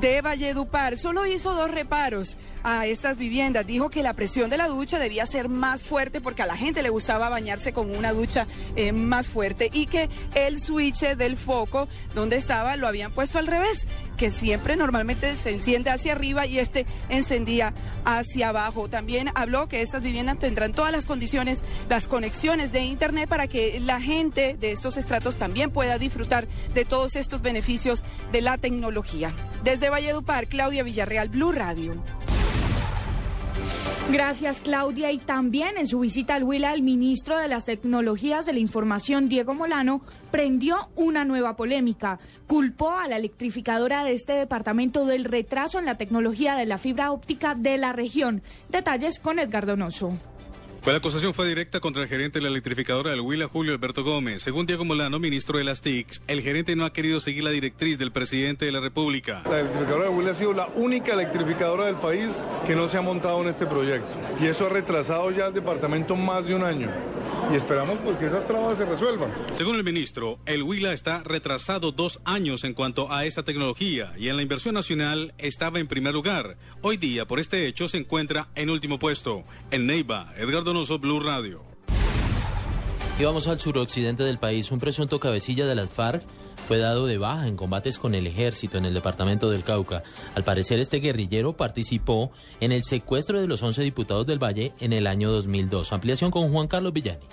de Valledupar. Solo hizo dos reparos a estas viviendas. Dijo que la presión de la ducha debía ser más fuerte porque a la gente le gustaba bañarse con una ducha eh, más fuerte y que el switch del foco donde estaba lo habían puesto al revés, que siempre normalmente se enciende hacia arriba y este encendía hacia abajo. También habló que estas viviendas tendrán todas las condiciones, las conexiones de internet para que la gente de estos estratos también pueda disfrutar de todos estos beneficios de la tecnología. Desde Valledupar, Claudia Villarreal, Blue Radio. Gracias, Claudia. Y también en su visita al Huila, el ministro de las Tecnologías de la Información, Diego Molano, prendió una nueva polémica. Culpó a la electrificadora de este departamento del retraso en la tecnología de la fibra óptica de la región. Detalles con Edgar Donoso. Pues la acusación fue directa contra el gerente de la electrificadora del Huila, Julio Alberto Gómez. Según Diego Molano, ministro de las TIC, el gerente no ha querido seguir la directriz del presidente de la República. La electrificadora de Huila ha sido la única electrificadora del país que no se ha montado en este proyecto. Y eso ha retrasado ya al departamento más de un año. Y esperamos pues que esas trabas se resuelvan. Según el ministro, el Huila está retrasado dos años en cuanto a esta tecnología y en la inversión nacional estaba en primer lugar. Hoy día, por este hecho, se encuentra en último puesto. En Neiva, Edgardo Blue Radio. Y vamos al suroccidente del país. Un presunto cabecilla de las FARC fue dado de baja en combates con el ejército en el departamento del Cauca. Al parecer, este guerrillero participó en el secuestro de los 11 diputados del Valle en el año 2002. Ampliación con Juan Carlos Villani.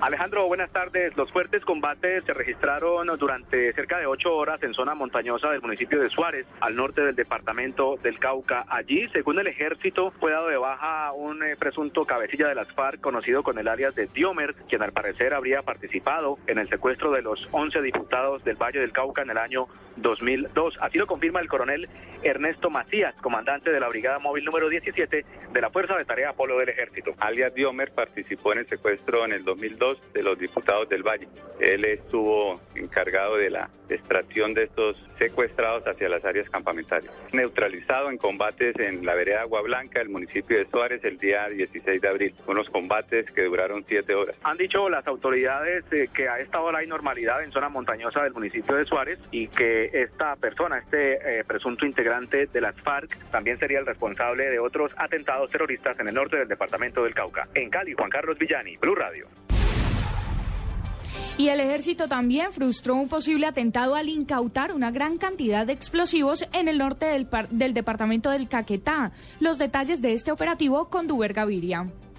Alejandro, buenas tardes. Los fuertes combates se registraron durante cerca de ocho horas en zona montañosa del municipio de Suárez, al norte del departamento del Cauca. Allí, según el ejército, fue dado de baja un eh, presunto cabecilla de las FARC conocido con el alias de Diomer, quien al parecer habría participado en el secuestro de los 11 diputados del Valle del Cauca en el año 2002. Así lo confirma el coronel Ernesto Macías, comandante de la Brigada Móvil número 17 de la Fuerza de Tarea Apolo del Ejército. Alias Diomer participó en el secuestro en el 2002 de los diputados del Valle. Él estuvo encargado de la extracción de estos secuestrados hacia las áreas campamentarias. Neutralizado en combates en la vereda Agua Blanca, el municipio de Suárez, el día 16 de abril. Unos combates que duraron siete horas. Han dicho las autoridades eh, que a esta hora hay normalidad en zona montañosa del municipio de Suárez y que esta persona, este eh, presunto integrante de las FARC, también sería el responsable de otros atentados terroristas en el norte del departamento del Cauca. En Cali, Juan Carlos Villani, Blue Radio. Y el ejército también frustró un posible atentado al incautar una gran cantidad de explosivos en el norte del, del departamento del Caquetá. Los detalles de este operativo con Duber.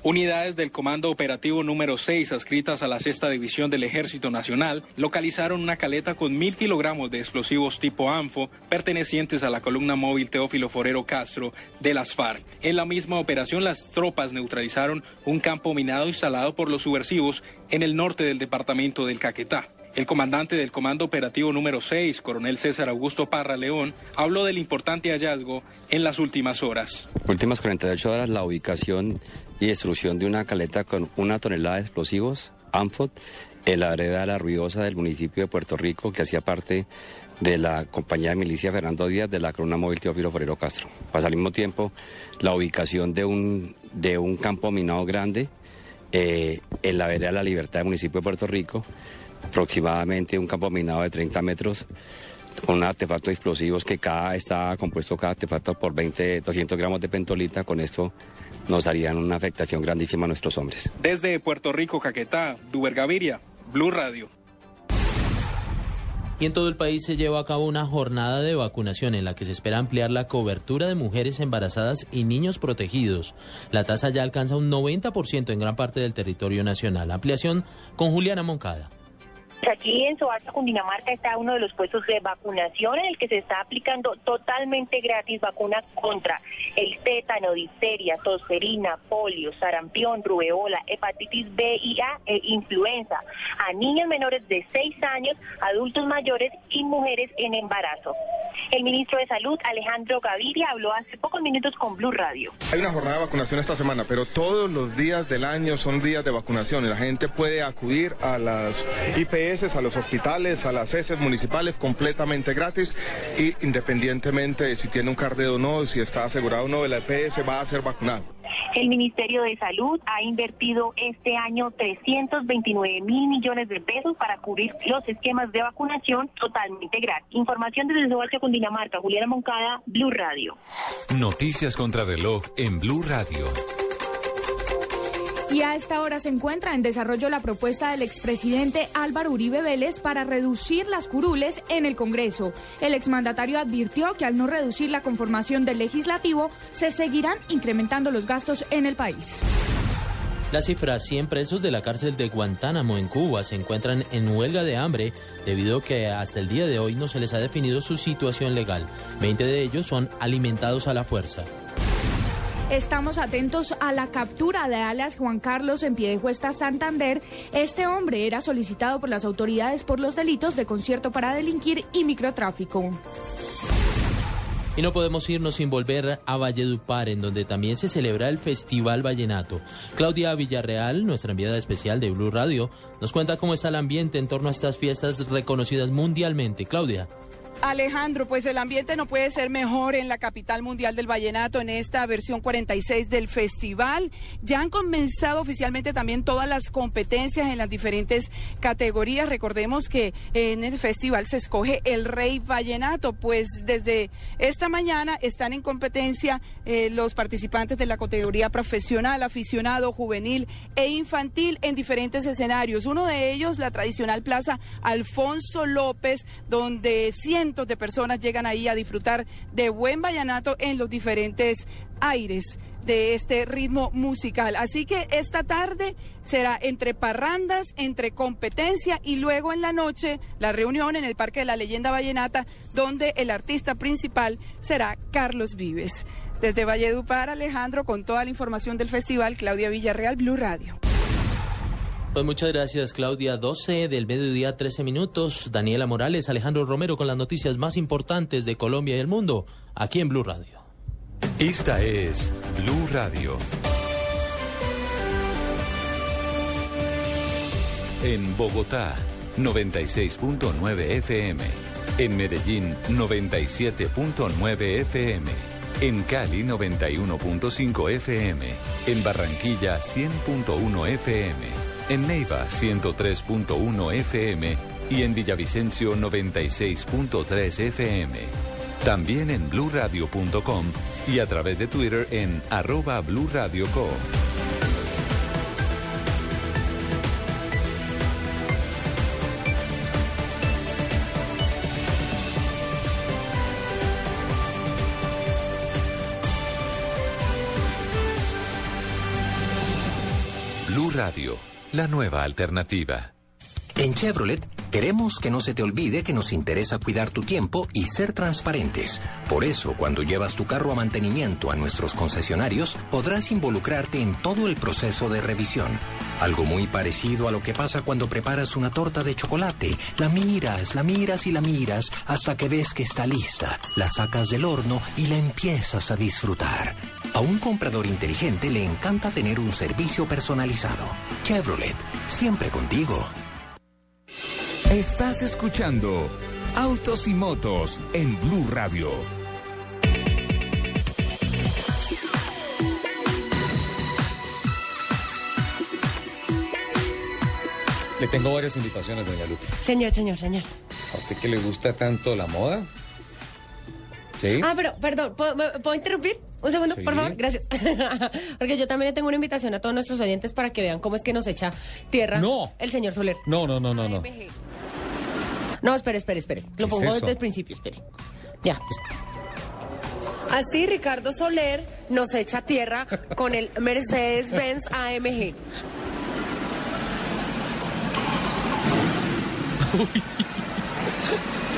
Unidades del Comando Operativo número 6, adscritas a la Sexta División del Ejército Nacional, localizaron una caleta con mil kilogramos de explosivos tipo ANFO pertenecientes a la columna móvil Teófilo Forero Castro de las FARC. En la misma operación, las tropas neutralizaron un campo minado instalado por los subversivos en el norte del departamento del Caquetá. El comandante del Comando Operativo número 6, coronel César Augusto Parra León, habló del importante hallazgo en las últimas horas. Últimas 48 horas, la ubicación y destrucción de una caleta con una tonelada de explosivos, ANFOT, en la vereda La Ruidosa del municipio de Puerto Rico, que hacía parte de la compañía de milicia Fernando Díaz de la Corona Móvil Teófilo Forero Castro. Pues al mismo tiempo, la ubicación de un, de un campo minado grande eh, en la vereda La Libertad del municipio de Puerto Rico, aproximadamente un campo minado de 30 metros con artefactos explosivos que cada está compuesto cada artefacto por 20, 200 gramos de pentolita. Con esto nos harían una afectación grandísima a nuestros hombres. Desde Puerto Rico, Caquetá, Duber Gaviria, Blue Radio. Y en todo el país se lleva a cabo una jornada de vacunación en la que se espera ampliar la cobertura de mujeres embarazadas y niños protegidos. La tasa ya alcanza un 90% en gran parte del territorio nacional. Ampliación con Juliana Moncada. Aquí en Soacha, Cundinamarca, está uno de los puestos de vacunación en el que se está aplicando totalmente gratis vacuna contra el tétano, difteria, tosferina, polio, sarampión, rubeola, hepatitis B y A e influenza a niños menores de 6 años, adultos mayores y mujeres en embarazo. El ministro de Salud, Alejandro Gaviria, habló hace pocos minutos con Blue Radio. Hay una jornada de vacunación esta semana, pero todos los días del año son días de vacunación y la gente puede acudir a las IPS, a los hospitales, a las heces municipales completamente gratis y independientemente de si tiene un carnet o no, si está asegurado o no de la IPS, va a ser vacunado. El Ministerio de Salud ha invertido este año 329 mil millones de pesos para cubrir los esquemas de vacunación totalmente gratis. Información desde Soacha, Cundinamarca. Juliana Moncada, Blue Radio. Noticias contra reloj en Blue Radio. Y a esta hora se encuentra en desarrollo la propuesta del expresidente Álvaro Uribe Vélez para reducir las curules en el Congreso. El exmandatario advirtió que al no reducir la conformación del legislativo, se seguirán incrementando los gastos en el país. La cifra 100 presos de la cárcel de Guantánamo en Cuba se encuentran en huelga de hambre debido a que hasta el día de hoy no se les ha definido su situación legal. 20 de ellos son alimentados a la fuerza. Estamos atentos a la captura de alias Juan Carlos en Piedecuesta, Santander. Este hombre era solicitado por las autoridades por los delitos de concierto para delinquir y microtráfico. Y no podemos irnos sin volver a Valledupar, en donde también se celebra el Festival Vallenato. Claudia Villarreal, nuestra enviada especial de Blue Radio, nos cuenta cómo está el ambiente en torno a estas fiestas reconocidas mundialmente. Claudia. Alejandro, pues el ambiente no puede ser mejor en la capital mundial del vallenato en esta versión 46 del festival. Ya han comenzado oficialmente también todas las competencias en las diferentes categorías. Recordemos que en el festival se escoge el rey vallenato, pues desde esta mañana están en competencia eh, los participantes de la categoría profesional, aficionado, juvenil e infantil en diferentes escenarios. Uno de ellos, la tradicional plaza Alfonso López, donde de personas llegan ahí a disfrutar de buen vallenato en los diferentes aires de este ritmo musical. Así que esta tarde será entre parrandas, entre competencia y luego en la noche la reunión en el Parque de la Leyenda Vallenata, donde el artista principal será Carlos Vives. Desde Valledupar, Alejandro, con toda la información del festival, Claudia Villarreal, Blue Radio. Pues muchas gracias, Claudia. 12 del mediodía, 13 minutos. Daniela Morales, Alejandro Romero con las noticias más importantes de Colombia y el mundo, aquí en Blue Radio. Esta es Blue Radio. En Bogotá, 96.9 FM. En Medellín, 97.9 FM. En Cali, 91.5 FM. En Barranquilla, 100.1 FM en Neiva 103.1 FM y en Villavicencio 96.3 FM. También en bluradio.com y a través de Twitter en arroba bluradio.co. Blue Radio la nueva alternativa. En Chevrolet queremos que no se te olvide que nos interesa cuidar tu tiempo y ser transparentes. Por eso, cuando llevas tu carro a mantenimiento a nuestros concesionarios, podrás involucrarte en todo el proceso de revisión. Algo muy parecido a lo que pasa cuando preparas una torta de chocolate. La miras, la miras y la miras hasta que ves que está lista. La sacas del horno y la empiezas a disfrutar. A un comprador inteligente le encanta tener un servicio personalizado. Chevrolet, siempre contigo. Estás escuchando Autos y Motos en Blue Radio. Le tengo varias invitaciones, doña Lupe. Señor, señor, señor. ¿A usted que le gusta tanto la moda? ¿Sí? Ah, pero, perdón, ¿puedo, ¿puedo interrumpir? Un segundo, Sí. por favor, gracias. Porque yo también le tengo una invitación a todos nuestros oyentes para que vean cómo es que nos echa tierra No. el señor Soler. No, no, no, no, no. No, espere, espere, espere. Lo pongo desde el principio, espere. Ya. Así Ricardo Soler nos echa tierra con el Mercedes-Benz AMG.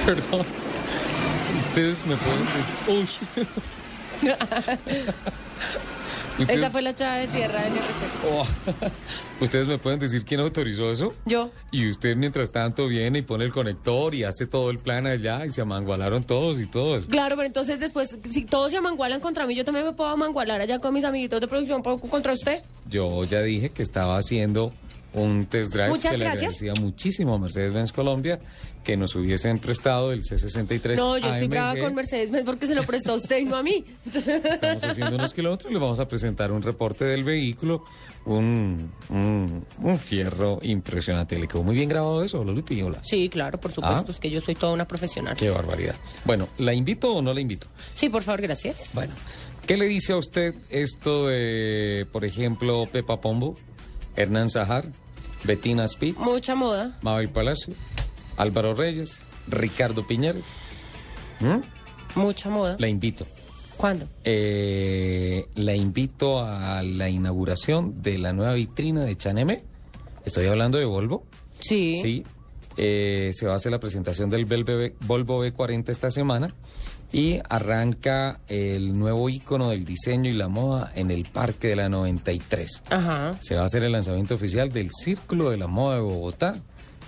Perdón. Ustedes me pueden decir. Uy. Ustedes- Esa fue la echada de tierra del RC. Oh. Ustedes me pueden decir quién autorizó eso. Yo. Y usted mientras tanto viene y pone el conector y hace todo el plan allá y se amangualaron todos y todo eso. Claro, pero entonces después, si todos se amangualan contra mí, yo también me puedo amangualar allá con mis amiguitos de producción contra usted. Yo ya dije que estaba haciendo un test drive Muchas que le agradecía muchísimo a Mercedes-Benz Colombia que nos hubiesen prestado el C63 No, yo estoy brava con Mercedes-Benz porque se lo prestó a usted y no a mí. Estamos haciendo unos kilómetros y le vamos a presentar un reporte del vehículo, un, un, un fierro impresionante. Le quedó muy bien grabado eso, Loli Piñola. Sí, claro, por supuesto, Ah. es que yo soy toda una profesional. Qué barbaridad. Bueno, ¿la invito o no la invito? Sí, por favor, gracias. Bueno, ¿qué le dice a usted esto de, por ejemplo, Pepa Pombo, Hernán Zahar, Betina Spitz, Mucha moda. Mabel Palacio, Álvaro Reyes, Ricardo Piñeres? ¿Mm? Mucha moda. La invito. ¿Cuándo? Eh, la invito a la inauguración de la nueva vitrina de Chaneme. Estoy hablando de Volvo. Sí. Sí. Eh, se va a hacer la presentación del Volvo Volvo V40 esta semana y arranca el nuevo icono del diseño y la moda en el Parque de la 93. Ajá. Se va a hacer el lanzamiento oficial del Círculo de la Moda de Bogotá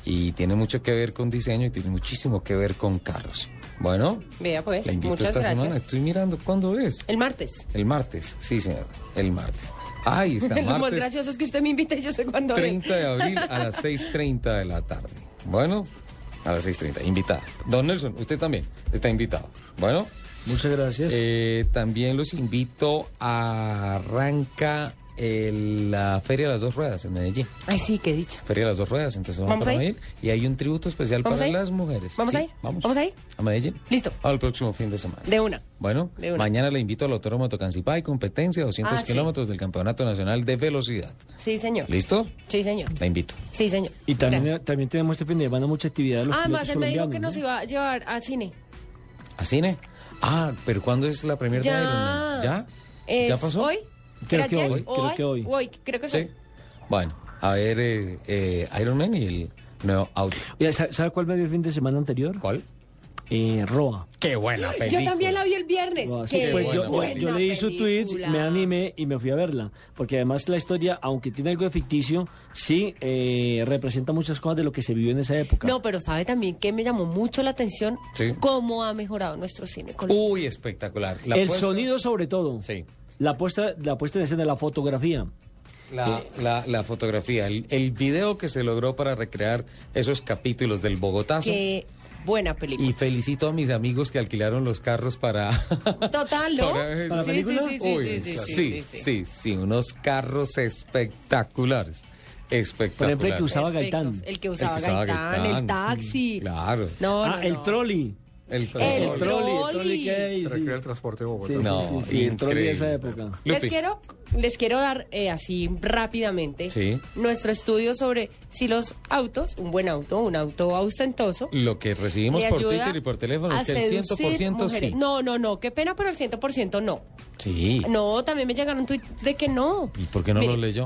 y tiene mucho que ver con diseño y tiene muchísimo que ver con carros. Bueno, Vea pues, la invito muchas esta gracias. semana. Estoy mirando cuándo es. El martes. El martes, sí, señor. El martes. Ay, está Lo más martes gracioso es que usted me invita y yo sé cuándo es. 30 de abril a las 6.30 de la tarde. Bueno, a las 6.30, invitada. Don Nelson, usted también está invitado. Bueno. Muchas gracias. Eh, también los invito a Arranca el- la Feria de las Dos Ruedas en Medellín. Ay, sí, qué dicha. Feria de las Dos Ruedas, entonces vamos, ¿Vamos para a ir? Medellín. Y hay un tributo especial ¿Vamos para a las mujeres. ¿Vamos Sí, a ir? Vamos. ¿Vamos a ir? ¿A Medellín? Listo. Al próximo fin de semana. De una. Bueno, De una. mañana le invito al Autódromo Tocancipá competencia 200 Ah, sí. kilómetros del Campeonato Nacional de Velocidad. Sí, señor. ¿Listo? Sí, señor. La invito. Sí, señor. Y también, también tenemos este fin de semana mucha actividad de los Además, pilotos él me dijo que nos iba a llevar al cine. ¿A cine? Ah, pero ¿cuándo es la primera de Ya. ¿Ya? Es ¿Ya pasó? ¿Hoy? Creo ¿Era que hoy, creo que hoy. Hoy, creo que sí. Sí. Bueno, a ver eh, eh, Iron Man y el nuevo audio. Oye, ¿sabe sabe cuál me vi el fin de semana anterior? ¿Cuál? Eh, Roa. Qué buena Yo también la vi el viernes. Roa, sí, Qué pues yo, buena yo leí tweets, película. me animé y me fui a verla. Porque además la historia, aunque tiene algo de ficticio, sí eh, representa muchas cosas de lo que se vivió en esa época. No, pero sabe también que me llamó mucho la atención Sí. cómo ha mejorado nuestro cine. Uy, espectacular. La el puesta- sonido sobre todo. Sí. La puesta, la puesta en escena, la fotografía. La, Eh, la, la fotografía, el, el video que se logró para recrear esos capítulos del Bogotazo. Qué buena película. Y felicito a mis amigos que alquilaron los carros para... Total, ¿no? para eso. Sí, sí, sí, sí, Uy, sí, sí, sí, sí, sí, sí. sí, unos carros espectaculares. Espectaculares. Por ejemplo, el que usaba Perfectos. Gaitán. El que usaba, El que usaba Gaitán, Gaitán. el taxi. Claro. No, ah, no, el no. trolley. El, El trolley, el trolley. trolley que hay, Se sí. el transporte de Bogotá. Sí, sí, No, sí, sí, el trolley de esa época. Les quiero, les quiero dar eh, así rápidamente Sí. nuestro estudio sobre si los autos, un buen auto, un auto ostentoso, Lo que recibimos por Twitter y por teléfono es que el seducir 100% mujeres. sí. No, no, no, qué pena, pero el 100% no. Sí. No, también me llegaron tweets de que no. ¿Y por qué no Mire, lo leyó?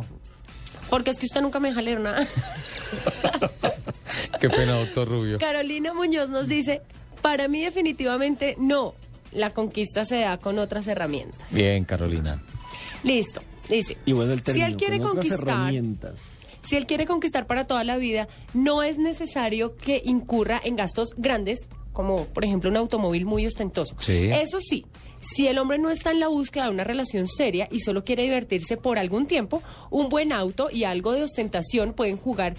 Porque es que usted nunca me deja leer nada. Qué pena, doctor Rubio. Carolina Muñoz nos dice, para mí definitivamente no. La conquista se da con otras herramientas. Bien, Carolina. Listo. Dice, Y bueno, el si él quiere con otras conquistar, herramientas. si él quiere conquistar para toda la vida, no es necesario que incurra en gastos grandes, como por ejemplo un automóvil muy ostentoso. Sí. Eso sí, si el hombre no está en la búsqueda de una relación seria y solo quiere divertirse por algún tiempo, un buen auto y algo de ostentación pueden jugar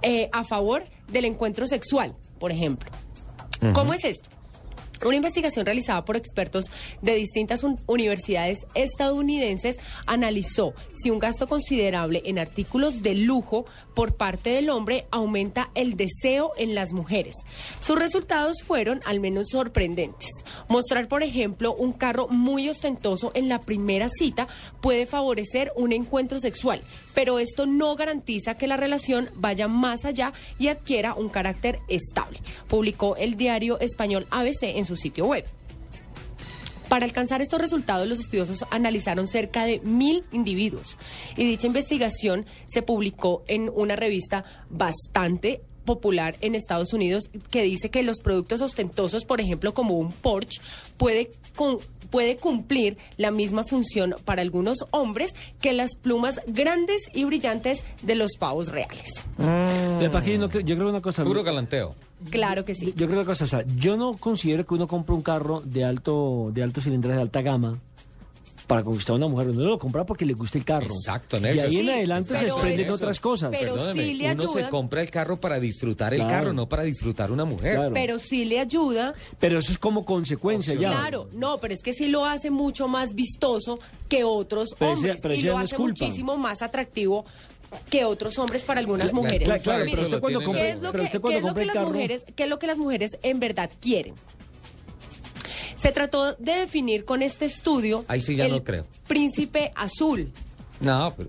eh, a favor del encuentro sexual, por ejemplo. ¿Cómo es esto? Una investigación realizada por expertos de distintas un- universidades estadounidenses analizó si un gasto considerable en artículos de lujo por parte del hombre aumenta el deseo en las mujeres. Sus resultados fueron al menos sorprendentes. Mostrar, por ejemplo, un carro muy ostentoso en la primera cita puede favorecer un encuentro sexual, pero esto no garantiza que la relación vaya más allá y adquiera un carácter estable, publicó el diario español ABC en su sitio web. Para alcanzar estos resultados, los estudiosos analizaron cerca de mil individuos y dicha investigación se publicó en una revista bastante popular en Estados Unidos que dice que los productos ostentosos, por ejemplo, como un Porsche, puede, con- puede cumplir la misma función para algunos hombres que las plumas grandes y brillantes de los pavos reales. No creo- yo creo una cosa. Puro galanteo. Claro que sí. Yo creo una cosa, o sea, yo no considero que uno compre un carro de alto, de alto cilindraje, de alta gama, para conquistar a una mujer. Uno lo compra porque le gusta el carro. Exacto, Y Nelson. ahí en adelante se desprenden otras cosas. pero Perdóneme, sí le uno se compra el carro para disfrutar el Claro. carro, no para disfrutar una mujer. Claro. Pero sí le ayuda Pero eso es como consecuencia ya. Claro, no, pero es que sí lo hace mucho más vistoso que otros Pero hombres pero y lo no hace culpa. muchísimo más atractivo que otros hombres para algunas mujeres. Claro, pero usted cuando ¿Qué es lo pero que, usted qué cuando es lo compra que el las carro- mujeres, qué es lo que las mujeres en verdad quieren? Se trató de definir con este estudio Ahí sí ya el no creo. príncipe azul No, pero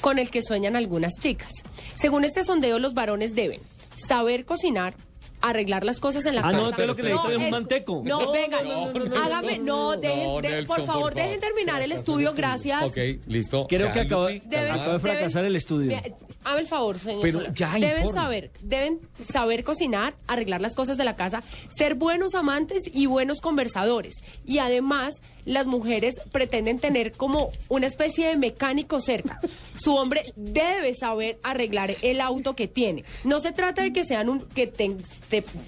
con el que sueñan algunas chicas. Según este sondeo, los varones deben saber cocinar, arreglar las cosas en la Ah, casa. no, entonces lo que necesita es un manteco. No, No, venga, no, no, no, hágame, no, no, dejen, de- Nelson, por favor, por dejen terminar el estudio, gracias. Ok, listo. Creo Ya, que acaba, de fracasar el estudio. Hágame el favor, señor. Pero ya, deben informe. saber, deben saber cocinar, arreglar las cosas de la casa, ser buenos amantes y buenos conversadores. Y además, las mujeres pretenden tener como una especie de mecánico cerca. Su hombre debe saber arreglar el auto que tiene. No se trata de que sean un que te-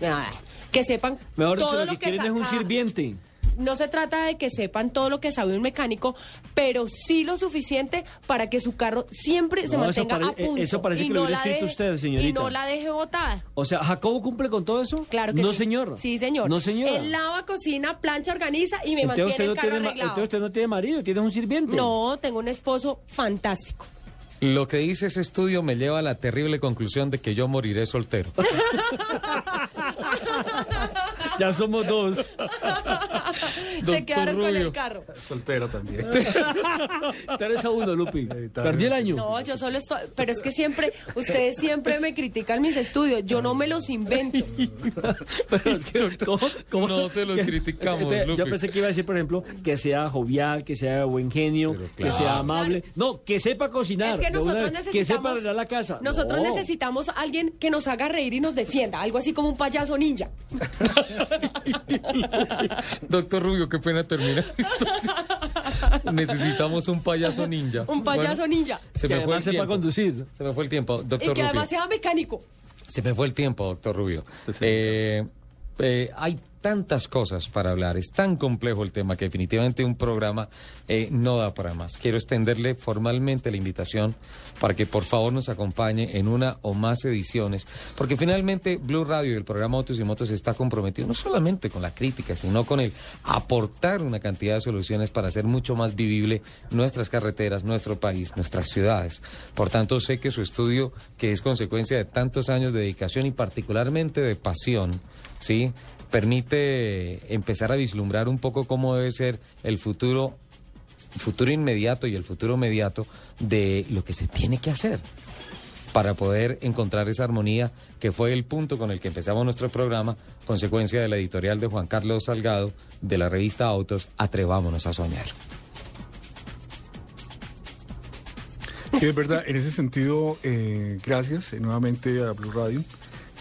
ah, que sepan Mejor dicho, todo lo que quieren es un sirviente. No se trata de que sepan todo lo que sabe un mecánico, pero sí lo suficiente para que su carro siempre se No, mantenga a punto. eso parece y que lo no hubiera la escrito deje- usted, señorita. Y no la deje botada. O sea, ¿Jacobo cumple con todo eso? Claro que no, sí. señor. Sí, señor. No, señora. Él lava, cocina, plancha, organiza y me Entonces mantiene usted, el no carro tiene, arreglado. entonces usted no tiene marido, tiene un sirviente. No, tengo un esposo fantástico. Lo que dice ese estudio me lleva a la terrible conclusión de que yo moriré soltero. Ya somos dos. Se quedaron con el carro. Soltero también. Tres a uno, Lupi. Perdí el año. No, yo solo estoy. Pero es que siempre, ustedes siempre me critican mis estudios. Yo no me los invento. Pero es que, ¿cómo- cómo- No se los criticamos, Entonces, Yo Lupi. pensé que iba a decir, por ejemplo, que sea jovial, que sea buen genio, que sea amable. No, que sepa cocinar. Es que una nosotros necesitamos. Que sepa arreglar la casa. Nosotros No. necesitamos a alguien que nos haga reír y nos defienda. Algo así como un payaso ninja. Doctor Rubio, qué pena terminar esto. Necesitamos un payaso ninja. Un payaso Bueno, ninja. Se Que me fue el sepa tiempo. conducir. Se me fue el tiempo, Y doctor que Rubio. además sea mecánico. Se me fue el tiempo, doctor Rubio. Eh, eh, hay tantas cosas para hablar, es tan complejo el tema que definitivamente un programa eh, no da para más. Quiero extenderle formalmente la invitación para que por favor nos acompañe en una o más ediciones, porque finalmente Blue Radio y el programa Autos y Motos está comprometido no solamente con la crítica, sino con el aportar una cantidad de soluciones para hacer mucho más vivible nuestras carreteras, nuestro país, nuestras ciudades. Por tanto, sé que su estudio, que es consecuencia de tantos años de dedicación y particularmente de pasión, ¿sí? Permite empezar a vislumbrar un poco cómo debe ser el futuro, futuro inmediato y el futuro mediato de lo que se tiene que hacer para poder encontrar esa armonía que fue el punto con el que empezamos nuestro programa, consecuencia de la editorial de Juan Carlos Salgado de la revista Autos, Atrevámonos a Soñar. Sí, es verdad. En ese sentido, eh, gracias eh, nuevamente a Blue Radio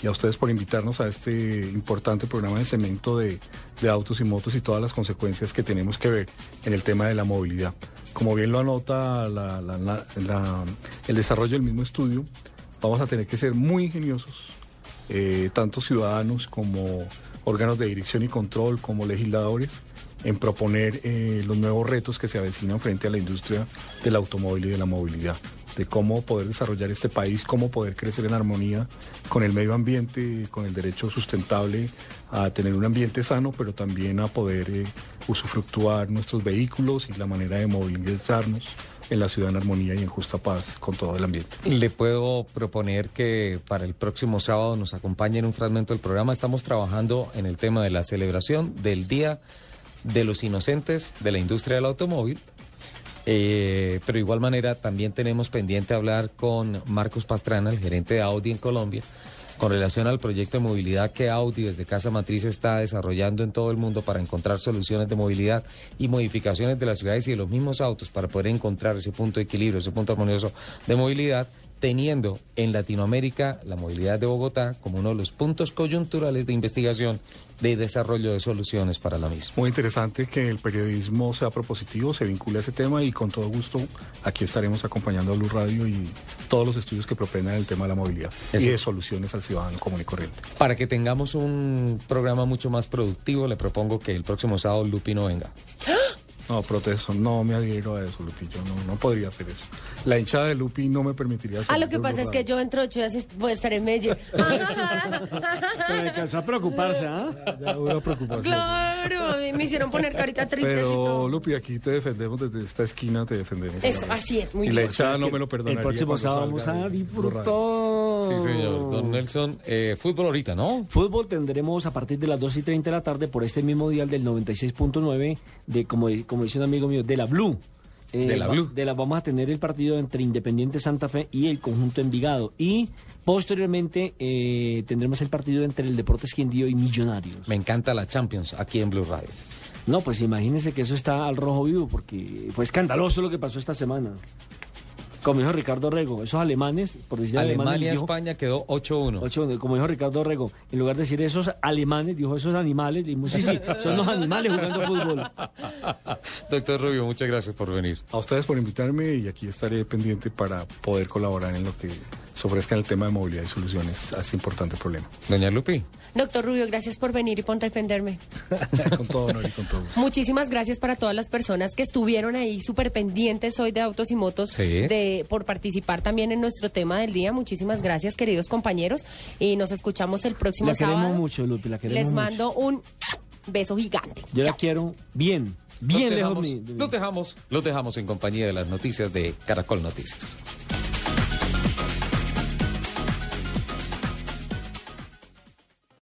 y a ustedes por invitarnos a este importante programa de cemento de, de autos y motos y todas las consecuencias que tenemos que ver en el tema de la movilidad. Como bien lo anota el desarrollo del mismo estudio, vamos a tener que ser muy ingeniosos, eh, tanto ciudadanos como órganos de dirección y control, como legisladores, en proponer eh, los nuevos retos que se avecinan frente a la industria del automóvil y de la movilidad. De cómo poder desarrollar este país, cómo poder crecer en armonía con el medio ambiente, con el derecho sustentable a tener un ambiente sano, pero también a poder eh, usufructuar nuestros vehículos y la manera de movilizarnos en la ciudad en armonía y en justa paz con todo el ambiente. Le puedo proponer que para el próximo sábado nos acompañe en un fragmento del programa. Estamos trabajando en el tema de la celebración del Día de los Inocentes de la Industria del Automóvil. Eh, pero de igual manera también tenemos pendiente hablar con Marcos Pastrana, el gerente de Audi en Colombia, con relación al proyecto de movilidad que Audi desde Casa Matriz está desarrollando en todo el mundo para encontrar soluciones de movilidad y modificaciones de las ciudades y de los mismos autos para poder encontrar ese punto de equilibrio, ese punto armonioso de movilidad teniendo en Latinoamérica la movilidad de Bogotá como uno de los puntos coyunturales de investigación de desarrollo de soluciones para la misma. Muy interesante que el periodismo sea propositivo, se vincule a ese tema y con todo gusto aquí estaremos acompañando a Blue Radio y todos los estudios que propendan el tema de la movilidad y de soluciones al ciudadano común y corriente. Para que tengamos un programa mucho más productivo, le propongo que el próximo sábado Lupi no venga. No, protesto, no me adhiero a eso, Lupi. Yo no, no podría hacer eso. La hinchada de Lupi no me permitiría hacer Ah, lo que pasa es que yo entro ocho días voy a estar en Medellín. Pero alcanzó a preocuparse, ¿ah? Ya una preocupación. claro, me hicieron poner carita triste Pero. Lupi, aquí te defendemos desde esta esquina, te defendemos. Eso, así es, muy Y la bien. hinchada no me lo perdonaría. El próximo sábado vamos a disfrutar. Sí, señor. Don Nelson, eh, fútbol ahorita, ¿no? Fútbol tendremos a partir de las 2 y 30 de la tarde por este mismo dial del 96.9 de, como, como dice un amigo mío, de la Blue. Eh, De la Blue. De la vamos a tener el partido entre Independiente Santa Fe y el conjunto Envigado. Y posteriormente eh, tendremos el partido entre el Deportes Quindío y Millonarios. Me encanta la Champions aquí en Blue Radio. No, pues imagínense que eso está al rojo vivo porque fue escandaloso lo que pasó esta semana. Como dijo Ricardo Rego, esos alemanes, por decir alemanes, Alemania, dijo- España quedó 8-1. 8-1, como dijo Ricardo Rego, en lugar de decir esos alemanes, dijo esos animales, dijimos, sí, sí, son los animales jugando fútbol. Doctor Rubio, muchas gracias por venir. A ustedes por invitarme y aquí estaré pendiente para poder colaborar en lo que se ofrezca en el tema de movilidad y soluciones a este importante problema. Doña Lupi. Doctor Rubio, gracias por venir y ponte a defenderme. con todo honor y con todo gusto. Muchísimas gracias para todas las personas que estuvieron ahí súper pendientes hoy de Autos y Motos Sí. de, por participar también en nuestro tema del día. Muchísimas gracias, queridos compañeros. Y nos escuchamos el próximo La queremos sábado. mucho, Lupi, la queremos Les mucho. mando un beso gigante. Yo la quiero bien, bien los lejos dejamos, los dejamos, los dejamos en compañía de las noticias de Caracol Noticias.